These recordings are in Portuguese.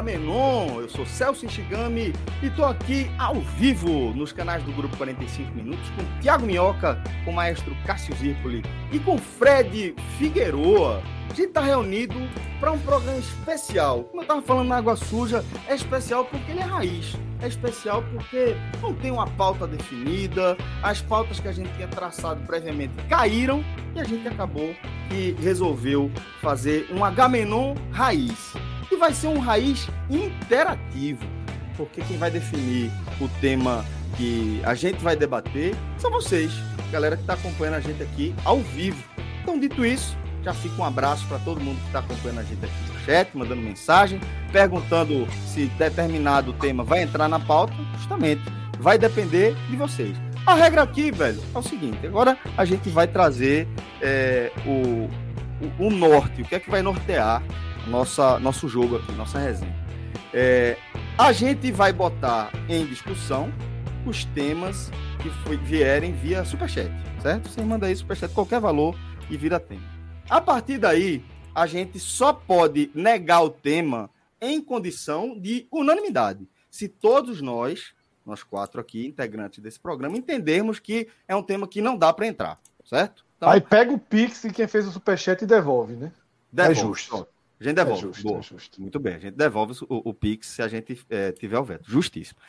Agamenon, eu sou Celso Enxigami e estou aqui ao vivo nos canais do Grupo 45 Minutos com Tiago Minhoca, com o maestro Cássio Zirpoli e com Fred Figueroa. A gente está reunido para um programa especial. Como eu estava falando na Água Suja, é especial porque ele é raiz. É especial porque não tem uma pauta definida, as pautas que a gente tinha traçado previamente caíram e a gente acabou e resolveu fazer um Agamenon raiz vai ser um raiz interativo, porque quem vai definir o tema que a gente vai debater são vocês, galera que está acompanhando a gente aqui ao vivo. Então, dito isso, já fica um abraço para todo mundo que está acompanhando a gente aqui no chat, mandando mensagem, perguntando se determinado tema vai entrar na pauta. Justamente, vai depender de vocês. A regra aqui, velho, é o seguinte: agora a gente vai trazer é, o, o, o norte, o que é que vai nortear nossa, nosso jogo aqui, nossa resenha. É, a gente vai botar em discussão os temas que foi, vierem via Superchat, certo? Você manda aí Superchat, qualquer valor e vira tema. A partir daí, a gente só pode negar o tema em condição de unanimidade. Se todos nós, nós quatro aqui, integrantes desse programa, entendermos que é um tema que não dá para entrar, certo? Então, aí pega o Pix e quem fez o Superchat e devolve, né? Devolve, é justo. A gente devolve. É justo, Boa. É justo. Muito bem, a gente devolve o, o Pix se a gente é, tiver o veto. Justíssimo.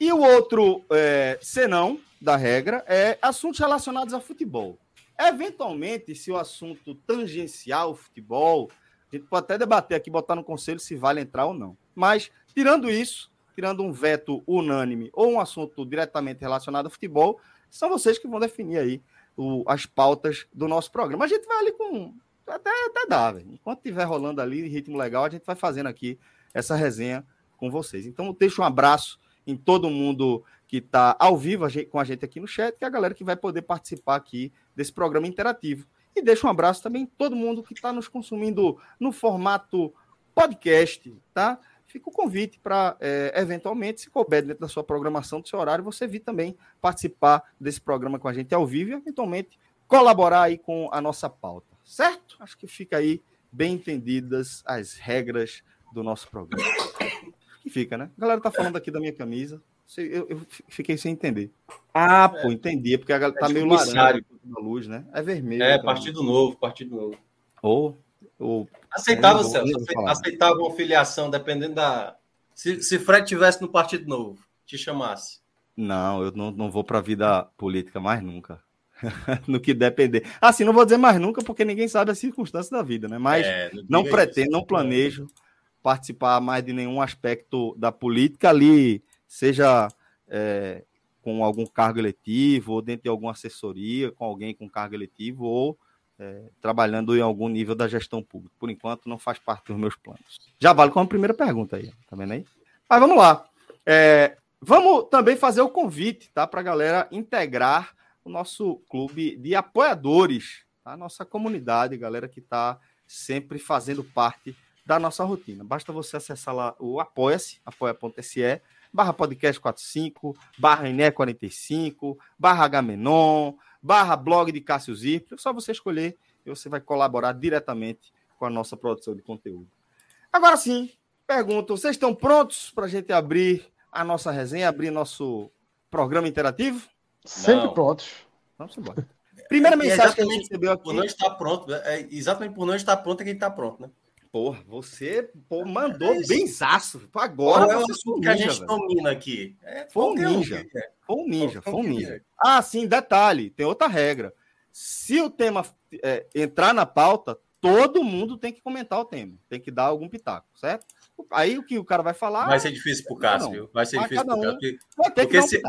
E o outro é, senão da regra é assuntos relacionados a futebol. Eventualmente, se o assunto tangencial ao futebol, a gente pode até debater aqui, botar no conselho se vale entrar ou não. Mas, tirando isso, tirando um veto unânime ou um assunto diretamente relacionado ao futebol, são vocês que vão definir aí o, as pautas do nosso programa. A gente vai ali com até, até dá, velho. Enquanto estiver rolando ali, ritmo legal, a gente vai fazendo aqui essa resenha com vocês. Então, deixo um abraço em todo mundo que está ao vivo com a gente aqui no chat, que é a galera que vai poder participar aqui desse programa interativo. E deixo um abraço também em todo mundo que está nos consumindo no formato podcast, tá? Fica o convite para, é, eventualmente, se couber dentro da sua programação, do seu horário, você vir também participar desse programa com a gente ao vivo e, eventualmente, colaborar aí com a nossa pauta certo? Acho que fica aí bem entendidas as regras do nosso programa. Que fica, né? A galera tá falando aqui da minha camisa. Eu, eu fiquei sem entender. Ah, pô, entendi. É porque a galera tá é meio laranja da luz, né? É vermelho. É, então... partido novo, partido novo. Ou. ou... Aceitava, é, Celso. Aceitava uma filiação, dependendo da. Se, se Fred tivesse no Partido Novo, te chamasse. Não, eu não, não vou para a vida política mais nunca. no que depender. Assim, não vou dizer mais nunca, porque ninguém sabe as circunstâncias da vida, né? Mas é, não, não pretendo, não planejo participar mais de nenhum aspecto da política ali, seja é, com algum cargo eletivo, ou dentro de alguma assessoria, com alguém com cargo eletivo, ou é, trabalhando em algum nível da gestão pública. Por enquanto, não faz parte dos meus planos. Já vale com a primeira pergunta aí, tá vendo aí? Mas vamos lá. É, vamos também fazer o convite, tá? Para a galera integrar o nosso clube de apoiadores, tá? a nossa comunidade, galera que está sempre fazendo parte da nossa rotina. Basta você acessar lá o Apoia-se, apoia.se, barra podcast 45, barra Ené 45, barra Gamenon, barra blog de Cássio Zirpio. É só você escolher e você vai colaborar diretamente com a nossa produção de conteúdo. Agora sim, pergunto, vocês estão prontos para a gente abrir a nossa resenha, abrir nosso programa interativo? Sempre não. prontos. Vamos embora. Primeira mensagem que a gente recebeu aqui. Por não estar pronto, é, exatamente por não estar pronto é que está pronto, né? Porra, você pô, mandou é bem zaço. Agora é o assunto que a gente velho. domina aqui. É, foi um ninja. Foi um ninja, foi um ninja. Ah, sim, detalhe, tem outra regra. se o tema é, entrar na pauta, todo mundo tem que comentar o tema, tem que dar algum pitaco, certo? Aí o que o cara vai falar. Vai ser difícil pro Cássio, viu? Vai ser difícil pro Cássio. Porque, porque se,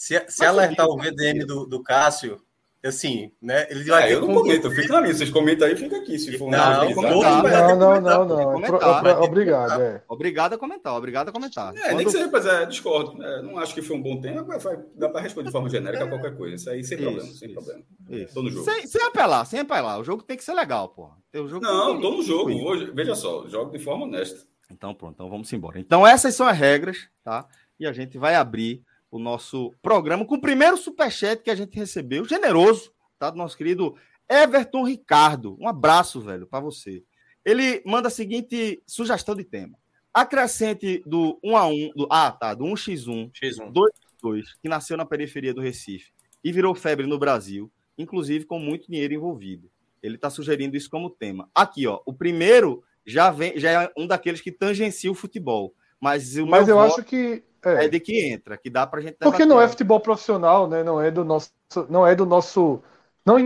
se, se alertar o VDM do, do Cássio, assim, né? Ele vai é, eu não comento, eu fico na minha. Vocês comentam aí, fica aqui. Se for não, não, não, não, não, não. Comentar, obrigado, é. Obrigado a comentar, obrigado a comentar. É, Quando... nem que seja, mas é, discordo. É, não acho que foi um bom tema, mas dá para responder de forma genérica a qualquer coisa. Isso aí sem isso, problema, sem isso, problema. Isso. Tô no jogo. Sem, sem, apelar, sem apelar. O jogo tem que ser legal, pô. Não, tô no jogo. Hoje, veja só, jogo de forma honesta. Então pronto, então vamos embora. Então essas são as regras, tá? E a gente vai abrir o nosso programa com o primeiro superchat que a gente recebeu, generoso, tá? Do nosso querido Everton Ricardo. Um abraço, velho, para você. Ele manda a seguinte sugestão de tema. Acrescente do 1 a 1 do, ah, tá, do 1x1, X1. 2 2 que nasceu na periferia do Recife e virou febre no Brasil, inclusive com muito dinheiro envolvido. Ele está sugerindo isso como tema. Aqui, ó, o primeiro já vem, já é um daqueles que tangencia o futebol. Mas, o mas eu acho que é. é. de que entra, que dá pra gente Porque não é futebol profissional, né? Não é do nosso, não é do nosso, não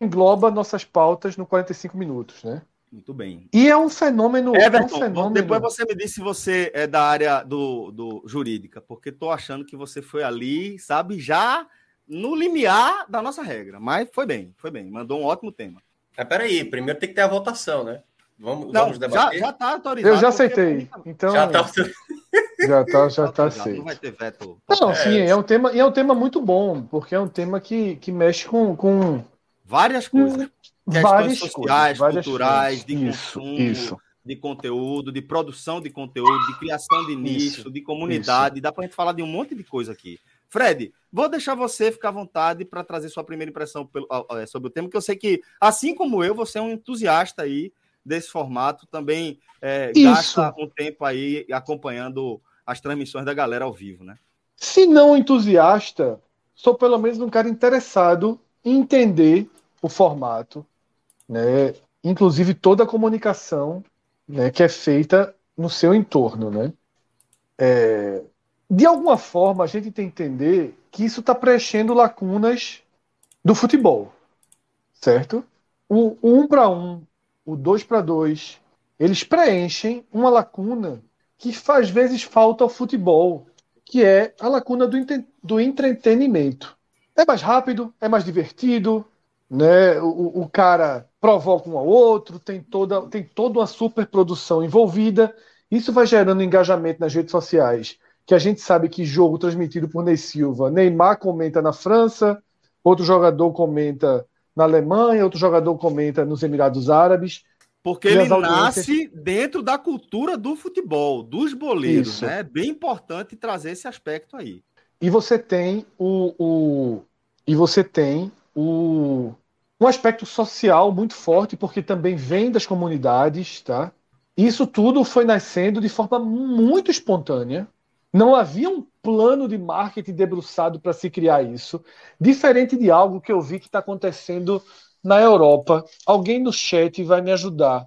engloba nossas pautas no 45 minutos, né? Muito bem. E é um fenômeno. Everton, é um fenômeno... depois você me diz se você é da área do, do jurídica, porque tô achando que você foi ali, sabe, já no limiar da nossa regra. Mas foi bem, foi bem. Mandou um ótimo tema. Mas peraí, primeiro tem que ter a votação, né? Vamos, não, vamos debater? Já, já tá autorizado. Eu já aceitei. Então, já tá Já tá, já tá aceito. Não vai ter veto. Não, é, sim, é um tema, e é um tema muito bom, porque é um tema que, que mexe com, com várias coisas. várias sociais, coisas, culturais, de isso, consumo, isso. de conteúdo, de produção de conteúdo, de criação de nicho, isso, de comunidade. Isso. Dá pra gente falar de um monte de coisa aqui. Fred, vou deixar você ficar à vontade para trazer sua primeira impressão é, sobre o tema, que eu sei que, assim como eu, você é um entusiasta aí desse formato, também é, gasta um tempo aí acompanhando as transmissões da galera ao vivo, né? Se não entusiasta, sou pelo menos um cara interessado em entender o formato, né? Inclusive toda a comunicação, né, que é feita no seu entorno, né? É, de alguma forma a gente tem que entender que isso está preenchendo lacunas do futebol, certo? O um para um o 2 para 2, eles preenchem uma lacuna que às vezes falta ao futebol, que é a lacuna do, do entretenimento. É mais rápido, é mais divertido, né? O, o, cara provoca um ao outro, tem toda, tem toda uma superprodução envolvida. Isso vai gerando engajamento nas redes sociais. Que a gente sabe que jogo transmitido por Ney Silva, Neymar comenta na França, outro jogador comenta na Alemanha, outro jogador comenta nos Emirados Árabes. Porque ele nasce dentro da cultura do futebol, dos boleiros, Isso. né? É bem importante trazer esse aspecto aí. E você tem o, o e você tem o um aspecto social muito forte, porque também vem das comunidades, tá? Isso tudo foi nascendo de forma muito espontânea. Não havia um plano de marketing debruçado para se criar isso, diferente de algo que eu vi que está acontecendo na Europa. Alguém no chat vai me ajudar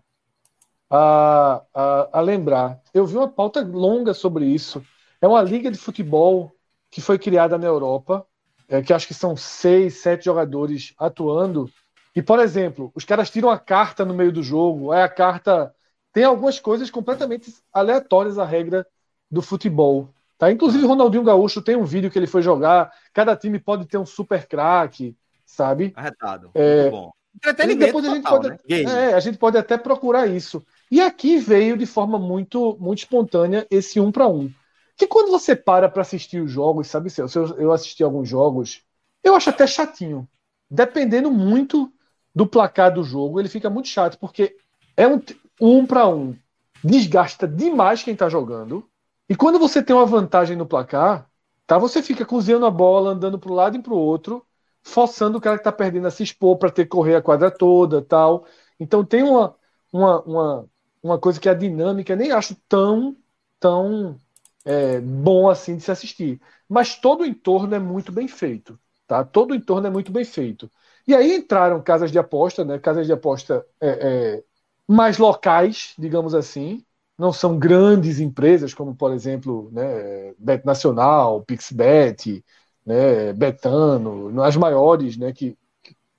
a, a, a, lembrar. Eu vi uma pauta longa sobre isso. É uma liga de futebol que foi criada na Europa, é, que acho que são seis, sete jogadores atuando. E, por exemplo, os caras tiram a carta no meio do jogo, aí a carta tem algumas coisas completamente aleatórias à regra do futebol. Tá? Inclusive, o Ronaldinho Gaúcho tem um vídeo que ele foi jogar. Cada time pode ter um super craque, sabe? Arretado. É, Muito bom. Entretenimento depois a gente, pode, né? é, a gente pode até procurar isso. E aqui veio de forma muito, muito espontânea esse um para um. Que quando você para para assistir os jogos, sabe? Se eu, eu assisti alguns jogos, eu acho até chatinho. Dependendo muito do placar do jogo, ele fica muito chato, porque é um um para um. Desgasta demais quem tá jogando e quando você tem uma vantagem no placar, tá? Você fica cozinhando a bola, andando para um lado e para o outro, forçando o cara que está perdendo a se expor para ter que correr a quadra toda, tal. Então tem uma, uma, uma, uma coisa que a dinâmica nem acho tão tão é, bom assim de se assistir. Mas todo o entorno é muito bem feito, tá? Todo o entorno é muito bem feito. E aí entraram casas de aposta, né? Casas de aposta é, é, mais locais, digamos assim, não são grandes empresas, como, por exemplo, né, Bet Nacional, Pixbet, né, Betano, as maiores né, que,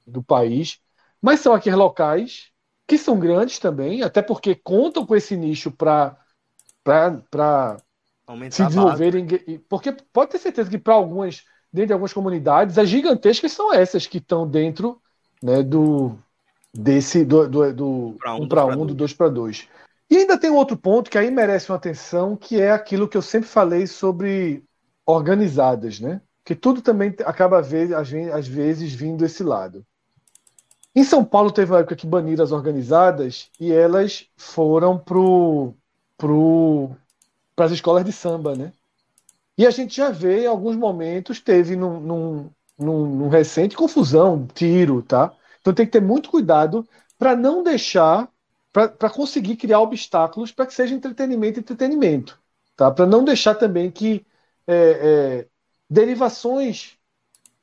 do país, mas são aqueles locais que são grandes também, até porque contam com esse nicho para se desenvolverem. Porque pode ter certeza que para algumas, dentro de algumas comunidades, as gigantescas são essas que estão dentro né, do desse do, do, do um para um, um, do dois para dois. E ainda tem um outro ponto que aí merece uma atenção, que é aquilo que eu sempre falei sobre organizadas, né? Que tudo também acaba às vezes vindo desse lado. Em São Paulo teve uma época que baniram as organizadas e elas foram pro, pro, para as escolas de samba, né? E a gente já vê em alguns momentos, teve num, num, num, num recente confusão, tiro, tá? Então tem que ter muito cuidado para não deixar para conseguir criar obstáculos para que seja entretenimento e entretenimento. Tá? Para não deixar também que é, é, derivações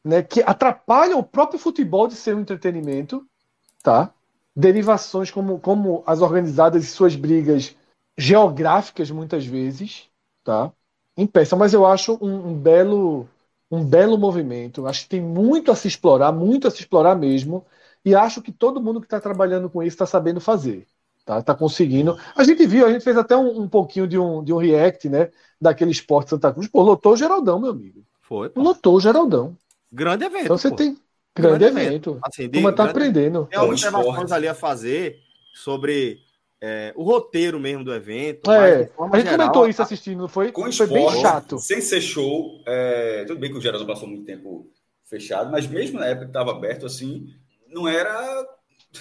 né, que atrapalham o próprio futebol de ser um entretenimento, tá? derivações como, como as organizadas e suas brigas geográficas, muitas vezes, tá? impeçam. Mas eu acho um, um belo um belo movimento. Acho que tem muito a se explorar, muito a se explorar mesmo. E acho que todo mundo que está trabalhando com isso está sabendo fazer. Tá, tá conseguindo. A gente viu, a gente fez até um, um, pouquinho de um, de um react, né? Daquele esporte Santa Cruz. Pô, lotou o Geraldão, meu amigo. Foi. Pô. Lotou o Geraldão. Grande evento. Então você pô. tem. Grande, grande evento. evento. Assim, de, tá aprendendo. Tem algumas observações ali a fazer sobre é, o roteiro mesmo do evento. É, a gente geral, comentou isso assistindo, não foi? Com foi esporte, bem chato. Sem ser show. É, tudo bem que o Geraldão passou muito tempo fechado, mas mesmo na época que estava aberto assim, não era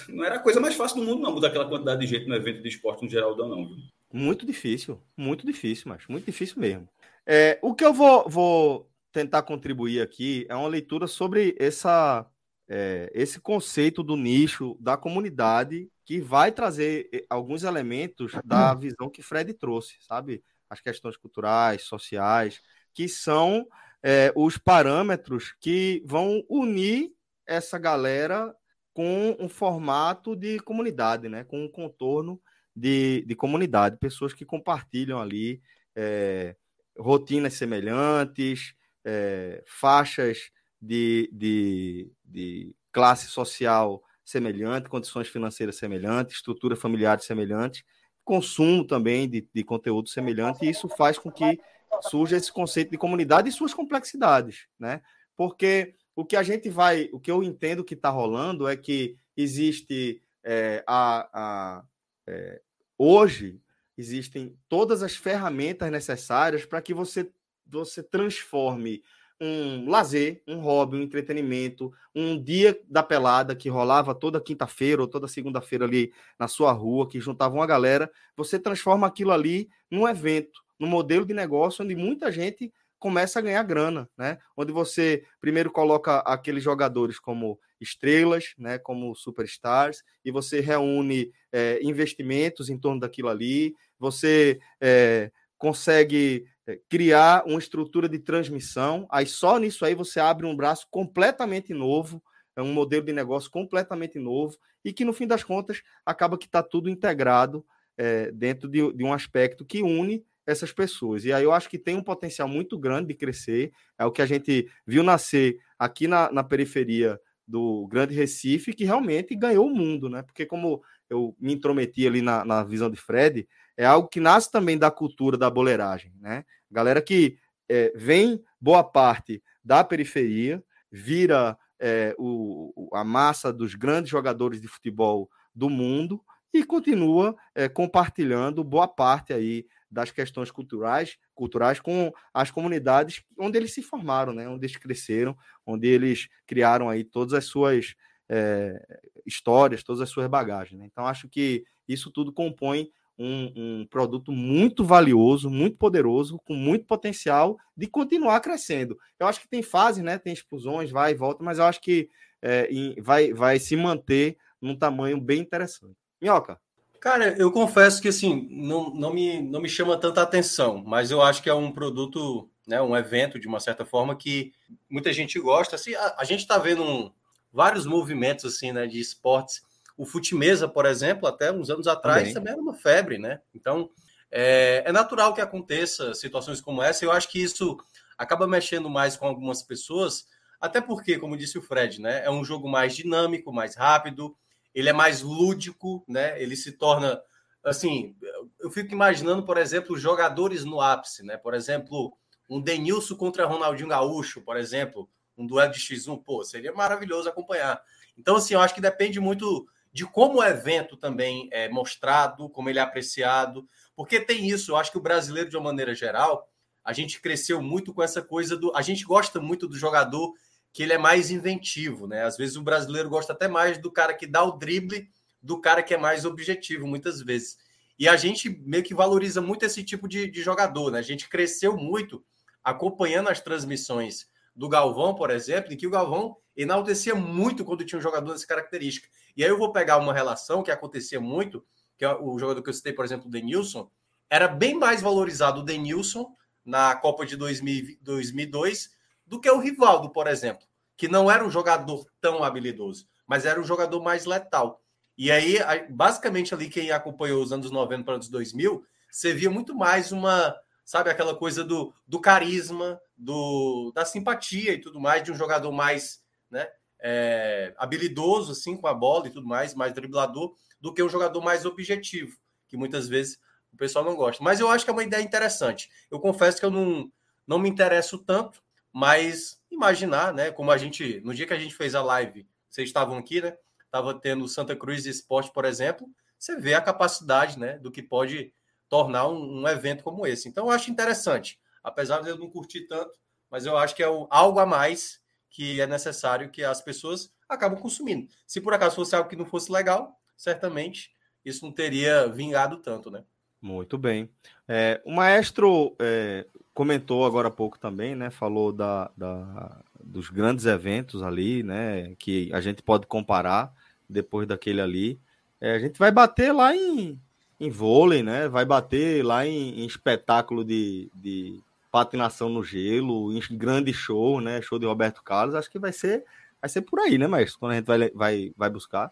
não era a coisa mais fácil do mundo, não, mudar aquela quantidade de gente no evento de esporte no Geraldão, não. Viu? Muito difícil, muito difícil, mas muito difícil mesmo. É, o que eu vou, vou tentar contribuir aqui é uma leitura sobre essa, é, esse conceito do nicho, da comunidade, que vai trazer é, alguns elementos da visão que Fred trouxe, sabe? As questões culturais, sociais, que são é, os parâmetros que vão unir essa galera com um formato de comunidade, né? com um contorno de, de comunidade, pessoas que compartilham ali é, rotinas semelhantes, é, faixas de, de, de classe social semelhante, condições financeiras semelhantes, estrutura familiar semelhante, consumo também de, de conteúdo semelhante, e isso faz com que surja esse conceito de comunidade e suas complexidades, né? Porque o que a gente vai, o que eu entendo que está rolando é que existe é, a, a é, hoje existem todas as ferramentas necessárias para que você você transforme um lazer, um hobby, um entretenimento, um dia da pelada que rolava toda quinta-feira ou toda segunda-feira ali na sua rua, que juntava uma galera, você transforma aquilo ali num evento, num modelo de negócio onde muita gente começa a ganhar grana, né? Onde você primeiro coloca aqueles jogadores como estrelas, né? Como superstars, e você reúne é, investimentos em torno daquilo ali, você é, consegue é, criar uma estrutura de transmissão, aí só nisso aí você abre um braço completamente novo, é um modelo de negócio completamente novo, e que no fim das contas acaba que está tudo integrado é, dentro de, de um aspecto que une essas pessoas. E aí eu acho que tem um potencial muito grande de crescer. É o que a gente viu nascer aqui na, na periferia do Grande Recife, que realmente ganhou o mundo, né? Porque como eu me intrometi ali na, na visão de Fred, é algo que nasce também da cultura da boleiragem, né? Galera que é, vem boa parte da periferia, vira é, o, a massa dos grandes jogadores de futebol do mundo e continua é, compartilhando boa parte aí das questões culturais, culturais com as comunidades onde eles se formaram, né? onde eles cresceram, onde eles criaram aí todas as suas é, histórias, todas as suas bagagens. Né? Então, acho que isso tudo compõe um, um, produto muito valioso, muito poderoso, com muito potencial de continuar crescendo. Eu acho que tem fase, né? Tem explosões, vai e volta, mas eu acho que é, vai, vai se manter num tamanho bem interessante. Minhoca. Cara, eu confesso que assim, não, não, me, não me chama tanta atenção, mas eu acho que é um produto, né, um evento de uma certa forma que muita gente gosta. Assim, a, a gente está vendo um, vários movimentos assim, né, de esportes. O fute-mesa, por exemplo, até uns anos atrás também, também era uma febre, né? Então é, é natural que aconteça situações como essa. Eu acho que isso acaba mexendo mais com algumas pessoas, Até porque, como disse o Fred, né, é um jogo mais dinâmico, mais rápido, ele é mais lúdico, né? Ele se torna assim, eu fico imaginando, por exemplo, jogadores no ápice, né? Por exemplo, um Denilson contra Ronaldinho Gaúcho, por exemplo, um duelo de X1, pô, seria maravilhoso acompanhar. Então, assim, eu acho que depende muito de como o evento também é mostrado, como ele é apreciado, porque tem isso, eu acho que o brasileiro, de uma maneira geral, a gente cresceu muito com essa coisa do. A gente gosta muito do jogador que ele é mais inventivo, né? Às vezes o brasileiro gosta até mais do cara que dá o drible do cara que é mais objetivo, muitas vezes. E a gente meio que valoriza muito esse tipo de, de jogador, né? A gente cresceu muito acompanhando as transmissões do Galvão, por exemplo, em que o Galvão enaltecia muito quando tinha um jogador dessa característica. E aí eu vou pegar uma relação que acontecia muito, que é o jogador que eu citei, por exemplo, o Denilson, era bem mais valorizado o Denilson na Copa de 2000, 2002 do que o Rivaldo, por exemplo, que não era um jogador tão habilidoso, mas era um jogador mais letal. E aí, basicamente, ali quem acompanhou os anos 90 para os 2000, você via muito mais uma, sabe, aquela coisa do, do carisma, do, da simpatia e tudo mais, de um jogador mais né, é, habilidoso, assim, com a bola e tudo mais, mais driblador, do que um jogador mais objetivo, que muitas vezes o pessoal não gosta. Mas eu acho que é uma ideia interessante. Eu confesso que eu não, não me interesso tanto, mas imaginar, né, como a gente, no dia que a gente fez a live, vocês estavam aqui, né? estava tendo Santa Cruz Esporte, por exemplo, você vê a capacidade né, do que pode tornar um, um, evento como esse. Então, eu acho interessante, apesar de eu não curtir tanto, mas eu acho que é algo a mais que é necessário que as pessoas acabam consumindo. Se por acaso fosse algo que não fosse legal, certamente isso não teria vingado tanto, né? Muito bem. É, o maestro é, comentou agora há pouco também, né? Falou da, da, dos grandes eventos ali, né? Que a gente pode comparar depois daquele ali. É, a gente vai bater lá em, em vôlei, né? Vai bater lá em, em espetáculo de, de patinação no gelo, em grande show, né? Show de Roberto Carlos. Acho que vai ser, vai ser por aí, né, Maestro? Quando a gente vai, vai, vai buscar.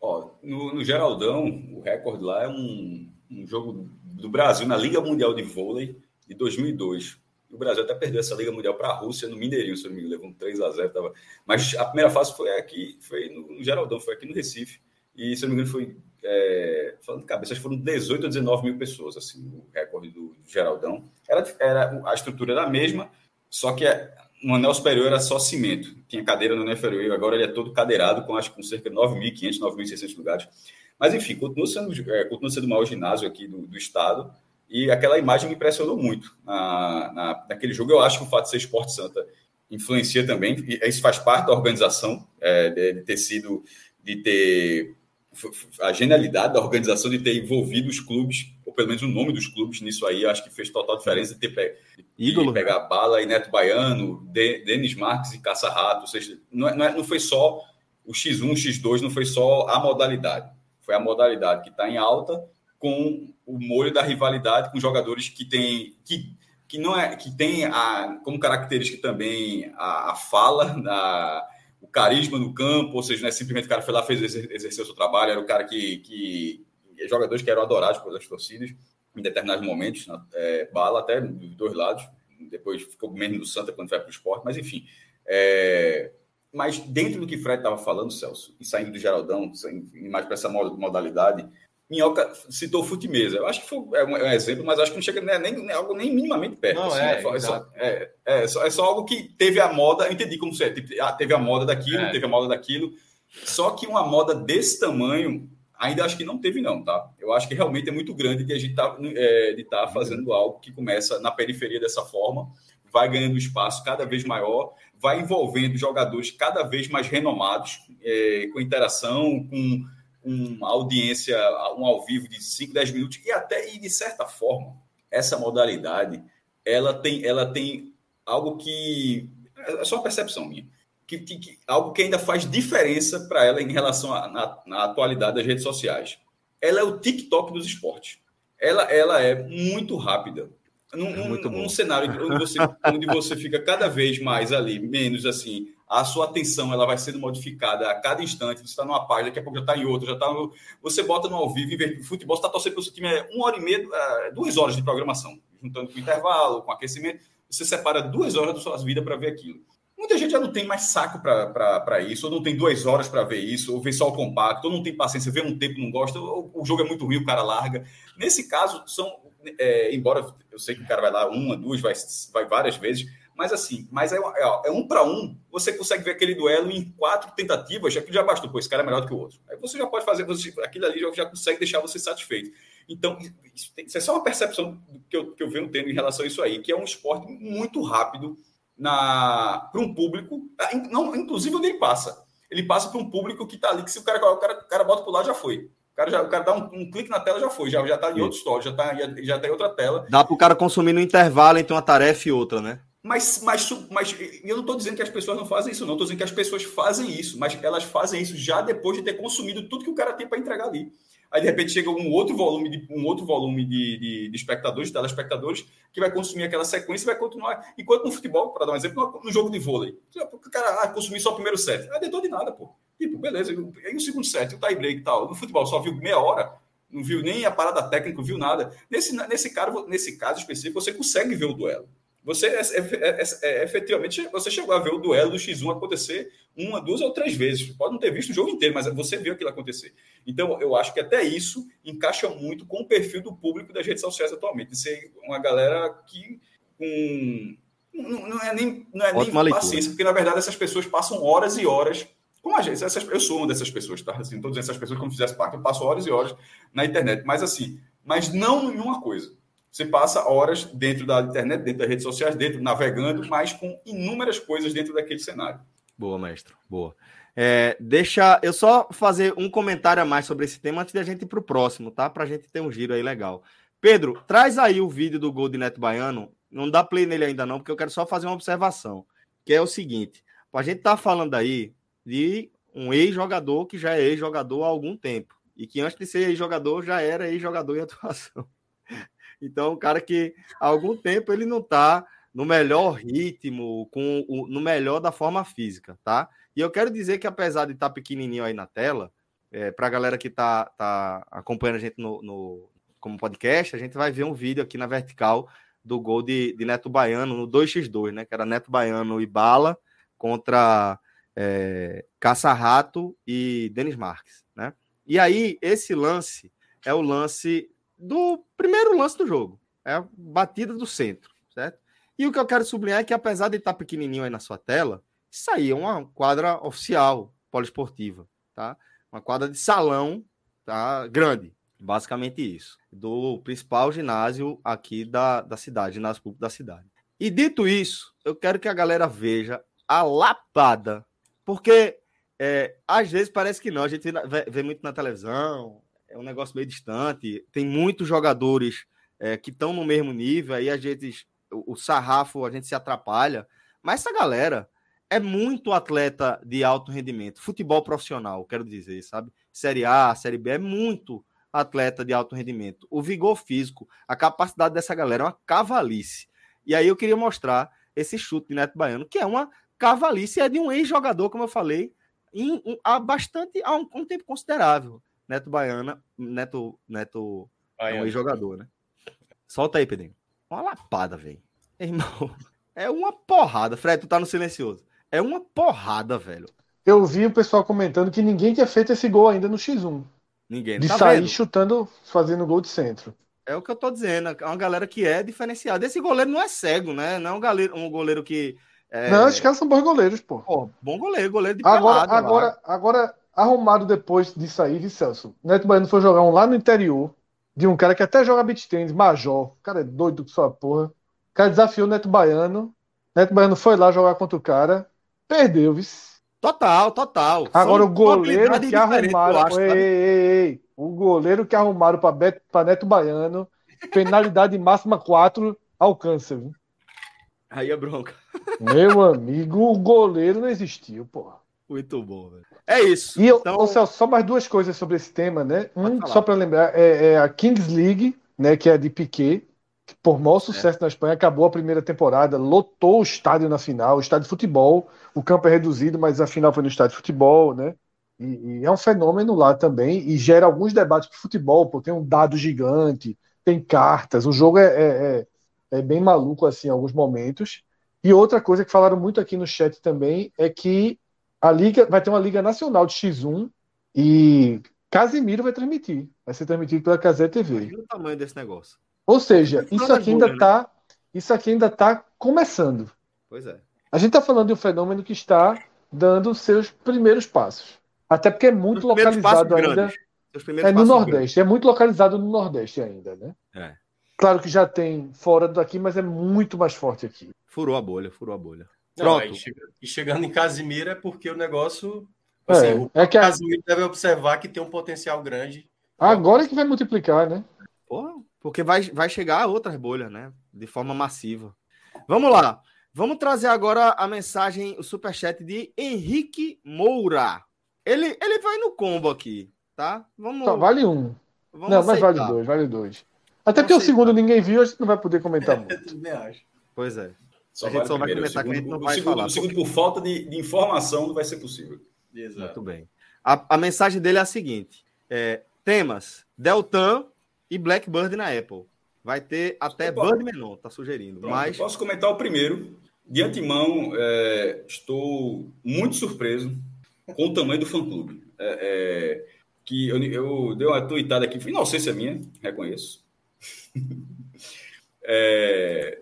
Ó, no, no Geraldão, o recorde lá é um, um jogo do Brasil na Liga Mundial de Vôlei de 2002. O Brasil até perdeu essa Liga Mundial para a Rússia no Mineirinho, se não me engano, levou um 3 a 0 tava... Mas a primeira fase foi aqui, foi no, Geraldão, foi aqui no Recife. E, se não me engano, foi. É... falando de cabeça, foram 18 ou 19 mil pessoas, assim, o recorde do, Geraldão. Era, era, a estrutura era a mesma, só que no anel superior era só cimento. Tinha cadeira no anel inferior, agora ele é todo cadeirado, com acho com cerca de 9.500, 9.600 lugares. Mas, enfim, continua sendo, é, continua sendo o maior ginásio aqui do, do estado. E aquela imagem me impressionou muito na, na, naquele jogo. Eu acho que o fato de ser Esporte Santa influencia também. E isso faz parte da organização, é, de, ter sido, de ter a genialidade da organização de ter envolvido os clubes, ou pelo menos o nome dos clubes nisso aí. Acho que fez total diferença de ter pe, Ídolo. pegar bala e Neto Baiano, de, Denis Marques e Caça Rato. Ou seja, não, é, não, é, não foi só o X1, o X2, não foi só a modalidade. Foi a modalidade que está em alta com o molho da rivalidade com jogadores que têm que, que não é que tem a, como característica também a, a fala, o carisma no campo, ou seja, não é simplesmente o cara foi lá fez exercer o seu trabalho, era o cara que, que jogadores que eram adorados pelas torcidas em determinados momentos, é, bala até dos dois lados, depois ficou menos no Santa quando vai para o esporte, mas enfim. É, mas dentro do que Fred estava falando, Celso, e saindo do Geraldão, mais para essa modalidade, Minhoca citou Futimesa. Eu acho que foi é um, é um, exemplo, mas acho que não chega nem, nem, nem algo nem minimamente perto. Não, assim, é, é, só, é, só, é, só, algo que teve a moda, eu entendi como é, tipo, ah, teve a moda daquilo, é. teve a moda daquilo. Só que uma moda desse tamanho, ainda acho que não teve, não, tá? Eu acho que realmente é muito grande que a gente tá, é, de estar tá fazendo algo que começa na periferia dessa forma, vai ganhando espaço cada vez maior, vai envolvendo jogadores cada vez mais renomados, é, com interação, com uma audiência, um ao vivo de 5, 10 minutos, e até, e de certa forma, essa modalidade, ela tem, ela tem algo que, é só uma percepção minha, que, que, que algo que ainda faz diferença para ela em relação à na, na atualidade das redes sociais. Ela é o TikTok dos esportes. Ela, ela é muito rápida. Num, é muito num, num cenário onde você, onde você fica cada vez mais ali, menos assim, a sua atenção ela vai sendo modificada a cada instante. Você está numa página, daqui a pouco já está em outra, já está. No... Você bota no ao vivo, em vez futebol, você está torcendo para o seu time é uma hora e meia, é, duas horas de programação, juntando com intervalo, com aquecimento. Você separa duas horas da sua vida para ver aquilo. Muita gente já não tem mais saco para isso, ou não tem duas horas para ver isso, ou ver só o compacto, ou não tem paciência, vê um tempo não gosta, ou o jogo é muito ruim, o cara larga. Nesse caso, são, é, embora eu sei que o cara vai lá uma, duas, vai, vai várias vezes, mas assim, mas é, é, é um para um, você consegue ver aquele duelo em quatro tentativas, já que já bastou, pô, esse cara é melhor do que o outro. Aí você já pode fazer, você, aquilo ali já, já consegue deixar você satisfeito. Então, isso, isso é só uma percepção que eu, que eu venho tendo em relação a isso aí, que é um esporte muito rápido para um público, ah, não, inclusive onde ele passa. Ele passa para um público que está ali, que se o cara, o cara, o cara bota para o lado, já foi. O cara, já, o cara dá um, um, clique na tela, já foi, já, já tá em outro story, já está já tá em outra tela. Dá para o cara consumir no intervalo entre uma tarefa e outra, né? Mas, mas, mas eu não estou dizendo que as pessoas não fazem isso, não. Estou dizendo que as pessoas fazem isso, mas elas fazem isso já depois de ter consumido tudo que o cara tem para entregar ali. Aí, de repente, chega um outro volume de, um outro volume de, de, de espectadores, de telespectadores, que vai consumir aquela sequência e vai continuar. Enquanto no futebol, para dar um exemplo, no, jogo de vôlei, o cara ah, só o primeiro set. Ah, deitou de nada, pô. Tipo, beleza. Aí o segundo set, o tie break e tal. No futebol, só viu meia hora, não viu nem a parada técnica, não viu nada. Nesse, nesse, cara, nesse caso específico, você consegue ver o duelo. Você é, é, é, efetivamente você chegou a ver o duelo do X1 acontecer uma, duas ou três vezes. Pode não ter visto o jogo inteiro, mas você viu aquilo acontecer. Então, eu acho que até isso encaixa muito com o perfil do público das redes sociais atualmente. De ser uma galera que um, não, não, é nem, não é nem paciência, porque na verdade essas pessoas passam horas e horas com a gente. Essas, eu sou uma dessas pessoas, tá? Assim, dizendo essas pessoas como fizesse parte, eu passo horas e horas na internet. Mas assim, mas não em uma coisa você passa horas dentro da internet, dentro das redes sociais, dentro navegando, mas com inúmeras coisas dentro daquele cenário. Boa, mestre. Boa. É, deixa eu só fazer um comentário a mais sobre esse tema antes da gente ir para o próximo, tá? Para a gente ter um giro aí legal. Pedro, traz aí o vídeo do gol de Neto Baiano. Não dá play nele ainda não, porque eu quero só fazer uma observação, que é o seguinte: a gente tá falando aí de um ex-jogador que já é ex-jogador há algum tempo e que antes de ser ex-jogador já era ex-jogador em atuação. Então, um cara que há algum tempo ele não está no melhor ritmo, com o, no melhor da forma física, tá? E eu quero dizer que apesar de estar tá pequenininho aí na tela, é, para a galera que está tá acompanhando a gente no, no, como podcast, a gente vai ver um vídeo aqui na vertical do gol de, de Neto Baiano no 2x2, né? Que era Neto Baiano e Bala contra é, Caça-Rato e Denis Marques, né? E aí, esse lance é o lance do primeiro lance do jogo. É a batida do centro, certo? E o que eu quero sublinhar é que, apesar de estar pequenininho aí na sua tela, isso aí é uma quadra oficial poliesportiva, tá? Uma quadra de salão, tá? Grande, basicamente isso. Do principal ginásio aqui da, da cidade, ginásio público da cidade. E dito isso, eu quero que a galera veja a lapada, porque é, às vezes parece que não, a gente vê, vê muito na televisão, é um negócio meio distante. Tem muitos jogadores é, que estão no mesmo nível, aí a gente, o, o sarrafo, a gente se atrapalha. Mas essa galera é muito atleta de alto rendimento, futebol profissional, quero dizer, sabe? Série A, Série B, é muito atleta de alto rendimento. O vigor físico, a capacidade dessa galera é uma cavalice. E aí eu queria mostrar esse chute de Neto Baiano, que é uma cavalice, é de um ex-jogador, como eu falei, em, há bastante, há um, um tempo considerável. Neto Baiana, Neto, Neto é um jogador né? Solta aí, Pedrinho. Uma lapada, velho. Irmão, é uma porrada. Fred, tu tá no silencioso. É uma porrada, velho. Eu vi o pessoal comentando que ninguém tinha feito esse gol ainda no X1. Ninguém. De tá sair vendo? chutando, fazendo gol de centro. É o que eu tô dizendo. É uma galera que é diferenciada. Esse goleiro não é cego, né? Não é um goleiro, um goleiro que. É... Não, esses caras são bons goleiros, pô. pô bom goleiro, goleiro de agora, pelado, agora, agora, arrumado depois disso aí, de Celso. Neto Baiano foi jogar um lá no interior, de um cara que até joga beat tênis, Major. O cara é doido com sua porra. O cara desafiou o Neto Baiano. Neto Baiano foi lá jogar contra o cara. Perdeu, viu? Total, total. Agora São o goleiro que arrumaram. Acho, ei, ei, ei, O goleiro que arrumaram para Neto Baiano. Penalidade máxima 4 alcança, viu? Aí é bronca. Meu amigo, o goleiro não existiu, porra. Muito bom, velho. É isso. E eu, então... Celso, só mais duas coisas sobre esse tema, né? Um, só para lembrar, é, é, a Kings League, né? Que é de Piquet, que por maior sucesso é. na Espanha, acabou a primeira temporada, lotou o estádio na final, o estádio de futebol. O campo é reduzido, mas a final foi no estádio de futebol, né? E, e é um fenômeno lá também, e gera alguns debates de futebol, porque tem um dado gigante, tem cartas, o jogo é, é, é, é bem maluco assim em alguns momentos. E outra coisa que falaram muito aqui no chat também é que a liga vai ter uma liga nacional de X1 e Casimiro vai transmitir. Vai ser transmitido pela Casé TV. Imagina o tamanho desse negócio. Ou seja, isso aqui ainda está, né? isso aqui ainda tá começando. Pois é. A gente está falando de um fenômeno que está dando seus primeiros passos. Até porque é muito localizado ainda. É no Nordeste. Grandes. É muito localizado no Nordeste ainda, né? É. Claro que já tem fora daqui, mas é muito mais forte aqui. Furou a bolha, furou a bolha. Pronto. Não, e chegando em Casimiro é porque o negócio. É, assim, o é que a... Casimiro deve observar que tem um potencial grande. Agora é que vai multiplicar, né? Porra, porque vai, vai chegar a outras bolhas, né? De forma massiva. Vamos lá. Vamos trazer agora a mensagem, o superchat de Henrique Moura. Ele, ele vai no combo aqui, tá? Vamos. Só vale um. Vamos não, aceitar. mas vale dois, vale dois. Até porque o segundo ninguém viu, a gente não vai poder comentar muito. Eu também acho. Pois é. Só a gente só vai comentar que a gente não vai segundo, falar. O segundo, por falta de, de, informação, não vai ser possível. Exato. Muito bem. A, a mensagem dele é a seguinte: é, temas Deltan e Blackbird na Apple. Vai ter até Bird Menon, tá sugerindo. Pronto, mas... Posso comentar o primeiro. De antemão, é, estou muito surpreso com o tamanho do fã-clube. É, é, que eu, eu dei uma tweetada aqui, foi inocência minha, reconheço. é,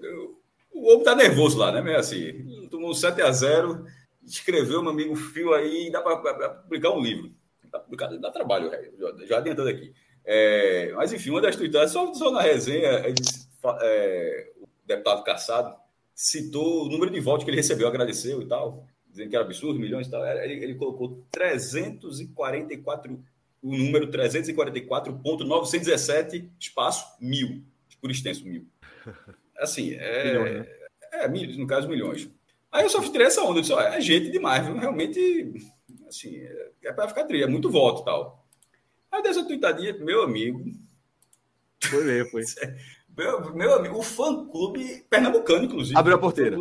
o Ovo tá nervoso lá, né? Meio assim, tomou 7 a 0 escreveu meu amigo Fio aí, dá para publicar um livro. Dá, dá trabalho, já, já adiantando aqui. É, mas enfim, uma das tweetadas, só, só na resenha, eles, é, o deputado Caçado citou o número de votos que ele recebeu, agradeceu e tal, dizendo que era absurdo, milhões e tal. Ele, ele colocou 344, o número 344.917, espaço mil, por extenso mil. Assim, é, milhões, né? é, no caso, milhões. Aí eu só tirei essa onda, eu disse, é gente demais, viu? realmente, assim, é, é para ficar tri, é muito voto e tal. Aí dessa tuitadinha, meu amigo. Foi mesmo, foi. Meu, meu amigo, o fã-clube pernambucano, inclusive. Abriu a porteira.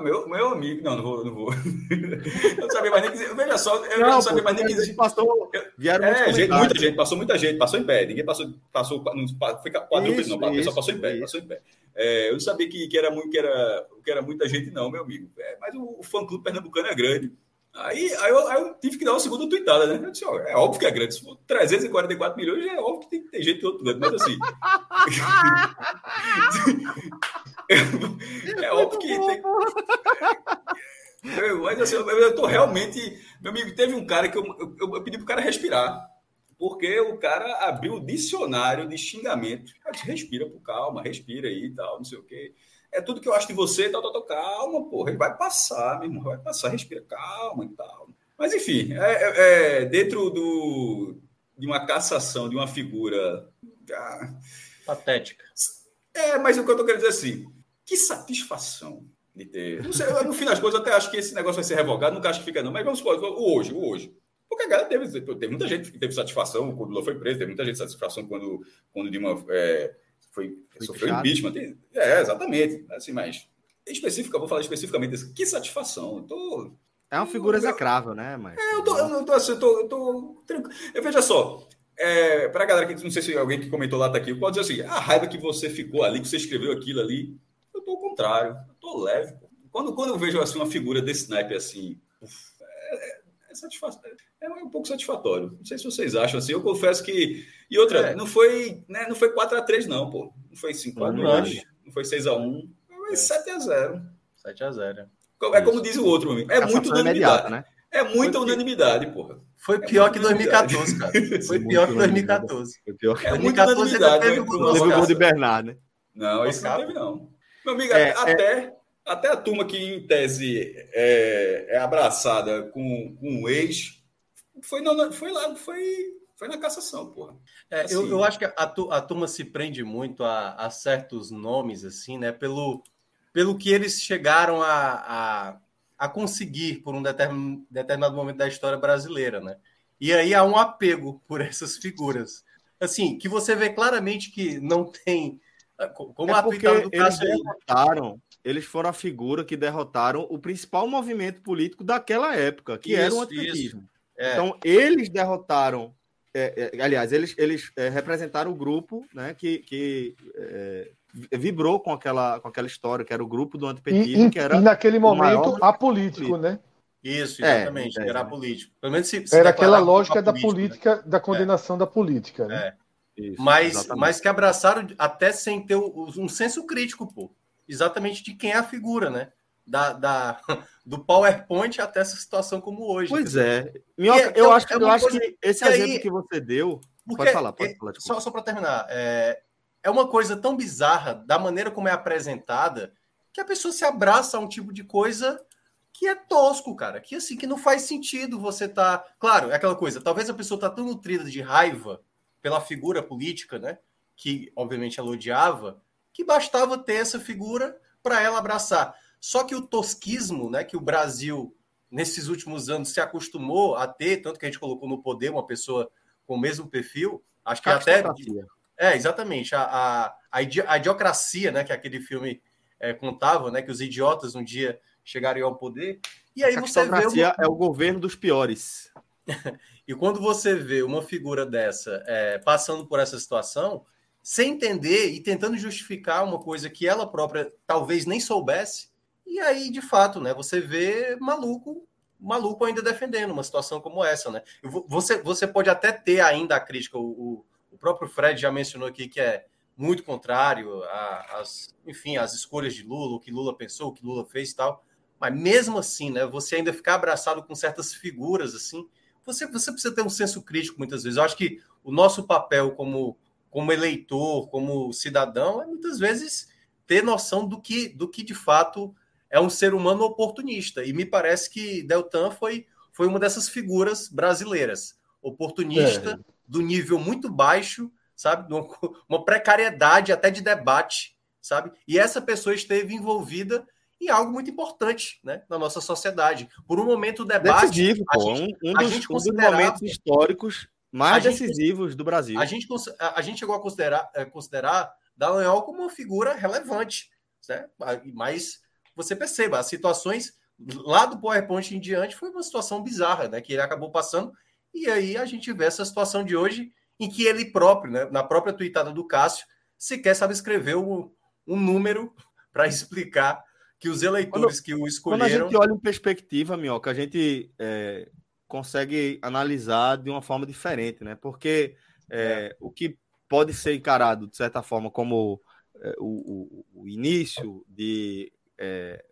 Meu, meu amigo, não, não vou, não vou. eu não sabia mais nem que. Veja só, eu não, não sabia mais nem que. Passou, vieram é, gente, muita gente, passou muita gente, passou em pé. Ninguém passou, passou não, foi quadrúpedes, não, o pessoal passou em pé, isso. passou em pé. É, eu não sabia que, que, era muito, que, era, que era muita gente, não, meu amigo. É, mas o, o fã-clube pernambucano é grande. Aí, aí, eu, aí, eu, tive que dar uma segunda tweetada, né? Eu disse, ó, é óbvio que é grande. Se for 344 milhões, é óbvio que tem que ter gente do outro lado. Mas assim. é óbvio que tem. mas assim, eu, eu tô realmente. Meu amigo, teve um cara que eu, eu, eu pedi pro cara respirar. Porque o cara abriu o dicionário de xingamento. Disse, respira, por calma, respira aí e tal, não sei o quê é tudo que eu acho de você, tal, tal, tal, calma, porra, ele vai passar, meu irmão, vai passar, respira, calma e tal. Mas, enfim, é, é, é dentro do, de uma cassação de uma figura... Ah, Patética. É, mas o que eu tô querendo dizer é assim, que satisfação de ter... Sei, no fim das coisas, eu até acho que esse negócio vai ser revogado, nunca acho que fica não, mas vamos supor, o hoje, o hoje. Porque a galera teve, teve muita gente que teve satisfação quando o Lula foi preso, teve muita gente satisfação quando, quando Dilma... É, foi, foi sofreu impeachment. Tem, é, exatamente. Assim, mas específica, vou falar especificamente desse. Que satisfação. Eu tô, é uma figura execrável, né? Mas... É, eu tô, eu tô, assim, eu tô, eu tô tranquilo. Eu veja só, é, para a galera que não sei se alguém que comentou lá tá aqui, pode dizer assim: a raiva que você ficou ali, que você escreveu aquilo ali, eu tô ao contrário, eu tô leve. Quando, quando eu vejo assim, uma figura desse naipe assim, uf, é, é, é satisfatório é um pouco satisfatório. Não sei se vocês acham assim. Eu confesso que. E outra, é. não foi né, não foi 4x3, não, pô. Não foi 5x2, não foi 6x1. Foi 7x0. 7x0. É como diz o outro, amigo. É a muito unanimidade. Né? É muita foi unanimidade, porra. Foi pior é que 2014, cara. Foi pior que 2014. Foi pior que é muita unanimidade. Teve o gol de Bernard, né? Não, isso não teve, não. Meu amigo, é, até, é... até a turma que, em tese, é, é abraçada com, com um ex, foi, não, foi lá, foi, foi na cassação, porra. É, assim, eu, eu acho que a, a turma se prende muito a, a, certos nomes, assim, né? Pelo, pelo que eles chegaram a, a, a conseguir por um determin, determinado momento da história brasileira, né? E aí há um apego por essas figuras. Assim, que você vê claramente que não tem. Como é a porque do eles derrotaram, eles foram a figura que derrotaram o principal movimento político daquela época, que isso, era o antipetismo. É. Então, eles derrotaram. É, é, aliás, eles, eles é, representaram o grupo né, que, que é, vibrou com aquela, com aquela história, que era o grupo do antipetismo, e, que era. E naquele momento apolítico, né? Isso, é, exatamente, é, era político. Pelo menos se, se era aquela lógica da política, né? da condenação é. da política, né? É. Isso, mas, mas que abraçaram até sem ter um senso crítico, pô. Exatamente de quem é a figura, né? Da, da, do PowerPoint até essa situação como hoje. Pois é. Minhoca, eu, acho, é eu acho que esse exemplo aí, que você deu. Porque, pode falar, pode falar. Só, só para terminar, é, é uma coisa tão bizarra da maneira como é apresentada que a pessoa se abraça a um tipo de coisa que é tosco, cara. Que assim, que não faz sentido você tá. Claro, é aquela coisa. Talvez a pessoa tá tão nutrida de raiva pela figura política, né? Que obviamente ela odiava, que bastava ter essa figura para ela abraçar. Só que o tosquismo, né? Que o Brasil nesses últimos anos se acostumou a ter, tanto que a gente colocou no poder uma pessoa com o mesmo perfil, acho que até é exatamente a, a, a, idiocracia, né? Que aquele filme é, contava, né? Que os idiotas um dia chegarem ao poder. E aí você vê. Uma... é o governo dos piores. e quando você vê uma figura dessa é, passando por essa situação, sem entender e tentando justificar uma coisa que ela própria talvez nem soubesse, e aí, de fato, né, você vê maluco, maluco ainda defendendo uma situação como essa, né? Você, você pode até ter ainda a crítica, o, o próprio Fred já mencionou aqui que é muito contrário às, enfim, às escolhas de Lula, o que Lula pensou, o que Lula fez e tal. Mas mesmo assim, né, você ainda ficar abraçado com certas figuras assim, você, você precisa ter um senso crítico muitas vezes. Eu acho que o nosso papel como, como eleitor, como cidadão, é muitas vezes ter noção do que, do que de fato é um ser humano oportunista. E me parece que Deltan foi, foi uma dessas figuras brasileiras. Oportunista, é. do nível muito baixo, sabe? Uma precariedade até de debate, sabe? E essa pessoa esteve envolvida em algo muito importante né, na nossa sociedade. Por um momento, o debate. Decisivo, a pô, gente, um, um, dos, gente um dos momentos históricos mais decisivos gente, do Brasil. A gente, a, a gente chegou a considerar, a considerar Dallagnol como uma figura relevante. Né? Mas você perceba, as situações lá do PowerPoint em diante foi uma situação bizarra, né? Que ele acabou passando. E aí a gente vê essa situação de hoje em que ele próprio, né, na própria tweetada do Cássio, sequer sabe escrever um, um número para explicar que os eleitores quando, que o escolheram. Quando a gente olha em perspectiva, Minhoca, a gente é, consegue analisar de uma forma diferente, né? Porque é, é. o que pode ser encarado, de certa forma, como é, o, o, o, início de é,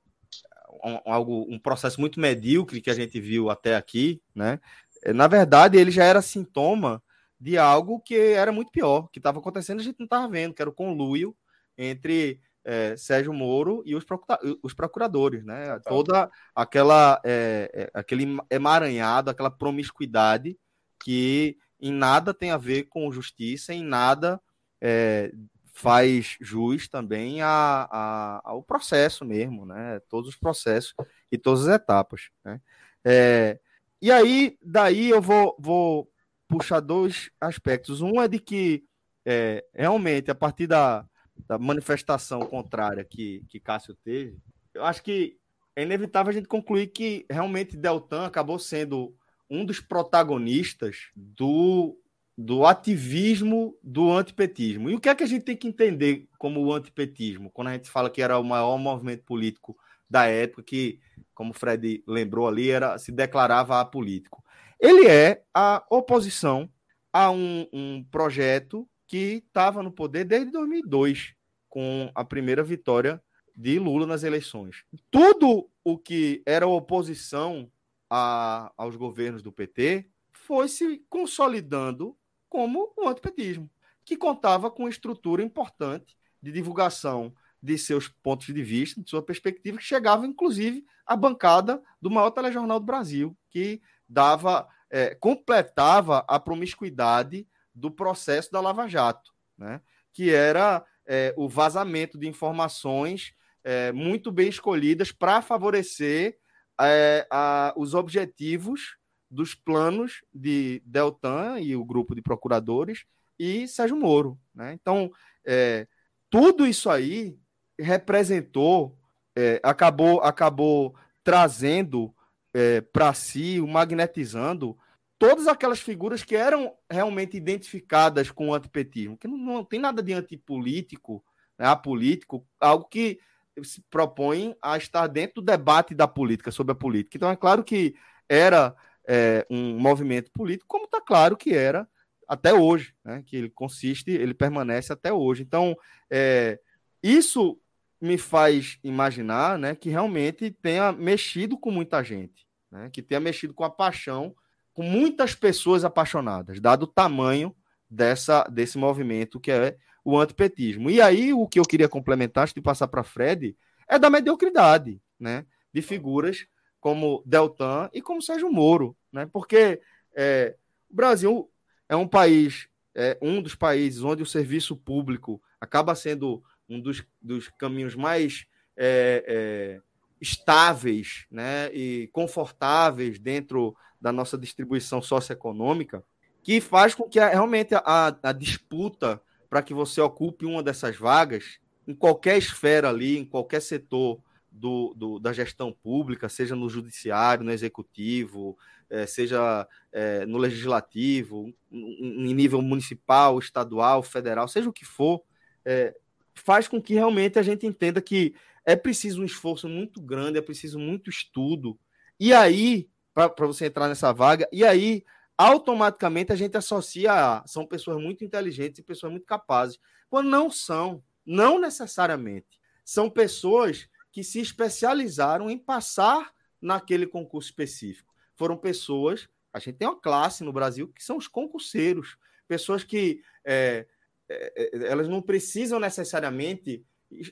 um, algo, um processo muito medíocre que a gente viu até aqui, né? É, na verdade, ele já era sintoma de algo que era muito pior, que estava acontecendo a gente não estava vendo, que era o conluio entre é, Sérgio Moro e os, procura os procuradores, né? Tá. Toda aquela é, é, aquele emaranhado, aquela promiscuidade que em nada tem a ver com justiça, em nada é, faz jus também a, a, ao processo mesmo, né? Todos os processos e todas as etapas, né? É, e aí, daí eu vou, vou puxar dois aspectos. Um é de que é, realmente, a partir da, da manifestação contrária que, que Cássio teve, eu acho que é inevitável a gente concluir que realmente Deltan acabou sendo um dos protagonistas do, do ativismo do antipetismo. E o que é que a gente tem que entender como o antipetismo, quando a gente fala que era o maior movimento político da época, que, como o Fred lembrou ali, era, se declarava apolítico. Ele é a oposição a um, um projeto que estava no poder desde 2002, com a primeira vitória de Lula nas eleições. Tudo o que era oposição a, aos governos do PT foi se consolidando como o antipetismo, que contava com estrutura importante de divulgação de seus pontos de vista, de sua perspectiva, que chegava inclusive à bancada do maior telejornal do Brasil, que dava, é, completava a promiscuidade do processo da Lava Jato, né? que era é, o vazamento de informações é, muito bem escolhidas para favorecer é, a, os objetivos dos planos de Deltan e o grupo de procuradores e Sérgio Moro. Né? Então, é, tudo isso aí representou, é, acabou, acabou trazendo é, para si, magnetizando todas aquelas figuras que eram realmente identificadas com o antipetismo, que não, não tem nada de antipolítico né, apolítico, algo que se propõe a estar dentro do debate da política, sobre a política. Então, é claro que era é, um movimento político, como está claro que era até hoje, né, que ele consiste, ele permanece até hoje. Então, é, isso me faz imaginar né, que realmente tenha mexido com muita gente, né, que tenha mexido com a paixão, com muitas pessoas apaixonadas, dado o tamanho dessa, desse movimento que é o antipetismo. E aí, o que eu queria complementar, antes de passar para Fred, é da mediocridade né, de figuras como Deltan e como Sérgio Moro, né, porque é, o Brasil é um país, é um dos países onde o serviço público acaba sendo um dos, dos caminhos mais é, é, estáveis né, e confortáveis dentro da nossa distribuição socioeconômica, que faz com que realmente a, a disputa para que você ocupe uma dessas vagas, em qualquer esfera ali, em qualquer setor do, do, da gestão pública, seja no judiciário, no executivo, é, seja é, no legislativo, em nível municipal, estadual, federal, seja o que for, é, faz com que realmente a gente entenda que é preciso um esforço muito grande, é preciso muito estudo. E aí, para você entrar nessa vaga, e aí automaticamente a gente associa a são pessoas muito inteligentes e pessoas muito capazes, quando não são, não necessariamente. São pessoas que se especializaram em passar naquele concurso específico. Foram pessoas, a gente tem uma classe no Brasil que são os concurseiros, pessoas que é, é, é, elas não precisam necessariamente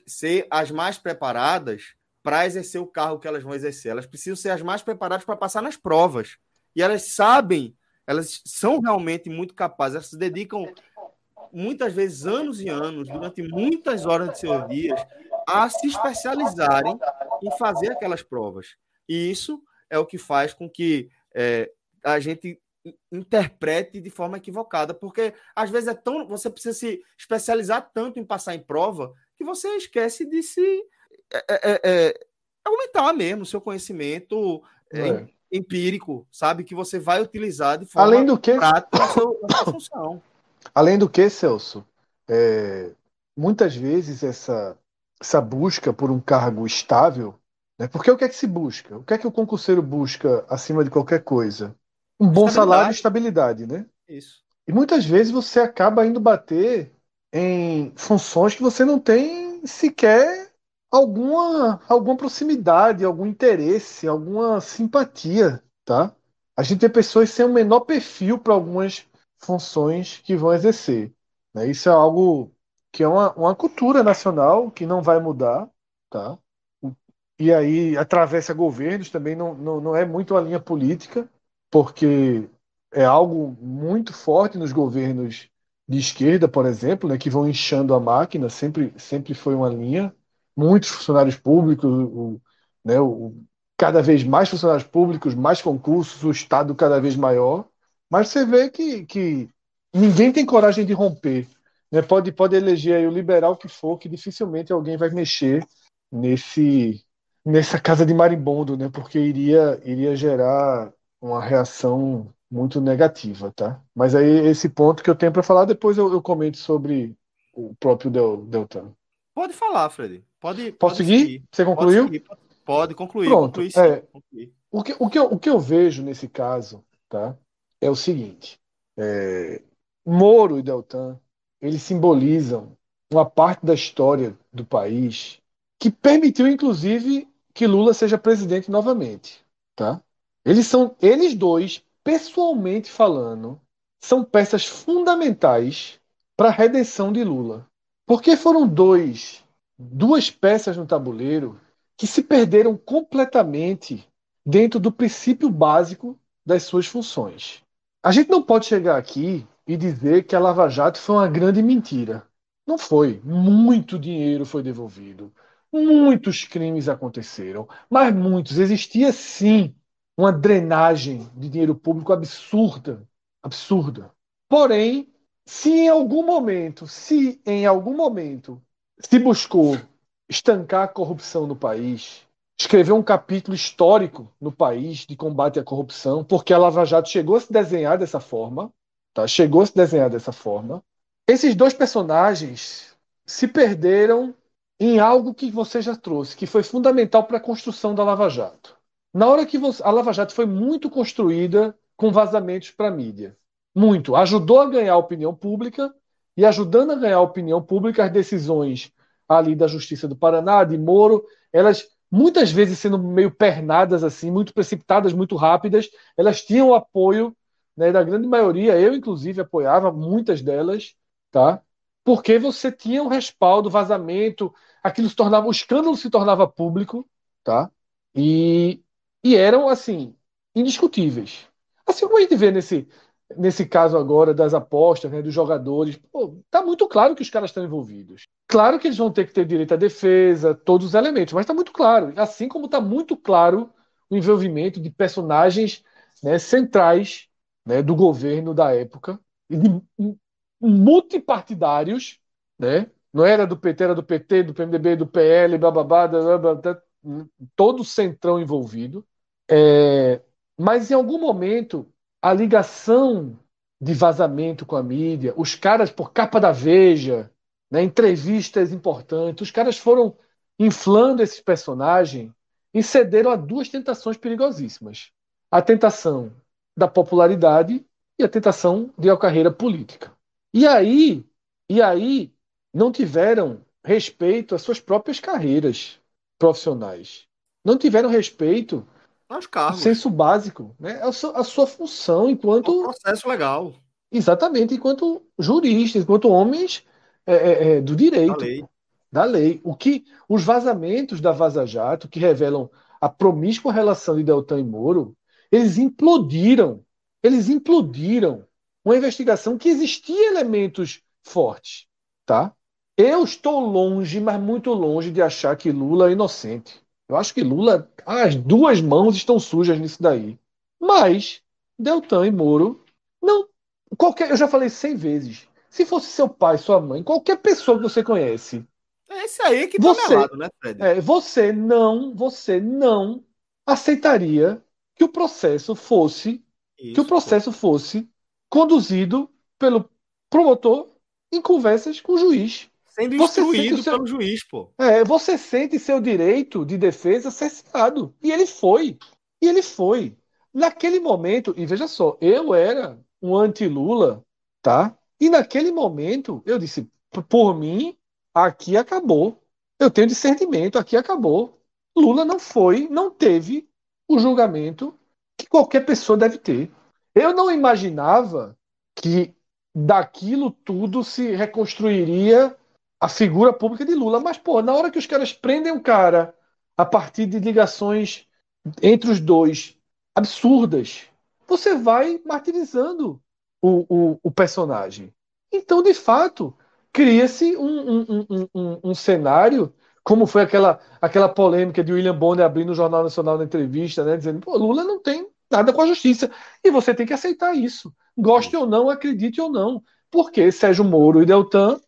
ser as mais preparadas para exercer o cargo que elas vão exercer. Elas precisam ser as mais preparadas para passar nas provas. E elas sabem, elas são realmente muito capazes, elas se dedicam muitas vezes anos e anos, durante muitas horas de seus dias, a se especializarem em fazer aquelas provas. E isso é o que faz com que é, a gente interprete de forma equivocada, porque às vezes é tão você precisa se especializar tanto em passar em prova que você esquece de se é, é, é, é aumentar mesmo o seu conhecimento empírico, sabe que você vai utilizar de forma além do que prática na sua, na sua função. Além do que, Celso, muitas vezes essa essa busca por um cargo estável, né? Porque o que é que se busca? O que é que o concurseiro busca acima de qualquer coisa? um bom salário e estabilidade, né? Isso. E muitas vezes você acaba indo bater em funções que você não tem sequer alguma, alguma proximidade, algum interesse, alguma simpatia, tá? A gente tem pessoas sem o menor perfil para algumas funções que vão exercer. Né? Isso é algo que é uma, uma cultura nacional que não vai mudar, tá? E aí atravessa governos, também não, não, não é muito a linha política, porque é algo muito forte nos governos de esquerda, por exemplo, né, que vão inchando a máquina, sempre, sempre foi uma linha. Muitos funcionários públicos, o, né, o, cada vez mais funcionários públicos, mais concursos, o Estado cada vez maior. Mas você vê que, que ninguém tem coragem de romper. Né? Pode, pode eleger o liberal que for, que dificilmente alguém vai mexer nesse nessa casa de marimbondo, né? porque iria, iria gerar uma reação muito negativa, tá? Mas aí esse ponto que eu tenho para falar, depois eu, eu, comento sobre o próprio Del, Deltan. Pode falar, Fred. Pode. Posso pode seguir? seguir? Você concluiu? Pode, pode concluir. Pronto. Concluir, é, o, que, o, que eu, o que eu vejo nesse caso, tá? É o seguinte: é, Moro e Deltan eles simbolizam uma parte da história do país que permitiu, inclusive, que Lula seja presidente novamente, tá? Eles são, eles dois, pessoalmente falando, são peças fundamentais para a redenção de Lula. Porque foram dois, duas peças no tabuleiro que se perderam completamente dentro do princípio básico das suas funções. A gente não pode chegar aqui e dizer que a Lava Jato foi uma grande mentira. Não foi. Muito dinheiro foi devolvido. Muitos crimes aconteceram, mas muitos. Existia sim uma drenagem de dinheiro público absurda, absurda. Porém, se em algum momento, se em algum momento se buscou estancar a corrupção no país, escrever um capítulo histórico no país de combate à corrupção, porque a Lava Jato chegou a se desenhar dessa forma, tá? Chegou a se desenhar dessa forma. Esses dois personagens se perderam em algo que você já trouxe, que foi fundamental para a construção da Lava Jato. Na hora que você, a Lava Jato foi muito construída com vazamentos para a mídia. Muito. Ajudou a ganhar a opinião pública e ajudando a ganhar a opinião pública, as decisões ali da Justiça do Paraná, de Moro, elas muitas vezes sendo meio pernadas assim, muito precipitadas, muito rápidas, elas tinham o apoio né, da grande maioria, eu inclusive apoiava muitas delas, tá? Porque você tinha um respaldo, vazamento, aquilo se tornava, o escândalo se tornava público, tá? E, e eram assim indiscutíveis. Assim como a gente vê nesse nesse caso agora das apostas, né, dos jogadores, pô, tá muito claro que os caras estão envolvidos. Claro que eles vão ter que ter direito à defesa, todos os elementos, mas está muito claro. Assim como está muito claro o envolvimento de personagens né, centrais né, do governo da época, e de multipartidários, né? não era do PT, era do PT, do PMDB, do PL, blá, blá, blá, blá todo o centrão envolvido. É, mas em algum momento a ligação de vazamento com a mídia, os caras, por capa da Veja, né, entrevistas importantes, os caras foram inflando esse personagem e cederam a duas tentações perigosíssimas: a tentação da popularidade e a tentação de uma carreira política. E aí, e aí não tiveram respeito às suas próprias carreiras profissionais. Não tiveram respeito aos cargos. senso básico, né? A sua, a sua função enquanto. O processo legal. Exatamente, enquanto juristas, enquanto homens é, é, é, do direito. Da lei. Da lei. O que os vazamentos da Vaza Jato, que revelam a promíscua relação de Deltan e Moro, eles implodiram. Eles implodiram uma investigação que existia elementos fortes, tá? Eu estou longe, mas muito longe de achar que Lula é inocente. Eu acho que Lula, as duas mãos estão sujas nisso daí. Mas Deltan e Moro não qualquer, eu já falei cem vezes. Se fosse seu pai, sua mãe, qualquer pessoa que você conhece, é esse aí que tá você, lado, né, Fred? É, você não, você não aceitaria que o processo fosse Isso, que o processo pô. fosse conduzido pelo promotor em conversas com o juiz. Sendo instruído seu... pelo juiz, pô. É, você sente seu direito de defesa cerceado. E ele foi. E ele foi. Naquele momento, e veja só, eu era um anti-Lula, tá? E naquele momento eu disse, por mim, aqui acabou. Eu tenho discernimento, aqui acabou. Lula não foi, não teve o julgamento que qualquer pessoa deve ter. Eu não imaginava que daquilo tudo se reconstruiria a figura pública de Lula. Mas, pô, na hora que os caras prendem um cara a partir de ligações entre os dois absurdas, você vai martirizando o, o, o personagem. Então, de fato, cria-se um, um, um, um, cenário, como foi aquela, aquela polêmica de William Bonner abrindo o Jornal Nacional na entrevista, né, dizendo: Pô, Lula não tem nada com a justiça. E você tem que aceitar isso. Goste ou não, acredite ou não. Porque Sérgio Moro e Deltan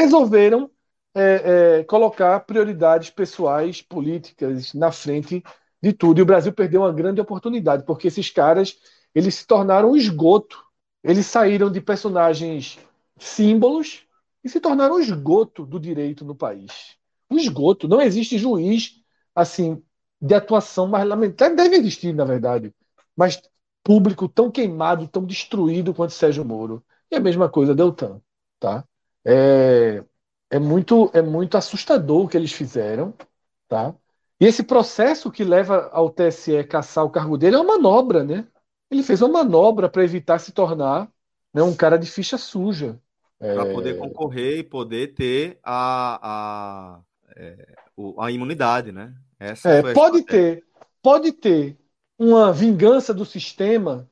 resolveram é, é, colocar prioridades pessoais, políticas na frente de tudo. E o Brasil perdeu uma grande oportunidade, porque esses caras eles se tornaram esgoto. Eles saíram de personagens símbolos e se tornaram esgoto do direito no país. Um esgoto. Não existe juiz assim de atuação mais lamentável. Deve existir, na verdade, mas público tão queimado, tão destruído quanto Sérgio Moro. E a mesma coisa Deltan, tá? É, é muito é muito assustador o que eles fizeram, tá? E esse processo que leva ao TSE caçar o cargo dele é uma manobra, né? Ele fez uma manobra para evitar se tornar né, um cara de ficha suja. Para é... poder concorrer e poder ter a, a, é, a imunidade, né? Essa é, pode ter, pode ter uma vingança do sistema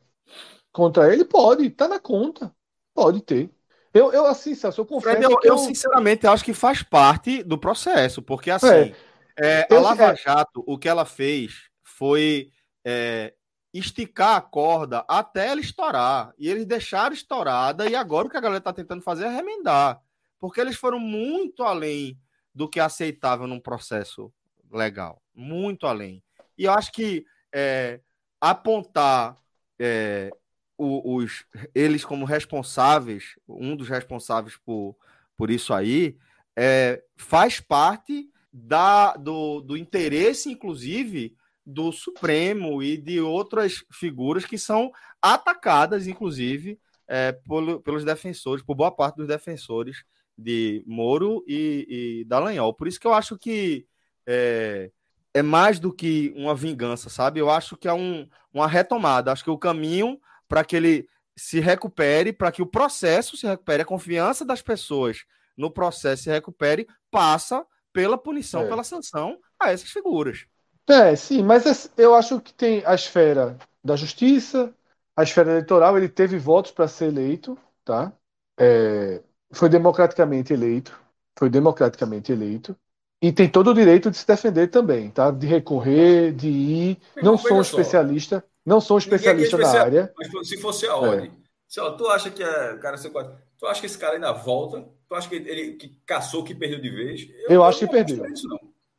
contra ele? Pode, tá na conta. Pode ter. Eu, eu assim, Celso, eu confesso. Fred, eu, eu, eu, sinceramente acho que faz parte do processo, porque assim, é. É, a Lava é. Jato, o que ela fez foi é, esticar a corda até ela estourar. E eles deixaram estourada, e agora o que a galera está tentando fazer é remendar. Porque eles foram muito além do que é aceitável num processo legal. Muito além. E eu acho que é, apontar é, os, eles como responsáveis, um dos responsáveis por, por isso aí, é, faz parte da, do, do interesse, inclusive, do Supremo e de outras figuras que são atacadas, inclusive, é, por, pelos defensores, por boa parte dos defensores de Moro e, e Dallagnol. Por isso que eu acho que é, é, mais do que uma vingança, sabe? Eu acho que é um, uma retomada. Acho que o caminho para que ele se recupere, para que o processo se recupere, a confiança das pessoas no processo se recupere, passa pela punição, é. pela sanção a essas figuras. É, sim, mas eu acho que tem a esfera da justiça, a esfera eleitoral, ele teve votos para ser eleito, tá? É, foi democraticamente eleito, foi democraticamente eleito e tem todo o direito de se defender também, tá? De recorrer, de ir. Não, sou um especialista, não sou um especialista é na área. Mas se fosse a ordem, é. se, ó, tu acha que é, cara, você pode, tu acha que esse cara ainda volta? Tu acha que ele que caçou, que perdeu de vez? Eu, eu acho que perdeu. Acho isso,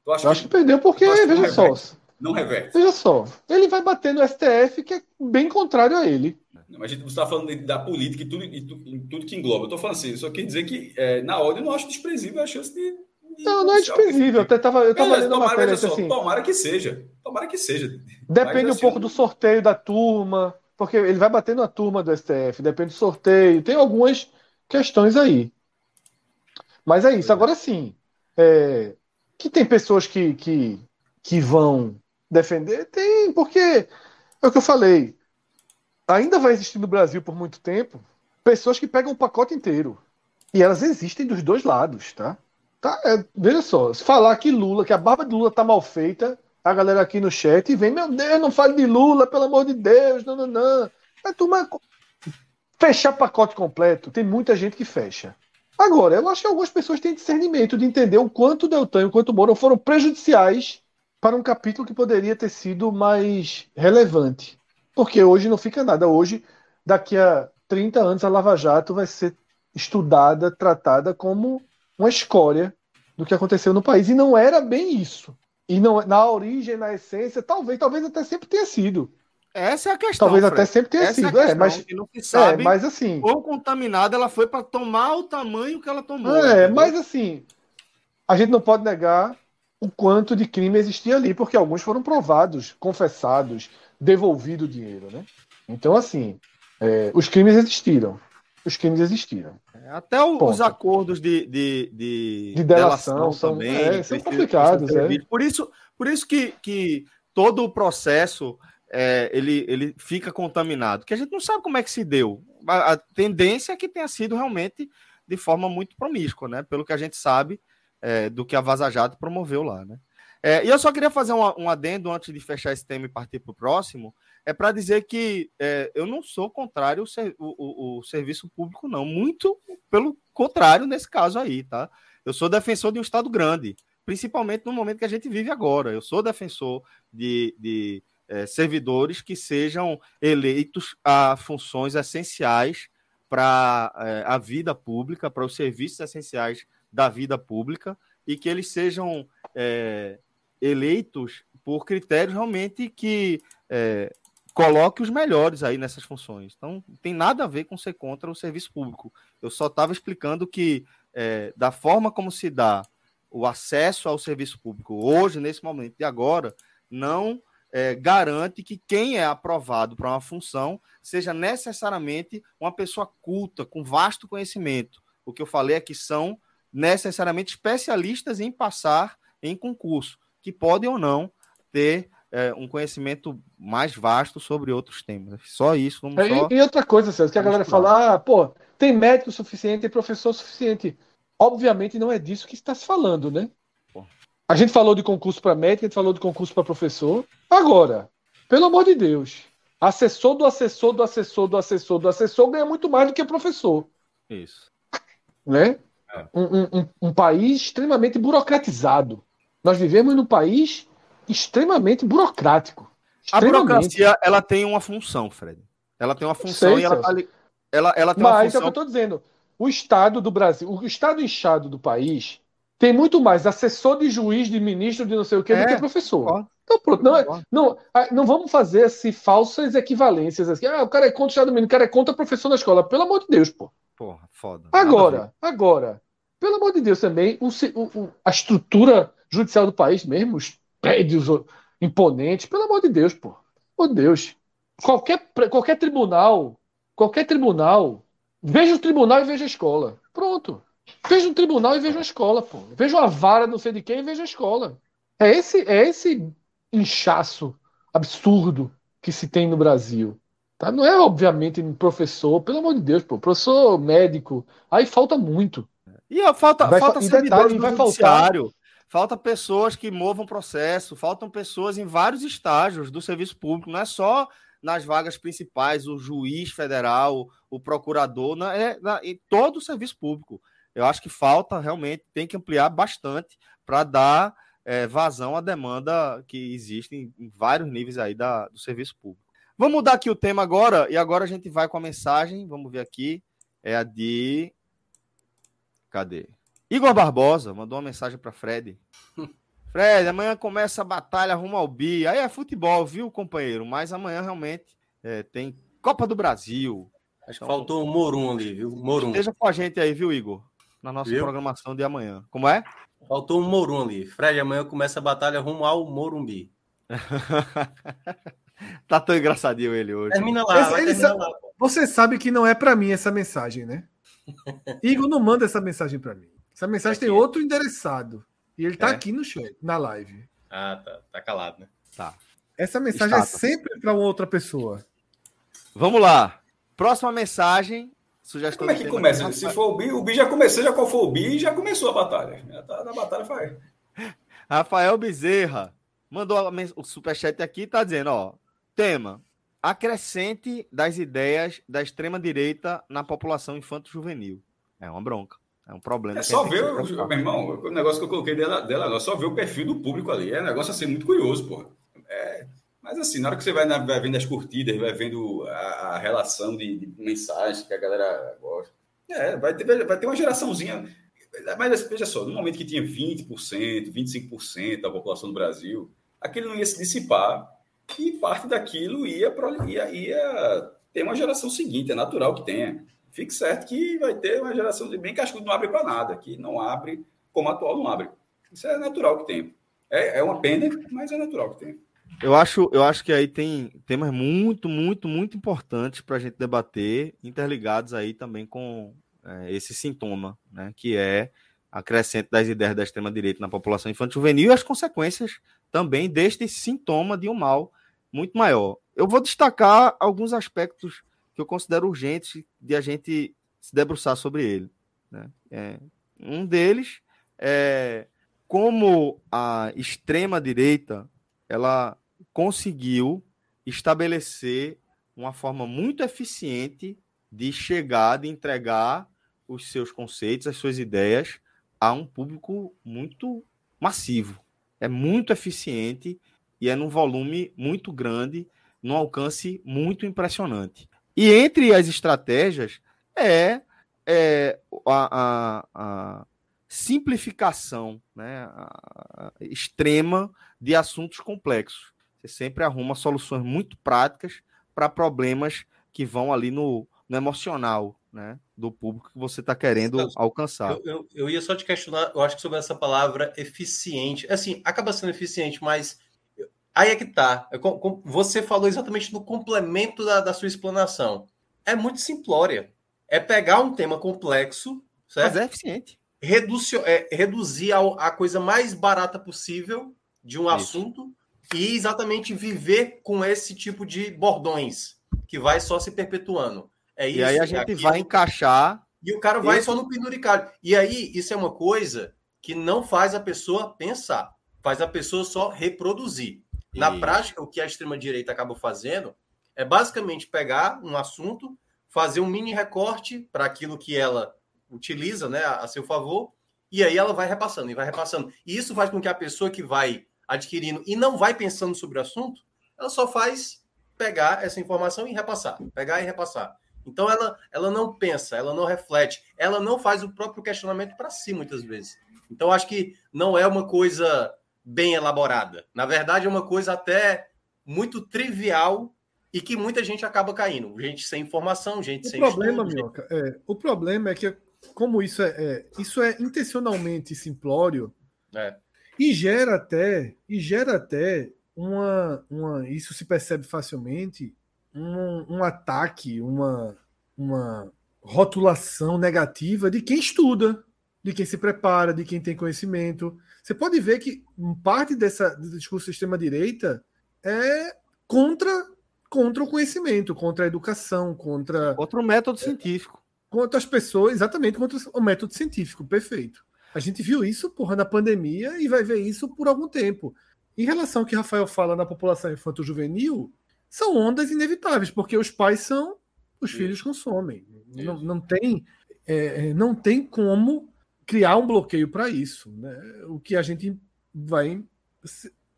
eu que, acho que perdeu porque veja só. Não reverte. Veja só, ele vai bater no STF que é bem contrário a ele. Não, a gente está falando da política e tudo, e tudo, que engloba. Eu estou falando assim, só quer dizer que é, na ordem eu não acho desprezível a chance de. Não, não é desprezível. Eu tava, eu tava lendo tomara, matéria, assim, tomara que seja. Tomara que seja. Depende Mas, um pouco do sorteio da turma, porque ele vai bater na turma do STF, depende do sorteio. Tem algumas questões aí. Mas é isso. Agora sim, é, que tem pessoas que, que, que vão defender? Tem, porque é o que eu falei ainda vai existir no Brasil por muito tempo pessoas que pegam o pacote inteiro. E elas existem dos dois lados, tá? Tá é, veja só, se falar que Lula, que a barba de Lula tá mal feita, a galera aqui no chat vem, meu Deus, não fale de Lula, pelo amor de Deus, não, não, não. É turma fechar pacote completo, tem muita gente que fecha. Agora, eu acho que algumas pessoas têm discernimento de entender o quanto Deltan e o quanto Moro foram prejudiciais para um capítulo que poderia ter sido mais relevante. Porque hoje não fica nada. Hoje, daqui a 30 anos, a Lava Jato vai ser estudada, tratada como uma escória do que aconteceu no país. E não era bem isso. E não, na origem, na essência, talvez, talvez até sempre tenha sido. Essa é a questão. Talvez Fred. até sempre tenha Essa sido. É, é mas não se sabe é, mas assim. Ou contaminada, ela foi para tomar o tamanho que ela tomou. É, entendeu? mas assim, a gente não pode negar o quanto de crime existia ali, porque alguns foram provados, confessados, devolvido o dinheiro, né? Então, assim, é, os crimes existiram. Os crimes existiram. É, até o, os acordos de, de, de, de delação, delação são, também é, são complicados. É. Por isso, por isso que, que todo o processo é, ele, ele fica contaminado, que a gente não sabe como é que se deu. A, a, tendência é que tenha sido realmente de forma muito promíscua, né? Pelo que a gente sabe é, do que a Vaza Jato promoveu lá, né? É, e eu só queria fazer um, um, adendo antes de fechar esse tema e partir para o próximo, é para dizer que é, eu não sou contrário ao serviço público, não. Muito pelo contrário nesse caso aí, tá? Eu sou defensor de um Estado grande, principalmente no momento que a gente vive agora. Eu sou defensor de, de é, servidores que sejam eleitos a funções essenciais para é, a vida pública, para os serviços essenciais da vida pública, e que eles sejam é, eleitos por critérios realmente que é, coloque os melhores aí nessas funções. Então, não tem nada a ver com ser contra o serviço público. Eu só estava explicando que, é, da forma como se dá o acesso ao serviço público hoje, nesse momento de agora, não é, garante que quem é aprovado para uma função seja necessariamente uma pessoa culta, com vasto conhecimento. O que eu falei é que são necessariamente especialistas em passar em concurso, que podem ou não ter é, um conhecimento mais vasto sobre outros temas. Só isso. Vamos é, só... E outra coisa, Celso, que a galera fala, ah, pô, tem médico suficiente, tem professor suficiente. Obviamente não é disso que está se falando, né? A gente falou de concurso para médico, a gente falou de concurso para professor. Agora, pelo amor de Deus, assessor do assessor do assessor do assessor do assessor ganha muito mais do que professor. Isso. Né? É. Um, um, um, país extremamente burocratizado. Nós vivemos num país extremamente burocrático. Extremamente. A burocracia ela tem uma função, Fred. Ela tem uma função sei, e ela, tá ali, ela, ela tem Mas uma função... é o que eu estou dizendo. O Estado do Brasil, o Estado inchado do país tem muito mais assessor de juiz, de ministro, de não sei o que, é, do que professor. Então, pronto, não, é, não, ah, não vamos fazer assim, falsas equivalências. Assim, ah, o cara é contra o Estado Mínimo, o cara é contra professor na escola. Pelo amor de Deus, pô. Porra, foda. Agora, agora, pelo amor de Deus também, o, o, a estrutura judicial do país mesmo, prédios imponentes, pelo amor de Deus, pô. Pelo amor de Deus. Qualquer, qualquer tribunal, qualquer tribunal, veja o tribunal e veja a escola. Pronto. Veja o tribunal e veja a escola, pô. Veja a vara não sei de quem e veja a escola. É esse, é esse inchaço absurdo que se tem no Brasil. Tá? Não é, obviamente, professor, pelo amor de Deus, pô, professor médico. Aí falta muito. E ó, falta, vai, falta detalhe, do judiciário. Faltar... Falta pessoas que movam processo, faltam pessoas em vários estágios do serviço público, não é só nas vagas principais, o juiz federal, o procurador, na, é, na, em todo o serviço público. Eu acho que falta realmente, tem que ampliar bastante para dar é, vazão à demanda que existe em, em vários níveis aí da, do serviço público. Vamos mudar aqui o tema agora, e agora a gente vai com a mensagem, vamos ver aqui, é a de... Cadê? Igor Barbosa mandou uma mensagem para Fred. Fred, amanhã começa a batalha rumo ao Bi. Aí é futebol, viu, companheiro? Mas amanhã realmente é, tem Copa do Brasil. Acho que então, faltou o Morum ali, viu? Morum. Esteja com a gente aí, viu, Igor? Na nossa viu? programação de amanhã. Como é? Faltou um Morum ali. Fred, amanhã começa a batalha rumo ao Morumbi. tá tão engraçadinho ele hoje. Termina lá, Esse, termina lá. Você sabe que não é para mim essa mensagem, né? Igor não manda essa mensagem para mim. Essa mensagem aqui. tem outro endereçado. E ele tá é? aqui no chat, na live. Ah, tá. Tá calado, né? Tá. Essa mensagem é sempre para outra pessoa. Vamos lá. Próxima mensagem. Sugestão Como é que começa? Se for o Bi, o Bi já começou, já qual for o Bi, já começou a batalha. Já tá na batalha, faz. Rafael Bezerra mandou o superchat aqui tá dizendo, ó, tema, acrescente das ideias da extrema direita na população infanto-juvenil. É uma bronca. É um problema. É só ver, o, meu irmão, o negócio que eu coloquei dela, dela, só ver o perfil do público ali. É um negócio assim muito curioso, pô. É, mas assim, na hora que você vai, na, vai vendo as curtidas, vai vendo a, a relação de, de, mensagens que a galera gosta. É, vai ter, vai ter uma geraçãozinha. Mas veja só, no momento que tinha 20%, 25% da população do Brasil, aquilo não ia se dissipar e parte daquilo ia, ia, ia ter uma geração seguinte, é natural que tenha fique certo que vai ter uma geração de bem que não abre para nada, que não abre como atual não abre. Isso é natural que tem. É, é uma pena, mas é natural que tem. Eu acho, eu acho que aí tem temas muito, muito, muito importantes para a gente debater, interligados aí também com é, esse sintoma, né, que é a crescente das ideias da extrema-direita na população infantil juvenil e as consequências também deste sintoma de um mal muito maior. Eu vou destacar alguns aspectos que eu considero urgente de a gente se debruçar sobre ele. Né? É, um deles é como a extrema direita ela conseguiu estabelecer uma forma muito eficiente de chegar, de entregar os seus conceitos, as suas ideias a um público muito massivo. É muito eficiente e é num volume muito grande, num alcance muito impressionante. E entre as estratégias é, é a, a, a, simplificação né, a, extrema de assuntos complexos. Você sempre arruma soluções muito práticas para problemas que vão ali no, no emocional né, do público que você está querendo eu, alcançar. Eu, eu, eu, ia só te questionar, eu acho que sobre essa palavra eficiente. Assim, acaba sendo eficiente, mas Aí é que tá. Você falou exatamente no complemento da, da sua explanação. É muito simplória. É pegar um tema complexo, certo? Mas é eficiente. É, reduzir a, a, coisa mais barata possível de um Isso. assunto e exatamente viver com esse tipo de bordões que vai só se perpetuando. É isso, e aí a é gente vai encaixar. E o cara vai esse... só no penduricalho. E aí, isso é uma coisa que não faz a pessoa pensar, faz a pessoa só reproduzir. Na e... prática, o que a extrema-direita acaba fazendo é basicamente pegar um assunto, fazer um mini recorte para aquilo que ela utiliza né, a, seu favor, e aí ela vai repassando e vai repassando. E isso faz com que a pessoa que vai adquirindo e não vai pensando sobre o assunto, ela só faz pegar essa informação e repassar, pegar e repassar. Então ela, ela não pensa, ela não reflete, ela não faz o próprio questionamento para si muitas vezes. Então acho que não é uma coisa bem elaborada. Na verdade, é uma coisa até muito trivial e que muita gente acaba caindo. Gente sem informação, gente o sem problema, estudo, Minhoca, gente... é, O problema é que como isso é, é, isso é intencionalmente simplório é. e gera até e gera até uma, uma isso se percebe facilmente um, um ataque, uma, uma rotulação negativa de quem estuda, de quem se prepara, de quem tem conhecimento. Você pode ver que parte dessa, do discurso extrema-direita é contra, contra o conhecimento, contra a educação, contra. Contra o método científico. Contra as pessoas, exatamente, contra o método científico, perfeito. A gente viu isso, porra, na pandemia e vai ver isso por algum tempo. Em relação ao que Rafael fala na população infanto-juvenil, são ondas inevitáveis, porque os pais são, os isso. filhos consomem. Não, não, tem, é, é, não tem como criar um bloqueio para isso. Né? O que a gente vai.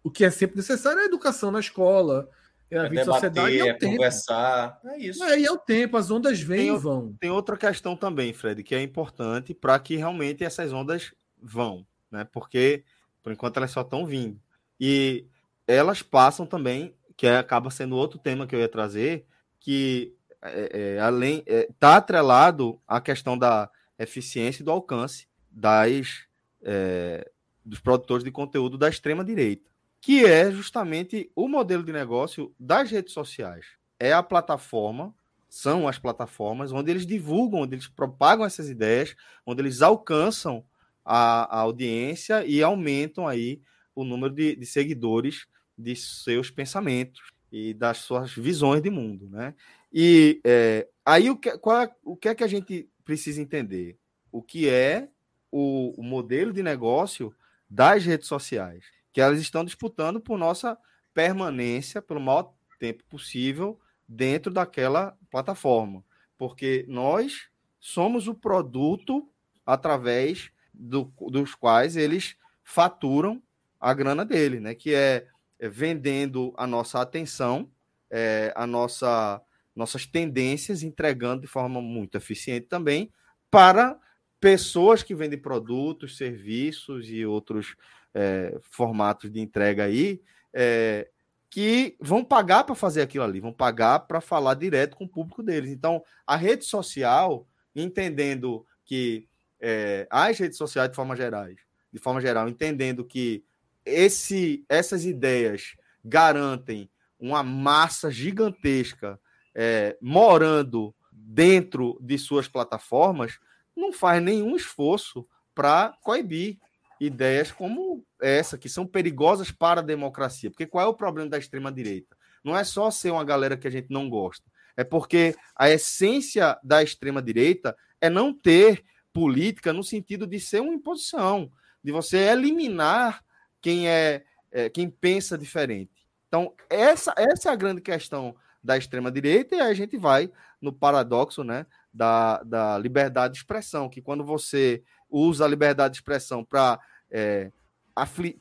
O que é sempre necessário é a educação na escola, é a é vida debater, sociedade é é tempo. conversar. É isso. É, e é o tempo, as ondas vêm e vão. Tem outra questão também, Fred, que é importante para que realmente essas ondas vão, né? Porque por enquanto elas só estão vindo. E elas passam também que é, acaba sendo outro tema que eu ia trazer, que é, é, além está é, tá atrelado à questão da eficiência e do alcance das é, dos produtores de conteúdo da extrema direita, que é justamente o modelo de negócio das redes sociais. É a plataforma, são as plataformas onde eles divulgam, onde eles propagam essas ideias, onde eles alcançam a, a audiência e aumentam aí o número de, de seguidores de seus pensamentos e das suas visões de mundo, né? E é, aí o que, qual, é, o que é que a gente precisa entender? O que é o, o modelo de negócio das redes sociais, que elas estão disputando por nossa permanência pelo maior tempo possível dentro daquela plataforma, porque nós somos o produto através do, dos quais eles faturam a grana dele, né? Que é é, vendendo a nossa atenção, é, a nossa nossas tendências, entregando de forma muito eficiente também para pessoas que vendem produtos, serviços e outros é, formatos de entrega aí, é, que vão pagar para fazer aquilo ali, vão pagar para falar direto com o público deles. Então, a rede social, entendendo que é, as redes sociais de forma geral, de forma geral, entendendo que esse, essas ideias garantem uma massa gigantesca é, morando dentro de suas plataformas, não faz nenhum esforço para coibir ideias como essa, que são perigosas para a democracia. Porque qual é o problema da extrema-direita? Não é só ser uma galera que a gente não gosta, é porque a essência da extrema-direita é não ter política no sentido de ser uma imposição, de você eliminar quem é, é quem pensa diferente. Então, essa, essa é a grande questão da extrema-direita, e aí a gente vai no paradoxo né, da, da liberdade de expressão, que quando você usa a liberdade de expressão para é,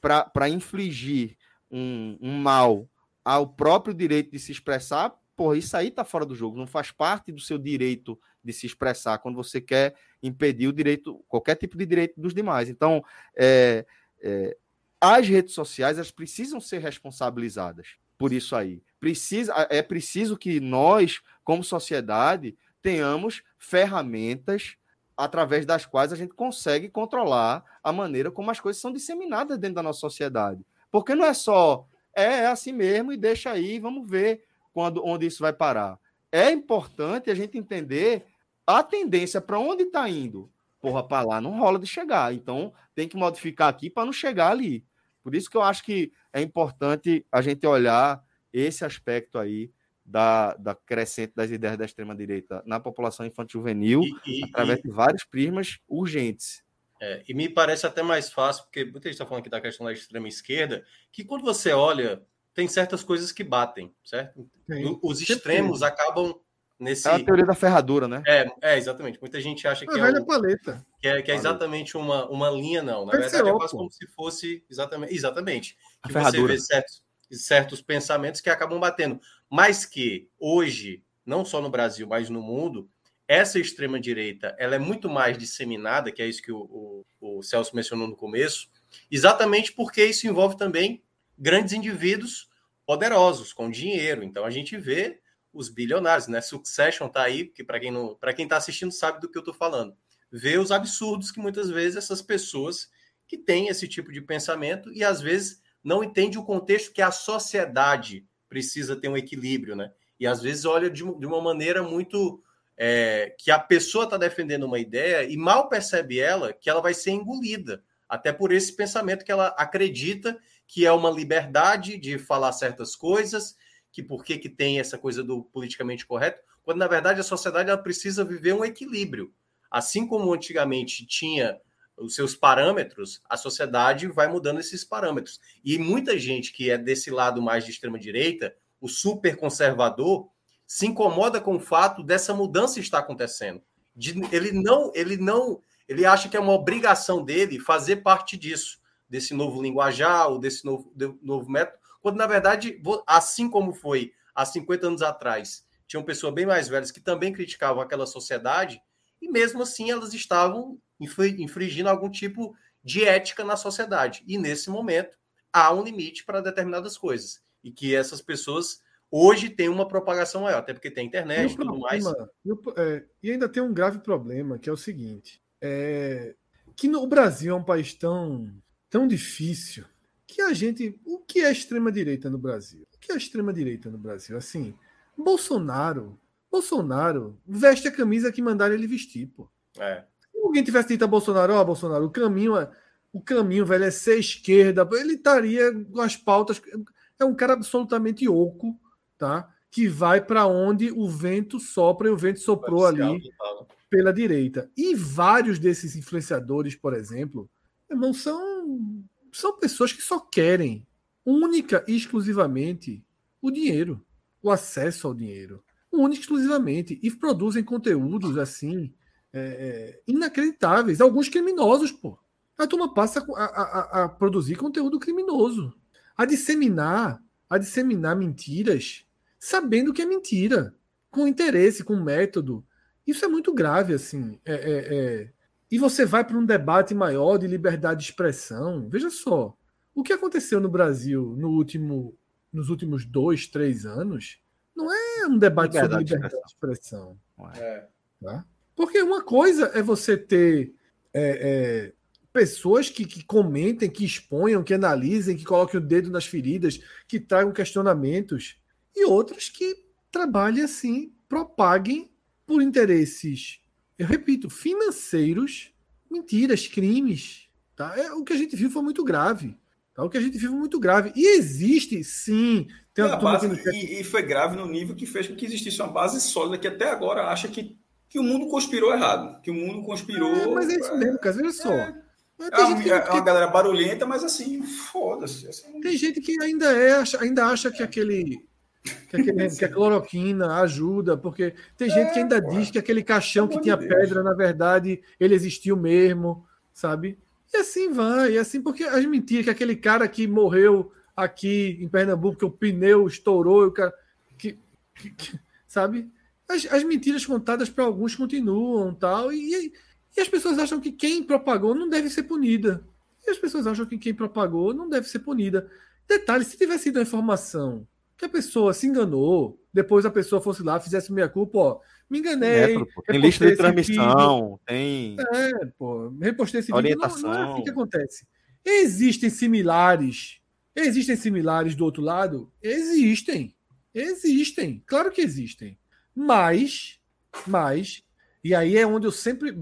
para infligir um, um, mal ao próprio direito de se expressar, porra, isso aí está fora do jogo, não faz parte do seu direito de se expressar quando você quer impedir o direito, qualquer tipo de direito dos demais. Então, é, é, as redes sociais elas precisam ser responsabilizadas por isso aí. Precisa, é preciso que nós, como sociedade, tenhamos ferramentas através das quais a gente consegue controlar a maneira como as coisas são disseminadas dentro da nossa sociedade. Porque não é só é, é assim mesmo e deixa aí, vamos ver quando onde isso vai parar. É importante a gente entender a tendência para onde está indo. Porra, para lá não rola de chegar. Então tem que modificar aqui para não chegar ali. Por isso que eu acho que é importante a gente olhar esse aspecto aí da, da crescente das ideias da extrema-direita na população infantil juvenil, e, e, através e... de vários prismas urgentes. É, e me parece até mais fácil, porque muita gente está falando aqui da questão da extrema-esquerda, que quando você olha, tem certas coisas que batem, certo? Sim. Os extremos acabam nesse. É a teoria da ferradura, né? É, é exatamente. Muita gente acha que, é, o... paleta. que é, que é exatamente uma, uma linha, não. Na verdade, é quase como se fosse exatamente. Exatamente. Que você vê certos, certos pensamentos que acabam batendo. Mas que hoje, não só no Brasil, mas no mundo, essa extrema-direita ela é muito mais disseminada, que é isso que o, o, o Celso mencionou no começo, exatamente porque isso envolve também grandes indivíduos poderosos, com dinheiro. Então a gente vê os bilionários, né? Succession tá aí, que para quem não, para quem tá assistindo sabe do que eu tô falando. ver os absurdos que muitas vezes essas pessoas que têm esse tipo de pensamento e às vezes não entende o contexto que a sociedade precisa ter um equilíbrio, né? E às vezes olha de, de uma maneira muito é, que a pessoa está defendendo uma ideia e mal percebe ela que ela vai ser engolida, até por esse pensamento que ela acredita que é uma liberdade de falar certas coisas, que por que, que tem essa coisa do politicamente correto, quando na verdade a sociedade ela precisa viver um equilíbrio. Assim como antigamente tinha os seus parâmetros, a sociedade vai mudando esses parâmetros. E muita gente que é desse lado mais de extrema direita, o super conservador, se incomoda com o fato dessa mudança estar acontecendo. De, ele não, ele não, ele acha que é uma obrigação dele fazer parte disso, desse novo linguajar ou desse novo, de, novo método, quando na verdade, assim como foi há 50 anos atrás, tinham pessoas bem mais velhas que também criticavam aquela sociedade, e mesmo assim elas estavam infringindo algum tipo de ética na sociedade. E nesse momento há um limite para determinadas coisas. E que essas pessoas hoje têm uma propagação maior, até porque tem internet e tudo mais. é, e ainda tem um grave problema, que é o seguinte: é, que no Brasil é um país tão, tão difícil que a gente. O que é extrema-direita no Brasil? O que é extrema-direita no Brasil? Assim, Bolsonaro. Bolsonaro veste a camisa que mandaram ele vestir, pô. É alguém tivesse dito a Bolsonaro, ó, oh, Bolsonaro, o caminho é. O caminho, velho, é ser esquerda. Ele estaria com as pautas. É um cara absolutamente oco, tá? Que vai para onde o vento sopra e o vento soprou ali pela direita. E vários desses influenciadores, por exemplo, irmão, são, são pessoas que só querem única e exclusivamente o dinheiro, o acesso ao dinheiro. Única e exclusivamente. E produzem conteúdos assim é, é, inacreditáveis, alguns criminosos, pô. A turma passa a, a, a, produzir conteúdo criminoso, a disseminar, a disseminar mentiras, sabendo que é mentira, com interesse, com método. Isso é muito grave, assim. É, é, é. e você vai para um debate maior de liberdade de expressão. Veja só, o que aconteceu no Brasil no último, nos últimos dois, três anos não é um debate liberdade sobre liberdade de expressão. De expressão. É. Tá? Porque uma coisa é você ter é, é, pessoas que, que, comentem, que exponham, que analisem, que coloquem o dedo nas feridas, que tragam questionamentos, e outras que trabalhem assim, propaguem por interesses, eu repito, financeiros, mentiras, crimes. Tá? É, o que a gente viu foi muito grave. Tá? O que a gente viu foi muito grave. E existe, sim. Tem uma base, e, e, foi grave no nível que fez com que existisse uma base sólida que até agora acha que que o mundo conspirou errado. Que o mundo conspirou. É, mas é isso mesmo, cara. Veja só. É, é, uma, que, é uma galera barulhenta, mas assim, foda-se. Assim, tem gente que ainda, é, ainda acha que aquele. Que, aquele, que a cloroquina ajuda, porque tem é, gente que ainda pô, diz que aquele caixão que tinha Deus. pedra, na verdade, ele existiu mesmo, sabe? E assim vai, e assim, porque as mentiras que aquele cara que morreu aqui em Pernambuco, que o pneu estourou, o cara. Que, que, que, sabe? As, as mentiras contadas para alguns continuam tal e, e as pessoas acham que quem propagou não deve ser punida. E as pessoas acham que quem propagou não deve ser punida. Detalhe, se tivesse sido a informação que a pessoa se enganou, depois a pessoa fosse lá, fizesse minha culpa, ó, me enganei. É, tem lista de transmissão, tem. É, pô, repostei esse orientação. vídeo. Não, não é assim que acontece. Existem similares. Existem similares do outro lado? Existem. Existem. Claro que existem. Mas, mas, e aí é onde eu sempre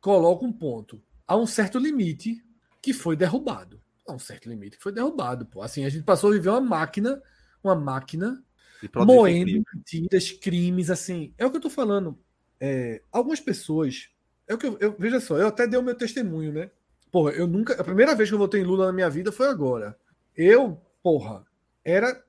coloco um ponto. Há um certo limite que foi derrubado. Há um certo limite que foi derrubado. Pô. Assim, a gente passou a viver uma máquina, uma máquina moendo mentiras, crimes, assim. É o que eu tô falando. É, algumas pessoas. É o que eu, eu, veja só, eu até dei o meu testemunho, né? Porra, eu nunca. A primeira vez que eu votei em Lula na minha vida foi agora. Eu, porra, era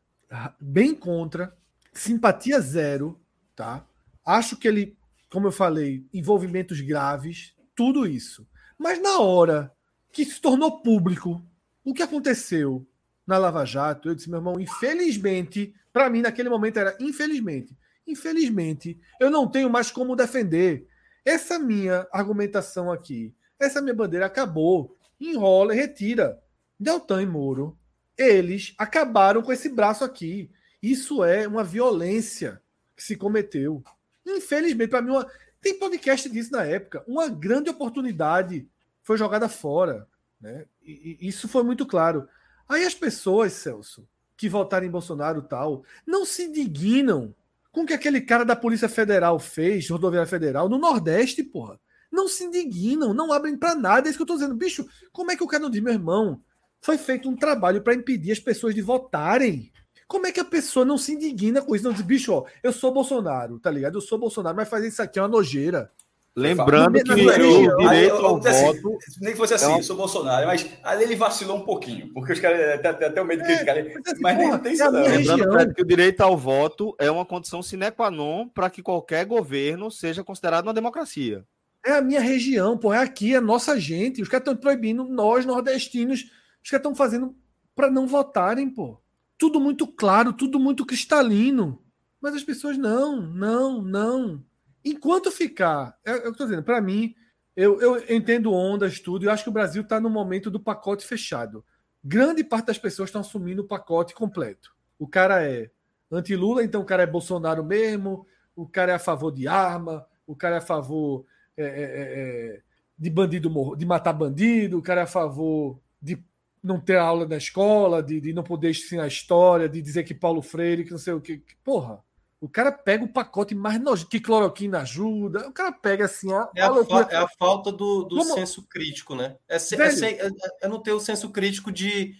bem contra, simpatia zero tá? Acho que ele, como eu falei, envolvimentos graves, tudo isso. Mas na hora que se tornou público o que aconteceu na Lava Jato, eu disse, meu irmão, infelizmente, para mim naquele momento era infelizmente, infelizmente, eu não tenho mais como defender essa minha argumentação aqui. Essa minha bandeira acabou. Enrola e retira. Deltan e Moro, eles acabaram com esse braço aqui. Isso é uma violência que se cometeu. Infelizmente, para mim, uma... Tem podcast disso na época. Uma grande oportunidade foi jogada fora. Né? E, e isso foi muito claro. Aí as pessoas, Celso, que votaram em Bolsonaro tal, não se indignam com o que aquele cara da Polícia Federal fez, Rodoviária Federal, no Nordeste, porra. Não se indignam, não abrem para nada. É isso que eu tô dizendo. Bicho, como é que o cara não diz, meu irmão? Foi feito um trabalho para impedir as pessoas de votarem. Como é que a pessoa não se indigna com isso? Não diz, bicho, ó, eu sou Bolsonaro, tá ligado? Eu sou Bolsonaro, mas fazer isso aqui é uma nojeira. Lembrando que o direito ao assim, voto. Nem que fosse assim, é eu sou Bolsonaro, mas ali ele vacilou um pouquinho, porque os caras até, até o medo de criticar ele. Mas, assim, porra, não tem isso, não. Lembrando que o direito ao voto é uma condição sine qua non para que qualquer governo seja considerado uma democracia. É a minha região, pô, é aqui, é nossa gente. Os caras estão proibindo nós, nordestinos, os caras estão fazendo para não votarem, pô. Tudo muito claro, tudo muito cristalino. Mas as pessoas não, não, não. Enquanto ficar, é, é eu estou dizendo, para mim, eu, eu entendo ondas, tudo, eu acho que o Brasil está no momento do pacote fechado. Grande parte das pessoas estão assumindo o pacote completo. O cara é anti-Lula, então o cara é Bolsonaro mesmo, o cara é a favor de arma, o cara é a favor é, é, é, é de bandido de matar bandido, o cara é a favor de não ter aula na escola, de, de não poder ensinar história, de dizer que Paulo Freire, que não sei o que. Porra, o cara pega o pacote mais nojento, que cloroquina ajuda. O cara pega assim, ó. É, a, fa é a falta do, do senso crítico, né? É, é, é, é, não ter o senso crítico de.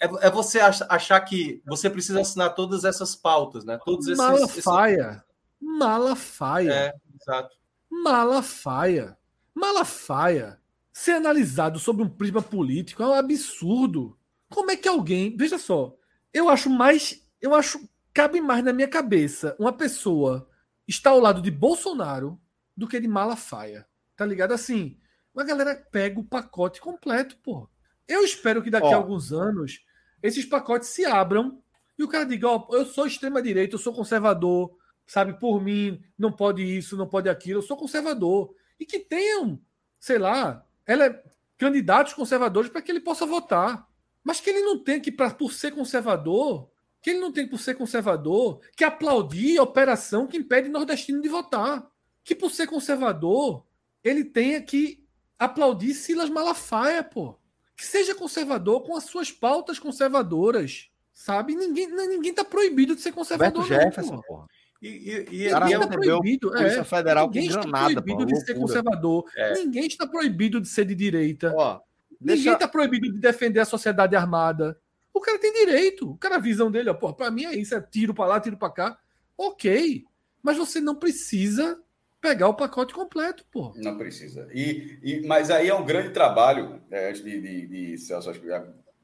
É, é você achar que você precisa assinar todas essas pautas, né? Todos esses. Malafaia. Esses... Malafaia. É, exato. Malafaia. Malafaia. Ser analisado sobre um prisma político é um absurdo. Como é que alguém. Veja só. Eu acho mais. Eu acho cabe mais na minha cabeça uma pessoa estar ao lado de Bolsonaro do que de Malafaia. Tá ligado? Assim, a galera pega o pacote completo, pô. Eu espero que daqui a alguns anos esses pacotes se abram e o cara diga: Ó, oh, eu sou extrema-direita, eu sou conservador, sabe? Por mim, não pode isso, não pode aquilo, eu sou conservador. E que tenham, sei lá, ela é, candidatos conservadores para que ele possa votar. Mas que ele não tenha que, pra, por ser conservador, que ele não tem por ser conservador que aplaudir a operação que impede nordestino de votar. Que por ser conservador, ele tenha que aplaudir Silas Malafaia, pô. Que seja conservador com as suas pautas conservadoras. Sabe? Ninguém, ninguém tá proibido de ser conservador. Beto Jefferson, pô. E, e, e ninguém está proibido. É, Federal ninguém está proibido pô, de loucura. ser conservador. É. Ninguém está proibido de ser de direita. Ó, ninguém está deixa... proibido de defender a sociedade armada. O cara tem direito. O cara, a visão dele, ó, pô, pra mim é isso, é tiro para lá, tiro para cá. Ok. Mas você não precisa pegar o pacote completo, pô. Não precisa. E, e, mas aí é um grande trabalho, é, antes de, de, de Celso, acho que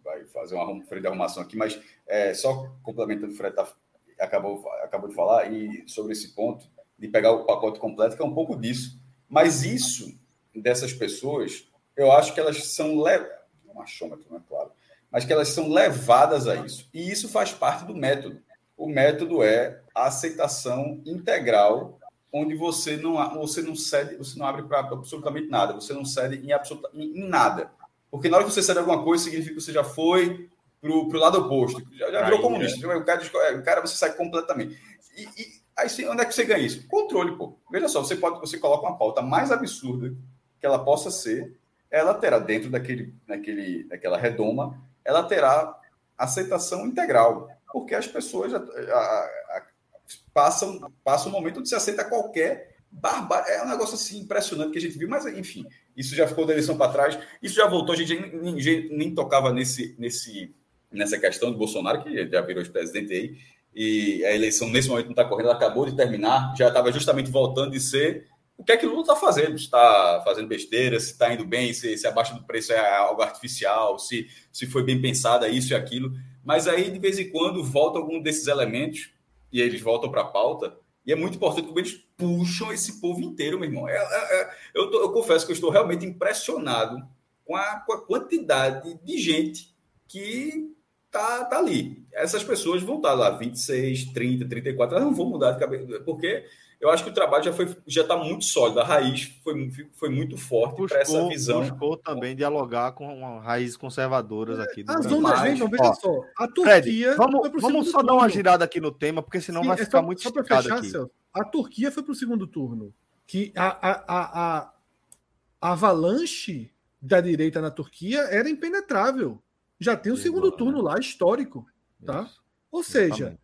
vai fazer uma freio de arrumação aqui, mas é, só complementando o que o Fred tá, acabou, acabou de falar, e sobre esse ponto de pegar o pacote completo, que é um pouco disso. Mas isso, dessas pessoas, eu acho que elas são leves. Um achômetro, não é claro mas que elas são levadas a isso. E isso faz parte do método. O método é a aceitação integral, onde você não, você não cede, você não abre para absolutamente nada, você não cede em, absoluta, em, nada. Porque na hora que você cede alguma coisa, significa que você já foi para o lado oposto, já, já virou comunista. É. O, cara, o cara você sai completamente. E, e aí onde é que você ganha isso? Controle, pô. Veja só, você pode, você coloca uma pauta mais absurda que ela possa ser, ela terá dentro daquele, daquele, daquela redoma ela terá aceitação integral, porque as pessoas a, a, a, passam, passam um momento onde se aceita qualquer barbárie. É um negócio assim impressionante que a gente viu, mas enfim, isso já ficou da eleição para trás, isso já voltou, a gente nem, nem, nem tocava nesse, nesse, nessa questão do Bolsonaro, que já virou presidente aí, e a eleição nesse momento não está correndo, ela acabou de terminar, já estava justamente voltando de ser o que é que Lula está fazendo? Está fazendo besteira, se está indo bem, se, se abaixo do preço é algo artificial, se, se foi bem pensado, é isso e aquilo. Mas aí, de vez em quando, volta algum desses elementos e eles voltam para a pauta. E é muito importante como eles puxam esse povo inteiro, meu irmão. É, é, é, eu, tô, eu, confesso que eu estou realmente impressionado com a, com a quantidade de gente que tá, tá ali. Essas pessoas vão estar lá 26, 30, 34, elas não vão mudar de cabeça, porque eu acho que o trabalho já foi já está muito sólido, a raiz foi, foi muito forte para essa visão. Buscou também dialogar com raízes conservadoras aqui. As ondas vêm, veja só. A Turquia. Fred, vamos vamos só turno. dar uma girada aqui no tema, porque senão Sim, vai é ficar só, muito só fechar, aqui. Celso, a Turquia foi para o segundo turno. que a, a, a, a avalanche da direita na Turquia era impenetrável. Já tem um segundo né? turno lá, histórico. Tá? Ou seja,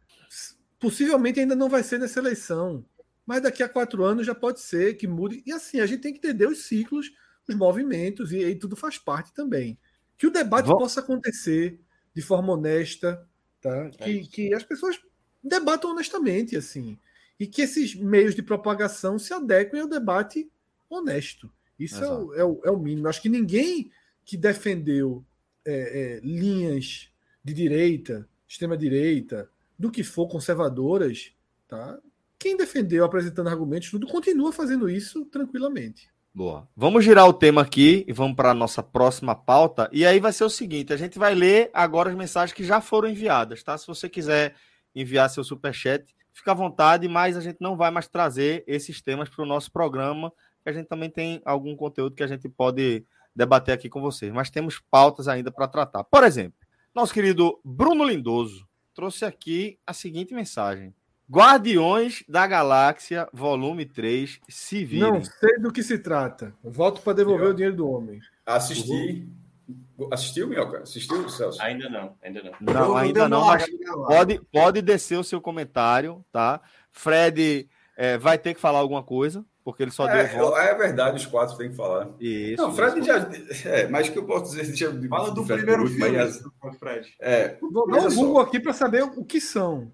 possivelmente ainda não vai ser nessa eleição, mas daqui a quatro anos já pode ser que mude. E assim, a gente tem que entender os ciclos, os movimentos, e aí tudo faz parte também. Que o debate Vou... possa acontecer de forma honesta, tá? É que, que as pessoas debatam honestamente, assim. E que esses meios de propagação se adequem ao debate honesto. Isso é o, é o, é, o, mínimo. Acho que ninguém que defendeu é, é, linhas de direita, extrema-direita, do que for conservadoras, tá? Quem defendeu apresentando argumentos, tudo continua fazendo isso tranquilamente. Boa. Vamos girar o tema aqui e vamos para a nossa próxima pauta. E aí vai ser o seguinte: a gente vai ler agora as mensagens que já foram enviadas, tá? Se você quiser enviar seu superchat, fica à vontade, mas a gente não vai mais trazer esses temas para o nosso programa, a gente também tem algum conteúdo que a gente pode debater aqui com vocês. Mas temos pautas ainda para tratar. Por exemplo, nosso querido Bruno Lindoso trouxe aqui a seguinte mensagem. Guardiões da Galáxia, volume 3, se virem. Não sei do que se trata. Volto para devolver Eu... o dinheiro do homem. Assisti. Uhum. Assistiu, Minhoca? Assistiu, Celso? Ainda não, ainda não. Não, ainda não, mas pode, pode descer o seu comentário, tá? Fred é, vai ter que falar alguma coisa, porque ele só é, deu voto. É verdade, os quatro têm que falar. Isso. Não, Fred isso. já. É, mas que eu posso dizer. Já, Fala do primeiro filme, mas, Fred. É, Vou dar um Google aqui para saber o que são.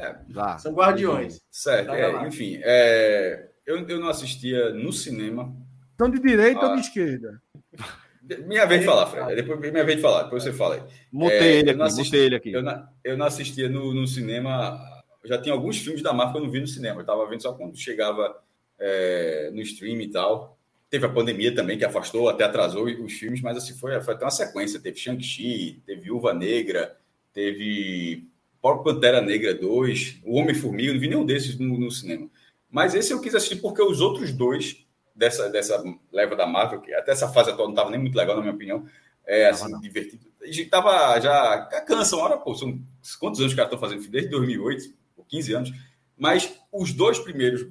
É, São guardiões. Certo, é, enfim. É, eu, eu não assistia no cinema. São de direita ou de esquerda? Minha vez de falar, Fred. Depois, minha vez de falar, depois você fala aí. Mutei é, ele aqui, assisti, ele aqui. Eu não, eu não assistia no, no cinema. Já tinha alguns filmes da Marvel que eu não vi no cinema. Eu estava vendo só quando chegava é, no stream e tal. Teve a pandemia também, que afastou, até atrasou os filmes, mas assim, foi, foi até uma sequência. Teve Shang-Chi, teve Viúva Negra, teve próprio Pantera Negra 2, O Homem-Formiga, não vi nenhum desses no, no, cinema. Mas esse eu quis assistir porque os outros dois dessa, dessa leva da Marvel, que até essa fase atual não estava nem muito legal, na minha opinião, é assim, não, divertido. A gente tava já. Cansa uma hora, pô, são quantos anos os caras estão fazendo? Desde 2008, 15 anos. Mas os dois primeiros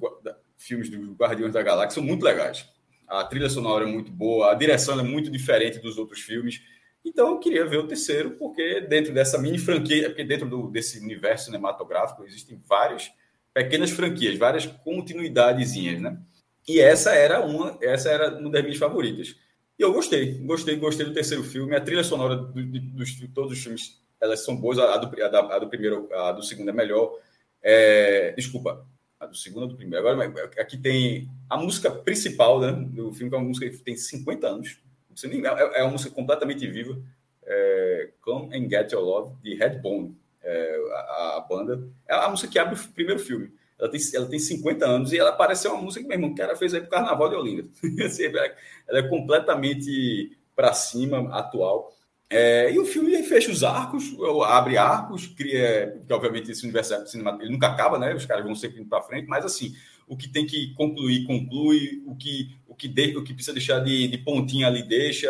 filmes dos Guardiões da Galáxia são muito legais. A trilha sonora é muito boa, a direção é muito diferente dos outros filmes. Então eu queria ver o terceiro, porque dentro dessa mini franquia, porque dentro do, desse universo cinematográfico existem várias pequenas franquias, várias continuidadezinhas, né? E essa era uma, essa era uma das minhas favoritas. E eu gostei, gostei, gostei do terceiro filme. A trilha sonora do, de, dos todos os filmes, elas são boas. A do, a, a do primeiro, a do segundo é melhor. É, desculpa, a do segundo ou do primeiro. Agora, aqui tem a música principal né, do filme, que é uma música que tem 50 anos. É, é uma música completamente viva. É, Come and Get Your Love, de Redbone, é, a, a, banda. É a música que abre o primeiro filme. Ela tem, ela tem 50 anos e ela parece uma música que meu irmão, que ela fez aí pro Carnaval de Olinda. Ela é completamente para cima, atual. É, e o filme fecha os arcos, abre arcos, cria. Porque, obviamente, esse universo cinematográfico nunca acaba, né? Os caras vão sempre indo para frente, mas assim, o que tem que concluir, conclui, o que, o que, de, o que precisa deixar de, de pontinha ali, deixa.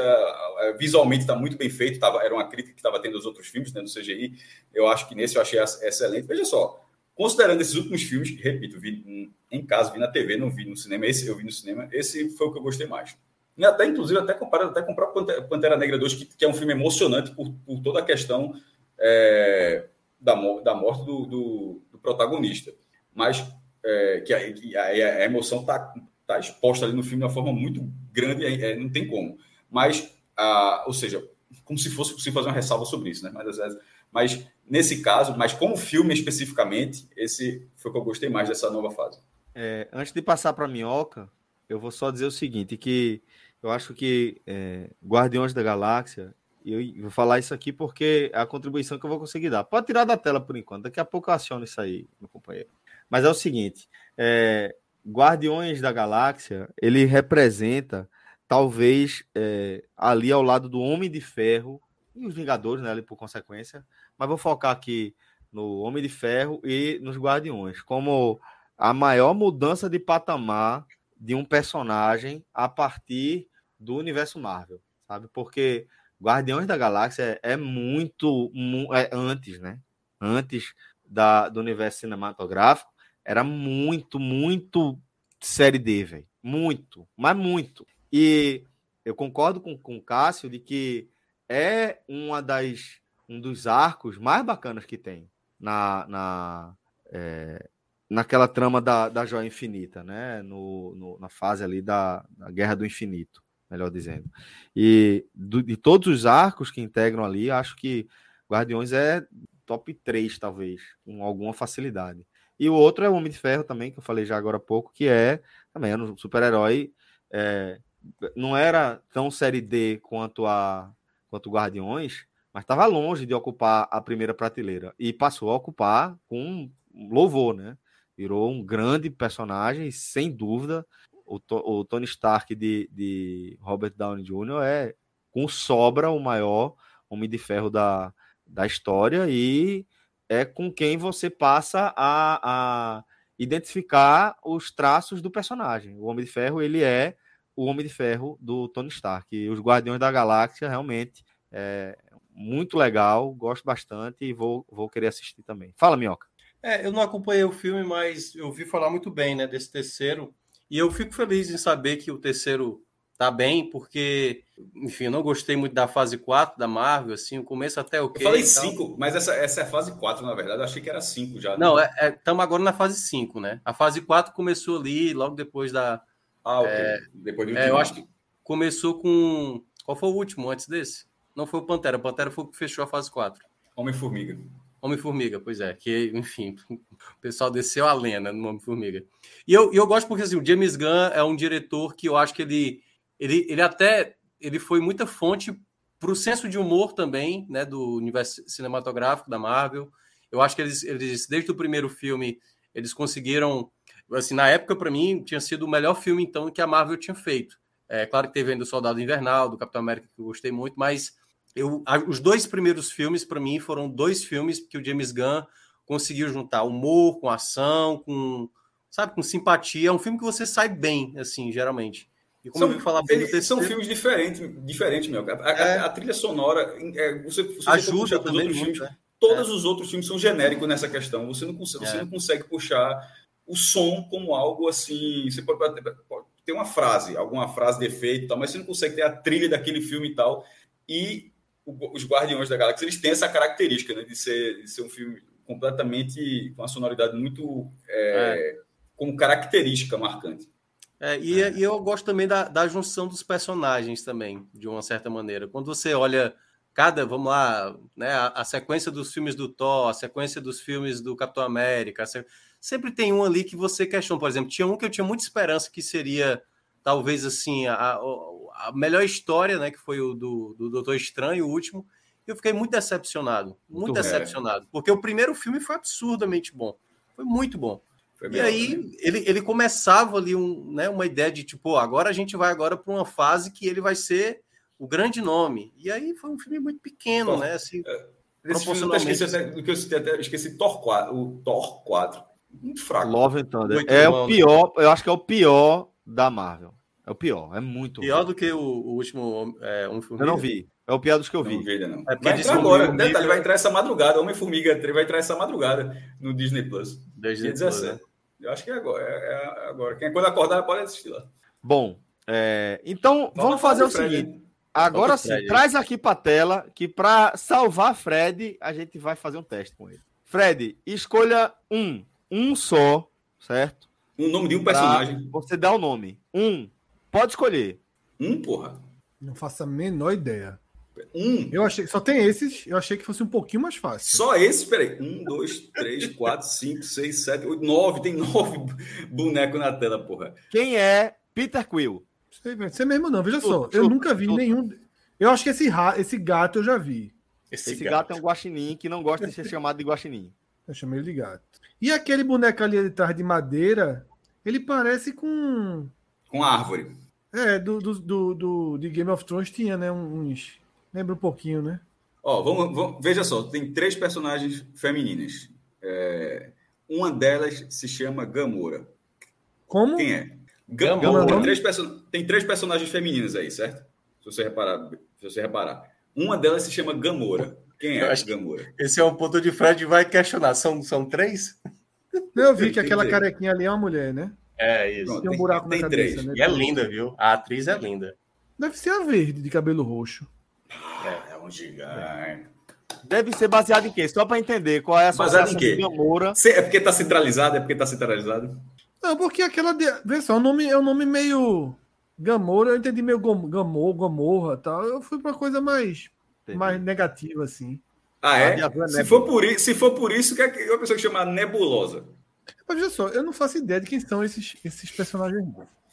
É, visualmente está muito bem feito, tava, era uma crítica que estava tendo os outros filmes, né, do CGI. Eu acho que nesse eu achei excelente. Veja só, considerando esses últimos filmes, repito, vi em casa, vi na TV, não vi no cinema, esse eu vi no cinema, esse foi o que eu gostei mais. E até, inclusive, até comparado até com Pantera, Pantera Negra 2, que, que, é um filme emocionante por, por toda a questão é, da, da morte do, do, do protagonista. Mas é, que, a, a, a, emoção está tá exposta ali no filme de uma forma muito grande, é, não tem como. Mas, a, ou seja, como se fosse possível fazer uma ressalva sobre isso, né? Mas, mas nesse caso, mas como filme especificamente, esse foi o que eu gostei mais dessa nova fase. É, antes de passar para a minhoca, eu vou só dizer o seguinte, que eu acho que é, Guardiões da Galáxia, eu vou falar isso aqui porque é a contribuição que eu vou conseguir dar. Pode tirar da tela por enquanto, daqui a pouco eu aciono isso aí, meu companheiro. Mas é o seguinte: é, Guardiões da Galáxia, ele representa, talvez, é, ali ao lado do Homem de Ferro e os Vingadores, né, ali por consequência, mas vou focar aqui no Homem de Ferro e nos Guardiões, como a maior mudança de patamar de um personagem a partir do universo Marvel, sabe? Porque Guardiões da Galáxia é, é muito é antes, né? Antes da, do universo cinematográfico, era muito, muito série D, velho. Muito, mas muito. E eu concordo com, com o Cássio de que é uma das, um dos arcos mais bacanas que tem na, na, é, naquela trama da, da joia infinita, né? No, no, na fase ali da, da Guerra do Infinito, melhor dizendo. E do, de todos os arcos que integram ali, acho que Guardiões é top 3, talvez, com alguma facilidade. E o outro é o Homem de Ferro também, que eu falei já agora há pouco, que é também é um super-herói. É, não era tão série D quanto a quanto Guardiões, mas estava longe de ocupar a primeira prateleira e passou a ocupar com louvor, né? Virou um grande personagem, sem dúvida. O, o Tony Stark de, de Robert Downey Jr. é com sobra o maior Homem de Ferro da, da história e é com quem você passa a, a identificar os traços do personagem. O Homem de Ferro, ele é o Homem de Ferro do Tony Stark. E os Guardiões da Galáxia, realmente, é muito legal, gosto bastante e vou, vou querer assistir também. Fala, Minhoca. É, eu não acompanhei o filme, mas eu vi falar muito bem né, desse terceiro. E eu fico feliz em saber que o terceiro tá bem, porque, enfim, eu não gostei muito da fase 4 da Marvel, assim, o começo até o okay, Eu falei 5, então... mas essa, essa é a fase 4, na verdade, eu achei que era 5 já. Não, estamos é, é, agora na fase 5, né? A fase 4 começou ali, logo depois da... Ah, ok. É, depois do é, Eu acho que começou com... Qual foi o último antes desse? Não foi o Pantera, o Pantera foi o que fechou a fase 4. Homem-Formiga. Homem-Formiga, pois é, que, enfim, o pessoal desceu a lenda no Homem-Formiga. E eu, eu gosto porque, assim, o James Gunn é um diretor que eu acho que ele ele, ele até ele foi muita fonte para o senso de humor também, né, do universo cinematográfico da Marvel. Eu acho que eles, eles desde o primeiro filme eles conseguiram, assim, na época para mim tinha sido o melhor filme então que a Marvel tinha feito. É claro que teve ainda o Soldado Invernal, do Capitão América que eu gostei muito, mas eu, os dois primeiros filmes para mim foram dois filmes que o James Gunn conseguiu juntar humor com ação, com sabe, com simpatia. É um filme que você sai bem, assim, geralmente. E como são, eu falar bem eles, São filmes diferentes, diferentes meu. A, é. a, a trilha sonora, é, você, você ajuda também outros muito, filmes, né? Todos é. os outros filmes são genéricos nessa questão. Você não consegue, você é. não consegue puxar o som como algo assim. Você pode, pode ter uma frase, alguma frase de efeito, e tal, mas você não consegue ter a trilha daquele filme e tal. E os Guardiões da Galáxia eles têm essa característica né, de, ser, de ser um filme completamente com uma sonoridade muito é, é. como característica marcante. É, e, é. e, eu gosto também da, da junção dos personagens também, de uma certa maneira. Quando você olha cada, vamos lá, né, a, a sequência dos filmes do Thor, a sequência dos filmes do Capitão América, se, sempre tem um ali que você questiona. Por exemplo, tinha um que eu tinha muita esperança que seria talvez assim a, a melhor história, né, que foi o do, do Doutor Estranho, o último. Eu fiquei muito decepcionado, muito, muito decepcionado, é. porque o primeiro filme foi absurdamente bom, foi muito bom e aí né? ele, ele começava ali um, né, uma ideia de tipo, agora a gente vai agora para uma fase que ele vai ser o grande nome. E aí foi um filme muito pequeno, Thor, né? Assim, é, proporcionalmente. Esqueci, até, do que eu citei até, esqueci Thor 4, o Thor 4. Muito fraco. Love and Thunder. Muito é bom. o pior, eu acho que é o pior da Marvel. É o pior, é muito Pior ruim. do que o, o último é, um filme. Eu não vi. É o pior dos que eu vi. Não vi não. É vai entrar agora. Detalhe, vai entrar essa madrugada. Homem-Formiga vai entrar essa madrugada no Disney Plus. Disney Plus, 17. Né? Eu acho que é agora. É, é agora. Quem quando acordar pode assistir lá. Bom, é, então vamos fazer o seguinte. Agora sim, traz aqui para tela que para salvar Fred, a gente vai fazer um teste com ele. Fred, escolha um, um só, certo? Um nome de um personagem. Você dá o nome. Um. Pode escolher. Um, porra. Não faço a menor ideia. Um. Eu achei, só tem esses, eu achei que fosse um pouquinho mais fácil. Só esses, peraí. Um, dois, três, quatro, cinco, seis, sete, oito, nove. Tem nove bonecos na tela, porra. Quem é Peter Quill? Sei, você mesmo não, veja só. eu nunca vi nenhum. Eu acho que esse, esse gato eu já vi. Esse, esse gato. gato. é um guaxinim que não gosta de ser chamado de guaxinim. Eu chamei ele de gato. E aquele boneco ali de trás de madeira, ele parece com. Com árvore. É, do, do, do, do, de Game of Thrones tinha, né? Uns Lembra um pouquinho, né? Ó, vamos, vamos, veja só, tem três personagens femininas. É, uma delas se chama Gamora. Como? Quem é? Gamora. Gamora. Tem, três person... tem três personagens femininas aí, certo? Se você reparar. Se você reparar. Uma delas se chama Gamora. Quem é Gamora? Esse é um ponto de Fred vai questionar. São, são três? Eu vi que aquela carequinha ali é uma mulher, né? É, isso. Pronto, tem um buraco tem, na cabeça, três. né? E é linda, viu? A atriz é linda. Deve ser a verde, de cabelo roxo. É, é um gigante. Deve ser baseado em quê? Só para entender qual é a baseado em quê? Gamora. É porque tá centralizado? É porque tá centralizado? Não, porque aquela. De... Vê só, o nome é um nome meio. Gamora, eu entendi meio Gamor, Gamorra tal. Eu fui para coisa mais, mais negativa, assim. Ah, é? Se for, por, se for por isso, que é uma pessoa que chama Nebulosa. Mas veja só, eu não faço ideia de quem são esses, esses personagens.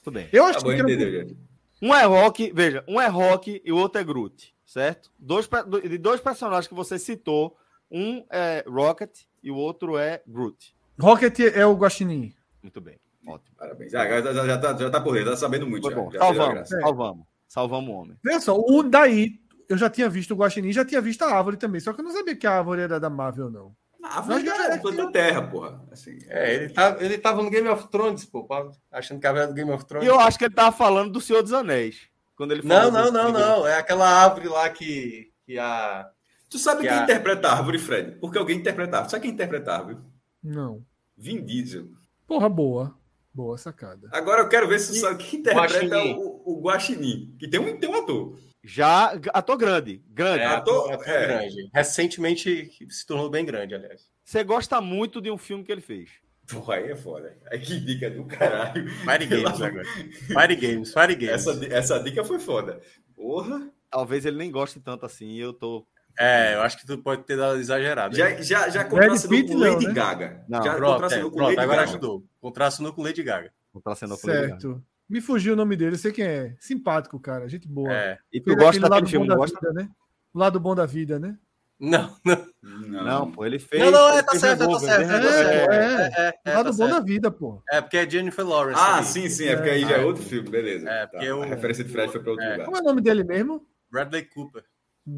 Tudo bem. Eu acho tá que. Entender, um é Rock, veja, um é Rock e o outro é Groot, certo? Dois, de dois personagens que você citou, um é Rocket e o outro é Groot. Rocket é o Guaxinim. Muito bem. Ótimo. Parabéns. Já, já, já, já, tá, já tá por dentro, tá sabendo muito. Já, bom. Já salvamos, salvamos. Salvamos o homem. Veja só, o daí, eu já tinha visto o Guaxinim, já tinha visto a árvore também, só que eu não sabia que a árvore era da Marvel, não. A árvore é da Terra, porra. Assim, é, ele, tá, ele tava no Game of Thrones, pô, achando que era do Game of Thrones. E eu acho que ele tava falando do Senhor dos Anéis. Quando ele não, não, não, não. É aquela árvore lá que, que a. Tu sabe que quem a... interpreta a árvore, Fred? Porque alguém interpretava. Sabe quem interpreta a árvore? Não. Vin Diesel. Porra, boa. Boa sacada. Agora eu quero ver se sabe quem interpreta o, o Guaxinim. Que tem um, tem um ator. Já, ator grande. Grande. É, ator, ator é. grande. Recentemente se tornou bem grande, aliás. Você gosta muito de um filme que ele fez. Porra, aí é foda. Aí que dica do caralho. Fire Games agora. Fire Games, Fire Games. Essa, essa dica foi foda. Porra. Talvez ele nem goste tanto assim, eu tô é, eu acho que tu pode ter dado exagerado. Já, já, já contracenou com Lady não, Gaga. Né? Não, já pronto, é, pronto Lady agora Gaga. ajudou. Contracenou com Lady Gaga. Contracenou com Lady Gaga. Me fugiu o nome dele, eu sei quem é. Simpático, cara, gente boa. É. E tu gosta daquele filme, não gosta? Vida, né? O lado bom da vida, né? Não, não. Não, não pô, ele fez. Não, não, é, tá certo, tá certo. É, é, é, é, lado tá bom da vida, pô. É porque é Jennifer Lawrence. Ah, ali. sim, sim, é porque aí já é outro filme, beleza. É, porque tá. A referência de Fred foi para outro lugar. Como é o nome dele mesmo? Bradley Cooper.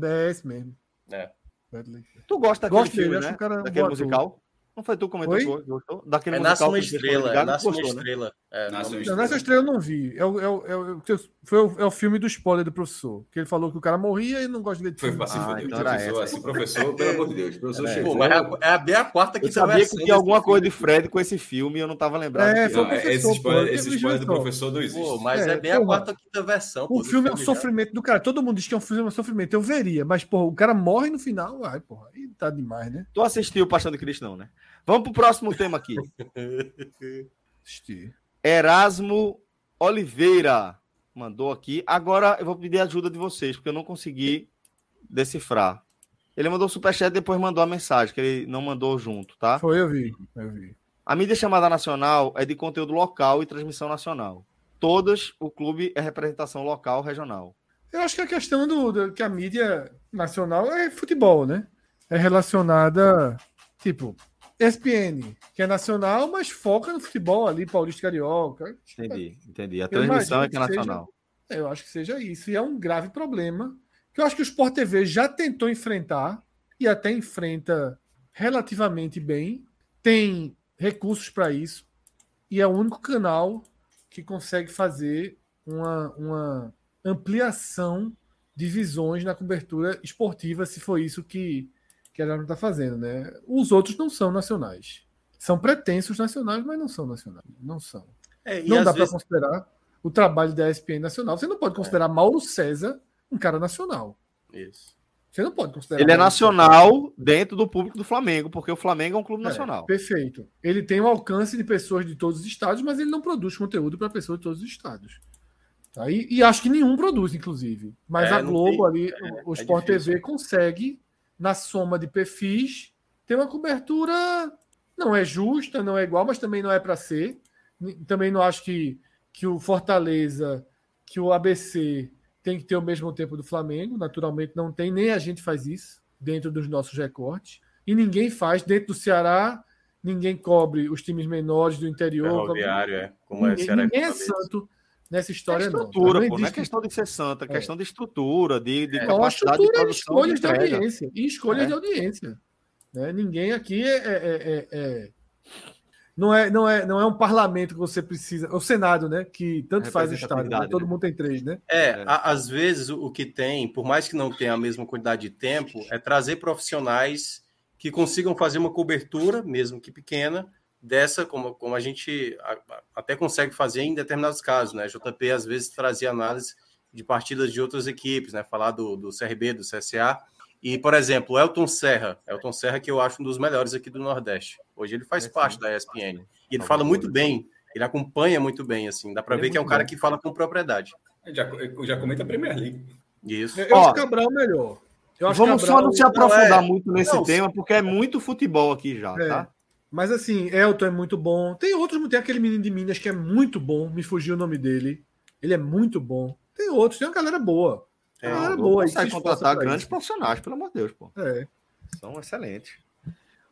É esse mesmo. É. Tu gosta daquele Gosto filme, dele, né? Cara daquele musical? Não foi tu que comentou gostou? Daquele é Nasce uma Estrela. É Nasce uma Estrela. É, Nasce uma Estrela. Eu não vi. É o, é, é, o, foi o, é o filme do spoiler do professor. Que ele falou que o cara morria e não gosta de ver Foi pra se ah, então professor, assim, professor, pelo amor de Deus. Professor chegou. Pô, mas é, a, é a quarta que eu sabia que tinha alguma coisa de Fred com esse filme e eu não tava lembrado. É, foi o professor, esse spoiler, esse spoiler do professor não existe. Pô, mas é, é bem a quarta ou quinta versão. O filme é um sofrimento do cara. Todo mundo diz que é um filme é um sofrimento. Eu veria, mas, porra, o cara morre no final. Ai, porra, aí tá demais, né? Tu assistiu o Paixão de Cristo, não, né? Vamos pro próximo tema aqui. Erasmo Oliveira mandou aqui. Agora eu vou pedir a ajuda de vocês, porque eu não consegui decifrar. Ele mandou o superchat e depois mandou a mensagem, que ele não mandou junto, tá? Foi, eu vi. Eu vi. A mídia chamada nacional é de conteúdo local e transmissão nacional. Todas, o clube é representação local, regional. Eu acho que a questão do, do que a mídia nacional é futebol, né? É relacionada, tipo, ESPN, que é nacional, mas foca no futebol ali, Paulista Carioca. Entendi, entendi. A transmissão é que é nacional. Seja, eu acho que seja isso. E é um grave problema que eu acho que o Sport TV já tentou enfrentar e até enfrenta relativamente bem. Tem recursos para isso e é o único canal que consegue fazer uma, uma ampliação de visões na cobertura esportiva, se for isso que que ela não está fazendo, né? Os outros não são nacionais. São pretensos nacionais, mas não são nacionais. Não são. É, não dá vezes... para considerar o trabalho da ESPN nacional. Você não pode considerar é. Mauro César um cara nacional. Isso. Você não pode considerar. Ele é nacional dentro do público do Flamengo, porque o Flamengo é um clube é, nacional. Perfeito. Ele tem um alcance de pessoas de todos os estados, mas ele não produz conteúdo para pessoas de todos os estados. Tá? E, e, acho que nenhum produz, inclusive. Mas é, a Globo tem... ali, é, o Sport TV consegue na soma de perfis, tem uma cobertura não é justa, não é igual, mas também não é para ser. Também não acho que, que o Fortaleza, que o ABC tem que ter o mesmo tempo do Flamengo. Naturalmente não tem, nem a gente faz isso dentro dos nossos recortes. E ninguém faz dentro do Ceará, ninguém cobre os times menores do interior. Ferroviário, é. Como ninguém, é, ninguém é santo nessa história, é estrutura, não. Pô, não é questão de ser santa, é questão de estrutura, de, de é, capacidade de produção. Escolhas de, de audiência. E escolhas é. de audiência. Né? Ninguém aqui é, é, é, é, não é, não é, não é um parlamento que você precisa, o Senado, né? Que tanto faz o Estado, né? todo mundo tem três, né? É, é. A, às vezes o que tem, por mais que não tenha a mesma quantidade de tempo, é trazer profissionais que consigam fazer uma cobertura, mesmo que pequena, dessa, como, como a gente até consegue fazer em determinados casos, né? JP às vezes trazia análise de partidas de outras equipes, né? Falar do, do CRB, do CSA. E, por exemplo, Elton Serra, Elton Serra, que eu acho um dos melhores aqui do Nordeste. Hoje ele faz é, parte da ESPN. E ele fala muito bem, ele acompanha muito bem, assim. Dá para ver é que é um cara que fala com propriedade. Já, já comenta a Premier League. Isso. Eu, eu acho Cabral melhor. Vamos Cabral... só não se aprofundar é... muito nesse não, tema, porque é muito futebol aqui já, é. tá? Mas assim, Elton é muito bom. Tem outros, tem aquele menino de Minas que é muito bom, me fugiu o nome dele. Ele é muito bom. Tem outros, tem uma galera boa. É, uma galera boa. Consegue contratar grandes isso. profissionais, pelo amor de Deus, pô. É. São excelentes.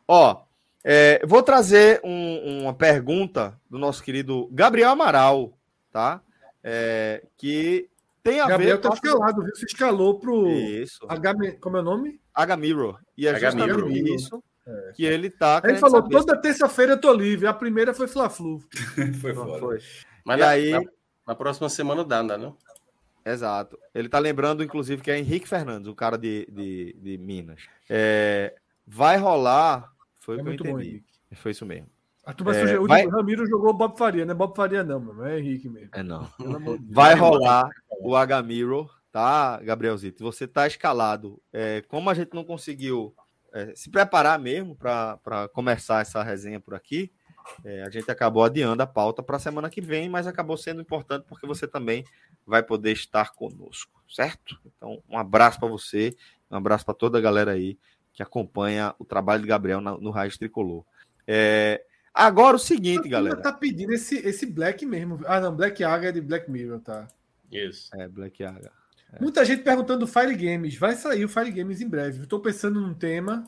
Ó, é, vou trazer um, uma pergunta do nosso querido Gabriel Amaral, tá? É, que tem a Gabriel ver. Gabriel tá escalado, viu? Se escalou pro. Isso. H, como é o nome? H Mirror. E é justamente isso é. que ele tá. Ele falou: saber. toda terça-feira eu tô livre. A primeira foi Fla-Flu. foi foda. Foi. Mas e na, aí. Na, na, próxima semana dá, não, não? Exato. Ele tá lembrando, inclusive, que é Henrique Fernandes, o cara de, de, de Minas. É, vai rolar. Foi é o que eu entendi. Bom, foi isso mesmo. A turma é, o vai... Ramiro jogou Bob Faria, não é Bob Faria, não, mano. É Henrique mesmo. É não. Vai rolar o H Mirror, tá, Gabrielzito? Você tá escalado. É, como a gente não conseguiu é, se preparar mesmo para começar essa resenha por aqui, é, a gente acabou adiando a pauta para a semana que vem, mas acabou sendo importante porque você também vai poder estar conosco, certo? Então, um abraço para você, um abraço para toda a galera aí que acompanha o trabalho de Gabriel no, no Raiz Tricolor. É, Agora o seguinte, galera. tá pedindo esse, esse Black mesmo. Ah, não, Black Aga é de Black Mirror, tá? Isso. É, Black Aga. É. Muita gente perguntando do Fire Games. Vai sair o Fire Games em breve. Estou pensando num tema.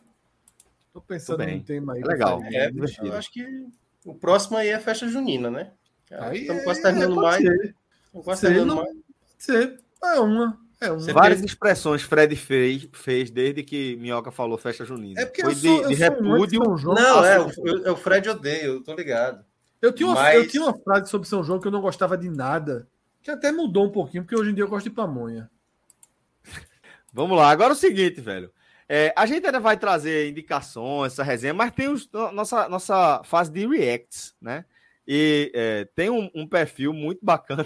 Estou pensando num tema aí. É legal. É, eu acho que o próximo aí é a festa junina, né? Aí Estamos quase terminando é, mais. Estamos quase terminando mais. Ser. É uma. É, um... Várias expressões Fred fez, fez desde que Minhoca falou festa junina. É porque Foi eu sou, de, eu de repúdio. Não, é, o, é o Fred odeia, eu tô ligado. Eu tinha, uma, Mas... eu tinha uma frase sobre São João que eu não gostava de nada, que até mudou um pouquinho, porque hoje em dia eu gosto de pamonha. Vamos lá, agora é o seguinte, velho. É, a gente ainda vai trazer indicações, essa resenha, mas tem os, nossa, nossa fase de reacts, né? E é, tem um, um perfil muito bacana.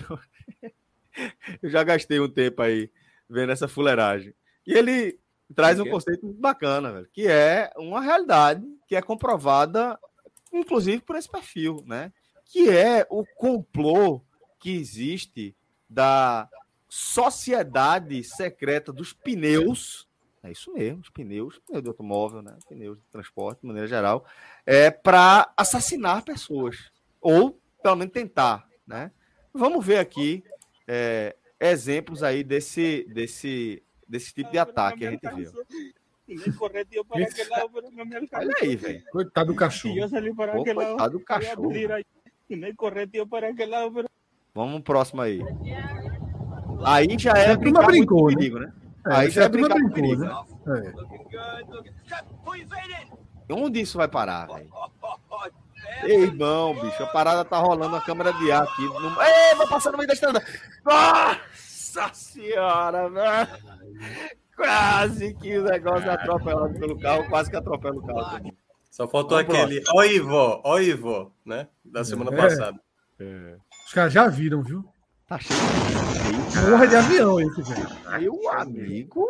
eu já gastei um tempo aí vendo essa fuleiragem. E ele traz um conceito muito bacana, velho, que é uma realidade que é comprovada, inclusive, por esse perfil, né? Que é o complô que existe da sociedade secreta dos pneus. É isso mesmo, os pneus, pneus de automóvel, né? Pneus de transporte, de maneira geral, é para assassinar pessoas. Ou, pelo menos, tentar, né? Vamos ver aqui é, exemplos aí desse, desse, desse tipo de ataque que a gente viu. Olha aí, velho. Coitado do cachorro. Pô, coitado do cachorro. Vamos pro próximo aí. Aí já é brincar brincou, né? perigo, né? É, aí já é brincar brincou, perigo, né? É. Onde isso vai parar, velho? Ei, irmão, bicho, a parada tá rolando a câmera de ar aqui. No... Ei, vou passar no meio da estrada. Nossa senhora, velho. Quase que o negócio é atropelado pelo carro, quase que atropela o carro também. Só faltou Vamos aquele. Ó, Ivo, ó, Ivo, né? Da semana é. passada. É. Os caras já viram, viu? Tá cheio de Porra de avião esse, velho. Meu amigo.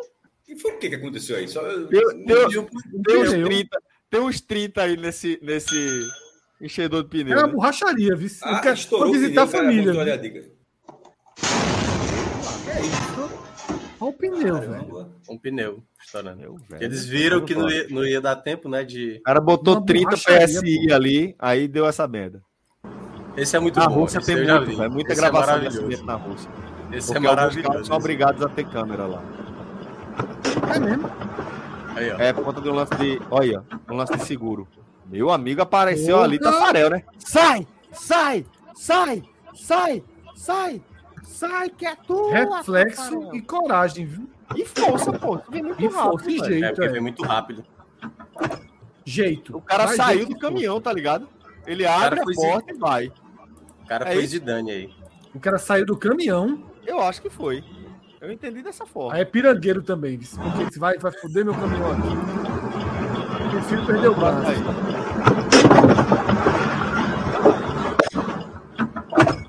E foi o que, que aconteceu aí? Só... Deu, deu, deu, deu uns 30, tem uns 30 aí nesse, nesse, Enchedor de pneu. É uma né? borracharia, viu? Ah, quer, estourou visitar pneu, a família. Cara, né? Olha o pneu, velho. Um pneu estourando. Eles viram que não ia, não ia, dar tempo, né? De... O cara botou uma 30 PSI pô. ali, aí deu essa merda. Esse é muito na bom. Rússia tem muito, véio, muita Esse é gravação é na Rússia. Esse é maravilhoso. são obrigados a ter câmera lá. É mesmo? Aí, é por conta de um lance de. Olha, um lance de seguro. Meu amigo apareceu Opa. ali, Tafarel, né? Sai! Sai! Sai! Sai! Sai! Sai, que é tua! Reflexo Tafarel. e coragem, viu? E força, pô. Vem muito e rápido, força e jeito. É, porque é. vem muito rápido. Jeito. O cara saiu do caminhão, tá ligado? Ele abre a porta e vai cara aí, foi aí. O cara saiu do caminhão. Eu acho que foi. Eu entendi dessa forma. Aí é pirangueiro também. Disse, porque vai, vai foder meu caminhão aqui. Prefiro perder o braço.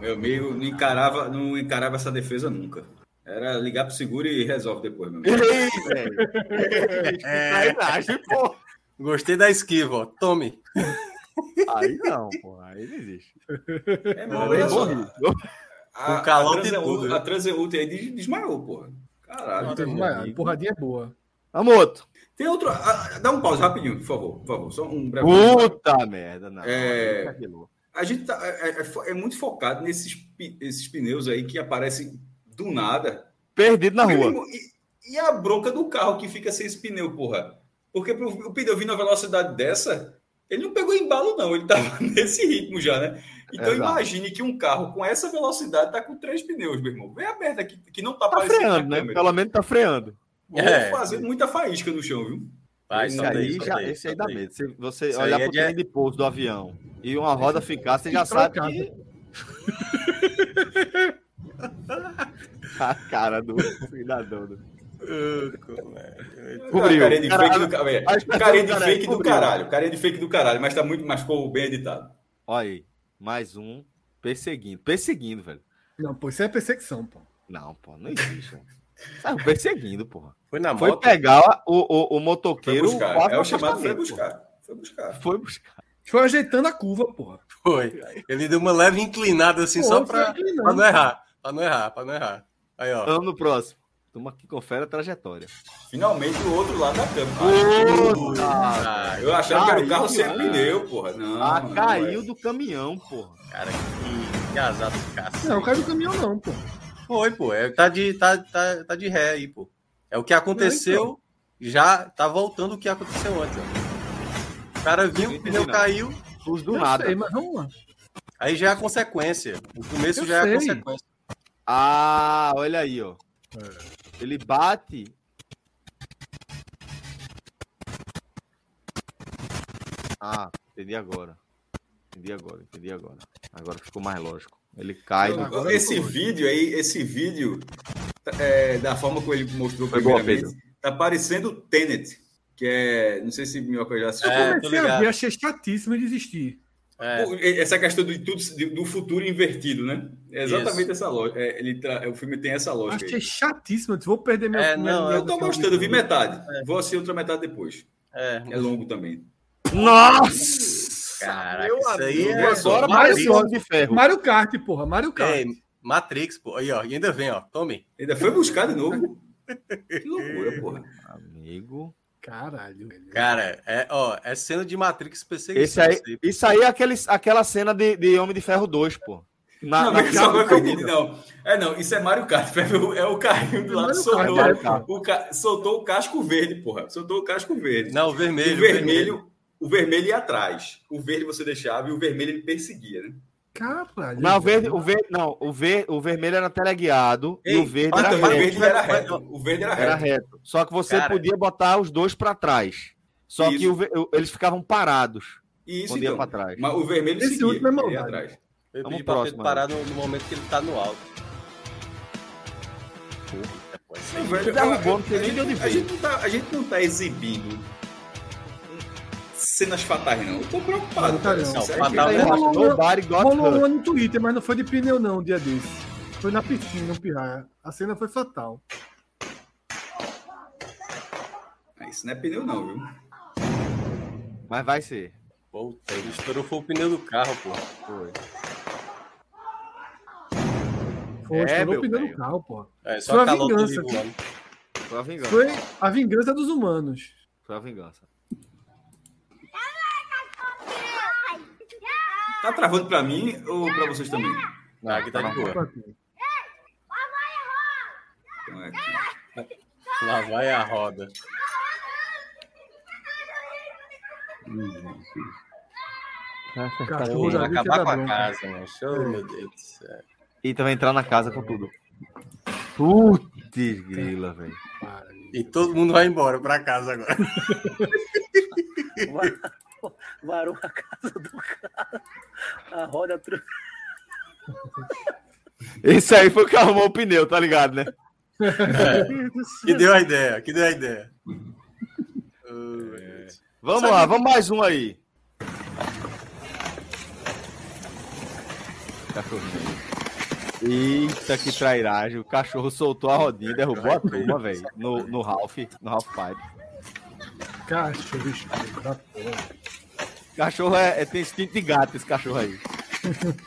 Meu amigo não encarava, não encarava essa defesa nunca. Era ligar pro seguro e resolve depois, meu amigo. Ei, velho. É. Gostei da esquiva, ó. Tome. Aí não, pô. Aí não existe. É, mano, é só, a, o calor a, tudo, a transeúte aí desmaiou, porra. Caralho. Não, porradinha é boa. Amoto. Tem outro. dá um pause rapidinho, por favor. Por favor. Só um breve. Puta merda, não. É, a gente tá, é, é, é, muito focado nesses esses pneus aí que aparecem do nada. Perdido na rua. E, e, a bronca do carro que fica sem esse pneu, porra. Porque pro, o pneu vindo a velocidade dessa, ele não pegou embalo, não. Ele tava nesse ritmo já, né? Então Exato. imagine que um carro com essa velocidade tá com três pneus, meu irmão. Vem a merda que, que não tá, tá freando, né? Pelo menos tá freando. Vou é. fazer muita faísca no chão, viu? Vai, esse, aí, já, esse aí dá medo. Se você olhar para o é de pouso do avião e uma roda ficar, você já sabe que. a cara do cidadão. Cobriu. Carinha de fake do, carinha de fake do caralho. Carinha de fake do caralho, mas tá muito, mais ficou bem editado. Olha aí, mais um perseguindo. Perseguindo, velho. Não, pô, isso é perseguição, pô. Não, pô, não existe. Saiu perseguindo, porra. Foi na Foi pegar o, o, o motoqueiro. Foi buscar. É o chamado foi buscar. Foi buscar. Foi buscar. Foi ajeitando a curva, porra. Foi. Ele deu uma leve inclinada assim, Pô, só pra, pra, não errar. Pra não errar, pra não errar. Aí, ó. Vamos no próximo. Toma aqui, confere a trajetória. Finalmente o outro lado da câmera. Eu achava caiu, que era o carro sem ah, pneu, porra. Não, ah, caiu é. do caminhão, porra. Cara, que, que azar do cacete. Não, caiu do caminhão não, porra. Foi, pô. É, tá, de, tá, tá, tá de ré aí, pô. É o que aconteceu, não, então. já tá voltando o que aconteceu antes. Ó. O cara viu, o pneu caiu. Os do nada. Sei, mas vamos lá. Aí já é a consequência. O começo eu já sei. é a consequência. Ah, olha aí, ó. É. Ele bate. Ah, entendi agora. Entendi agora, entendi agora. Agora ficou mais lógico. Ele cai. Não, esse vídeo aí, esse vídeo, é, da forma como ele mostrou primeiramente, tá parecendo Tenet, que é. Não sei se Minhoca já assistiu. É, eu comecei a ver, achei chatíssimo e desistir. É. Essa questão do, do futuro invertido, né? É exatamente Isso. essa lógica. É, ele tra... O filme tem essa lógica. Achei aí. chatíssimo. Vou perder meu. É, não, eu tô gostando, vi metade. É. Vou assistir outra metade depois. É, é longo também. Nossa! Caraca, isso aí é agora Mario, de ferro. Mario Kart, porra. Mario Kart. É, Matrix, pô. Aí, ó. E ainda vem, ó. Tome. Ainda foi buscar de novo. que loucura, porra. Amigo. Caralho. Cara, é, ó, é cena de Matrix perseguição. Esse aí, isso aí é aquele, aquela cena de, de Homem de Ferro 2, pô. Na, não, na mas só eu não. É, não, isso é Mario Kart. É o carrinho do lado soltou, o, ca... soltou o casco verde, porra. Soltou o casco verde. Não, o vermelho. O vermelho, vermelho o vermelho ia atrás. O verde você deixava e o vermelho ele perseguia, né? Caralho. Não, o verde, o verde, não, o, ver, o vermelho era teleguiado Ei, e o verde, era, reto. verde era reto. O verde era reto. Era reto. Só que você Cara, podia botar os dois para trás. Só isso. que o, eles ficavam parados. Isso, então. para trás. Mas o vermelho Esse seguia, último é atrás. Eu Vamos pedi próximo, parar no, no, momento que ele tá no alto. Puta, velho, derrubou, não nem de onde A gente não tá, a gente não tá exibindo cenas fatais, não. Eu tô preocupado. Não, não. não fatal é rolou, rolou no Twitter, mas não foi de pneu, não, um dia desse. Foi na piscina, no pirraia. A cena foi fatal. Ah, isso não é pneu, não, viu? Mas vai ser. Puta, ele estourou foi o pneu do carro, pô. Foi. Foi, é, estourou o pneu do carro, pô. É, só foi a vingança. Foi a vingança. Foi a vingança dos humanos. Foi a vingança. Tá travando para mim ou para vocês também? Não, aqui tá de boa. Lá vai a roda. Cachorro vai acabar com a casa, mano. Show, meu Deus do céu. Eita, vai entrar na casa com tudo. Putz, grila, velho. E todo mundo vai embora pra casa agora. varou a casa do cara. A roda. Esse aí foi o que arrumou o pneu, tá ligado, né? É, que deu a ideia, que deu a ideia. É. Vamos lá, vamos mais um aí. Cachorrinho. Eita, que trairagem. O cachorro soltou a rodinha, derrubou a turma, velho. No, no Ralph, no Ralph Pipe. Cachorro da porra. Cachorro é, é, tem instinto de gato, esse cachorro aí.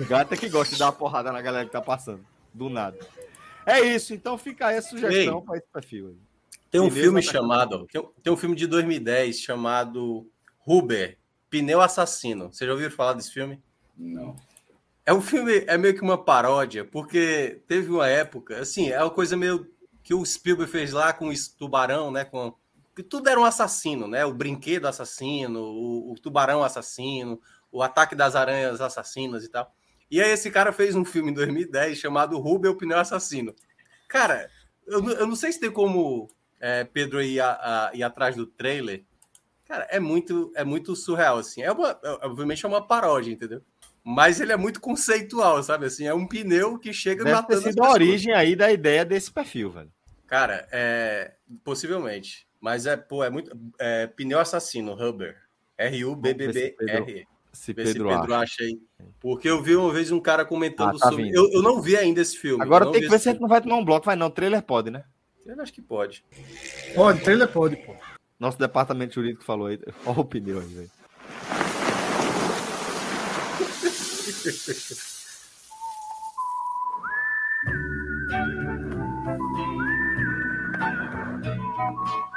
gato é que gosta de dar uma porrada na galera que tá passando. Do nada. É isso, então fica aí a sugestão para esse perfil aí. Tem um filme chamado. Tem um filme de 2010 chamado Ruber, Pneu Assassino. Você já ouviu falar desse filme? Não. É um filme, é meio que uma paródia, porque teve uma época, assim, é uma coisa meio que o Spielberg fez lá com o tubarão, né? Com que tudo era um assassino, né? O brinquedo assassino, o, o, tubarão assassino, o ataque das aranhas assassinas e tal. E aí esse cara fez um filme em 2010 chamado Rubel o Pneu Assassino. Cara, eu, eu não sei se tem como é, Pedro ir, a, a, ir atrás do trailer. Cara, é muito, é muito surreal, assim. É uma, é, obviamente é uma paródia, entendeu? Mas ele é muito conceitual, sabe? Assim, é um pneu que chega Deve matando ter sido a origem aí da ideia desse perfil, velho. Cara, é... possivelmente. Mas é, pô, é muito. É, pneu assassino, Rubber. R-U-B-B-B-R. Se Pedro, se Pedro acha. acha aí. Porque eu vi uma vez um cara comentando ah, tá sobre. Eu, eu, não vi ainda esse filme. Agora tem que ver se a gente não vai tomar um bloco. Vai não, trailer pode, né? Eu acho que pode. Pode, trailer pode, pô. Nosso departamento jurídico falou aí. Olha o pneu aí, velho.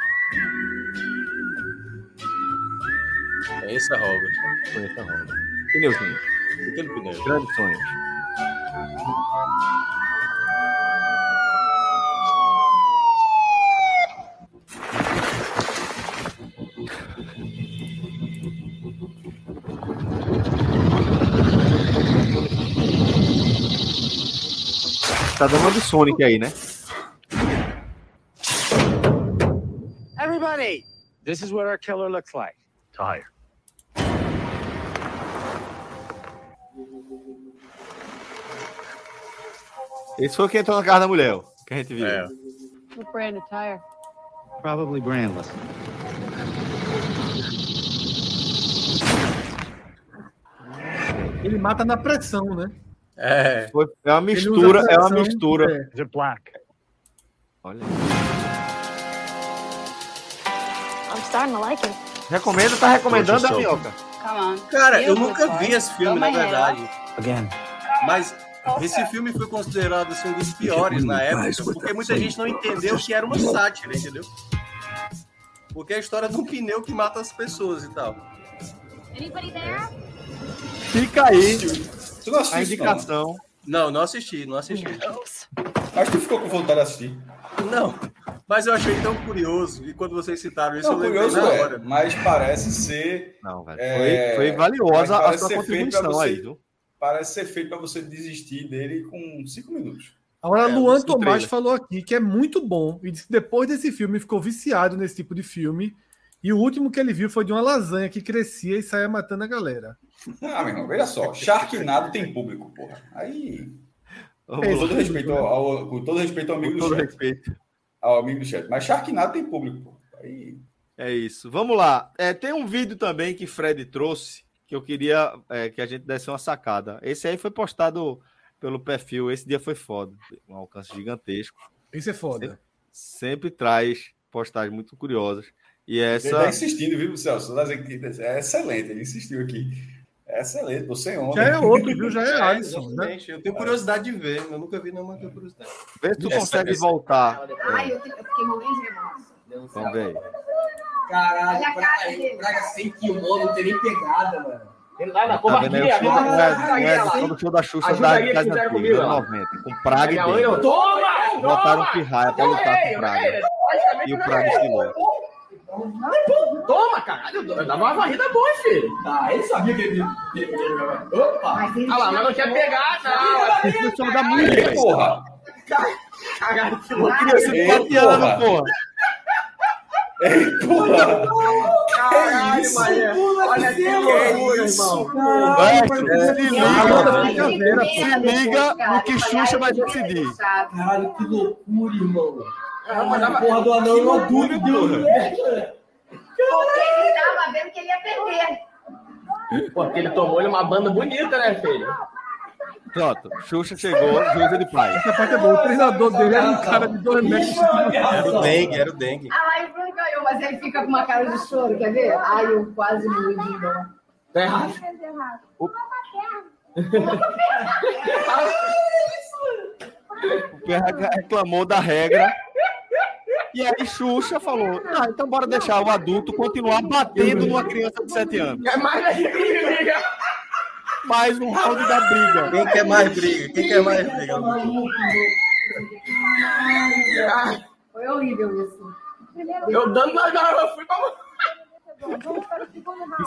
Conheça a Robert. Conheça a Robert. Pneuzinho. Pequeno pneu. Grandes sonhos. Tá dando uma do Sonic aí, né? This is what our killer looks like. Tired. Esse foi quem entrou na casa da mulher, que a gente viu. É. What brand of tire? Probably brandless. Ele mata na pressão, né? É. Foi, é uma mistura, é uma mistura. De black. Olha. I'm starting to like it. Recomenda, tá recomendando a minhoca. Cara, eu nunca vi esse filme, na verdade. Again. Mas esse filme foi considerado assim, um dos piores na época, porque muita gente não entendeu que era uma sátira, entendeu? Porque é a história de um pneu que mata as pessoas e tal. Fica aí a indicação. Não, não assisti, não assisti. Acho que ficou com vontade de assistir. Não, mas eu achei tão curioso. E quando vocês citaram isso, não, eu curioso na é, hora. mas parece ser. Não, velho. É, foi, foi valiosa a sua contribuição você, aí, viu? parece ser feito para você desistir dele com cinco minutos. Agora, é, Luan Tomás falou aqui que é muito bom e disse que depois desse filme ficou viciado nesse tipo de filme. E o último que ele viu foi de uma lasanha que crescia e saía matando a galera. Ah, meu irmão, veja só. Sharknado tem público, porra. Aí. Com todo, respeito ao, com todo respeito ao amigo com do todo chat. Respeito. Ao amigo do chat. Mas Sharknado tem público, porra. Aí. É isso. Vamos lá. É, tem um vídeo também que Fred trouxe que eu queria é, que a gente desse uma sacada. Esse aí foi postado pelo perfil, esse dia foi foda, um alcance gigantesco. Esse é foda. Sempre, sempre traz postagens muito curiosas. E essa. Ele tá insistindo, viu, Celso? É excelente, ele insistiu aqui. É excelente, você ontem. Já é outro, viu? Já é, é Alisson. Né? Eu tenho curiosidade de ver, eu nunca vi nenhuma curiosidade. Vê se tu consegue voltar. Ai, eu fiquei morrendo de emoção. Vamos ver. Caralho, Praga, Praga sem kimono, não tem nem pegada, mano. Ele lá na covardia tá agora. Quando o show da Xuxa da Casa Antiga, 90, com Praga e. Toma! Botaram o Pirraia pra lutar com Praga. E o Praga estilou. Toma, caralho, dava uma varrida boa, filho. Ah, ele sabia que ele. Opa! Ah lá, mas não quer pegar, não. Isso chama da música, porra. Caralho, que loucura. Criança pateando, porra. Ei, porra! Caralho, isso, Maria! Olha que loucura, irmão! Se liga no que Xuxa vai decidir. Caralho, que loucura, irmão! A porra do anão não dura, porra! Porque ele tava vendo que ele ia perder. Porque ele tomou uma banda bonita, né, filho? Pronto, Xuxa chegou, juíza de paz. Essa parte é boa. O treinador dele era um cara de dois metros. Era o dengue, era o dengue. Ai, o Bruno ganhou, mas ele fica com uma cara de choro, quer ver? Ai, eu quase morri de dó. Tá errado. O PH reclamou da regra. E aí Xuxa falou: Ah, então bora deixar o adulto continuar batendo numa criança de 7 anos. É mais que liga. Mais um round da briga. Quem quer mais briga? Quem quer mais briga? Foi horrível isso. Eu dando na garrafa, eu fui pra.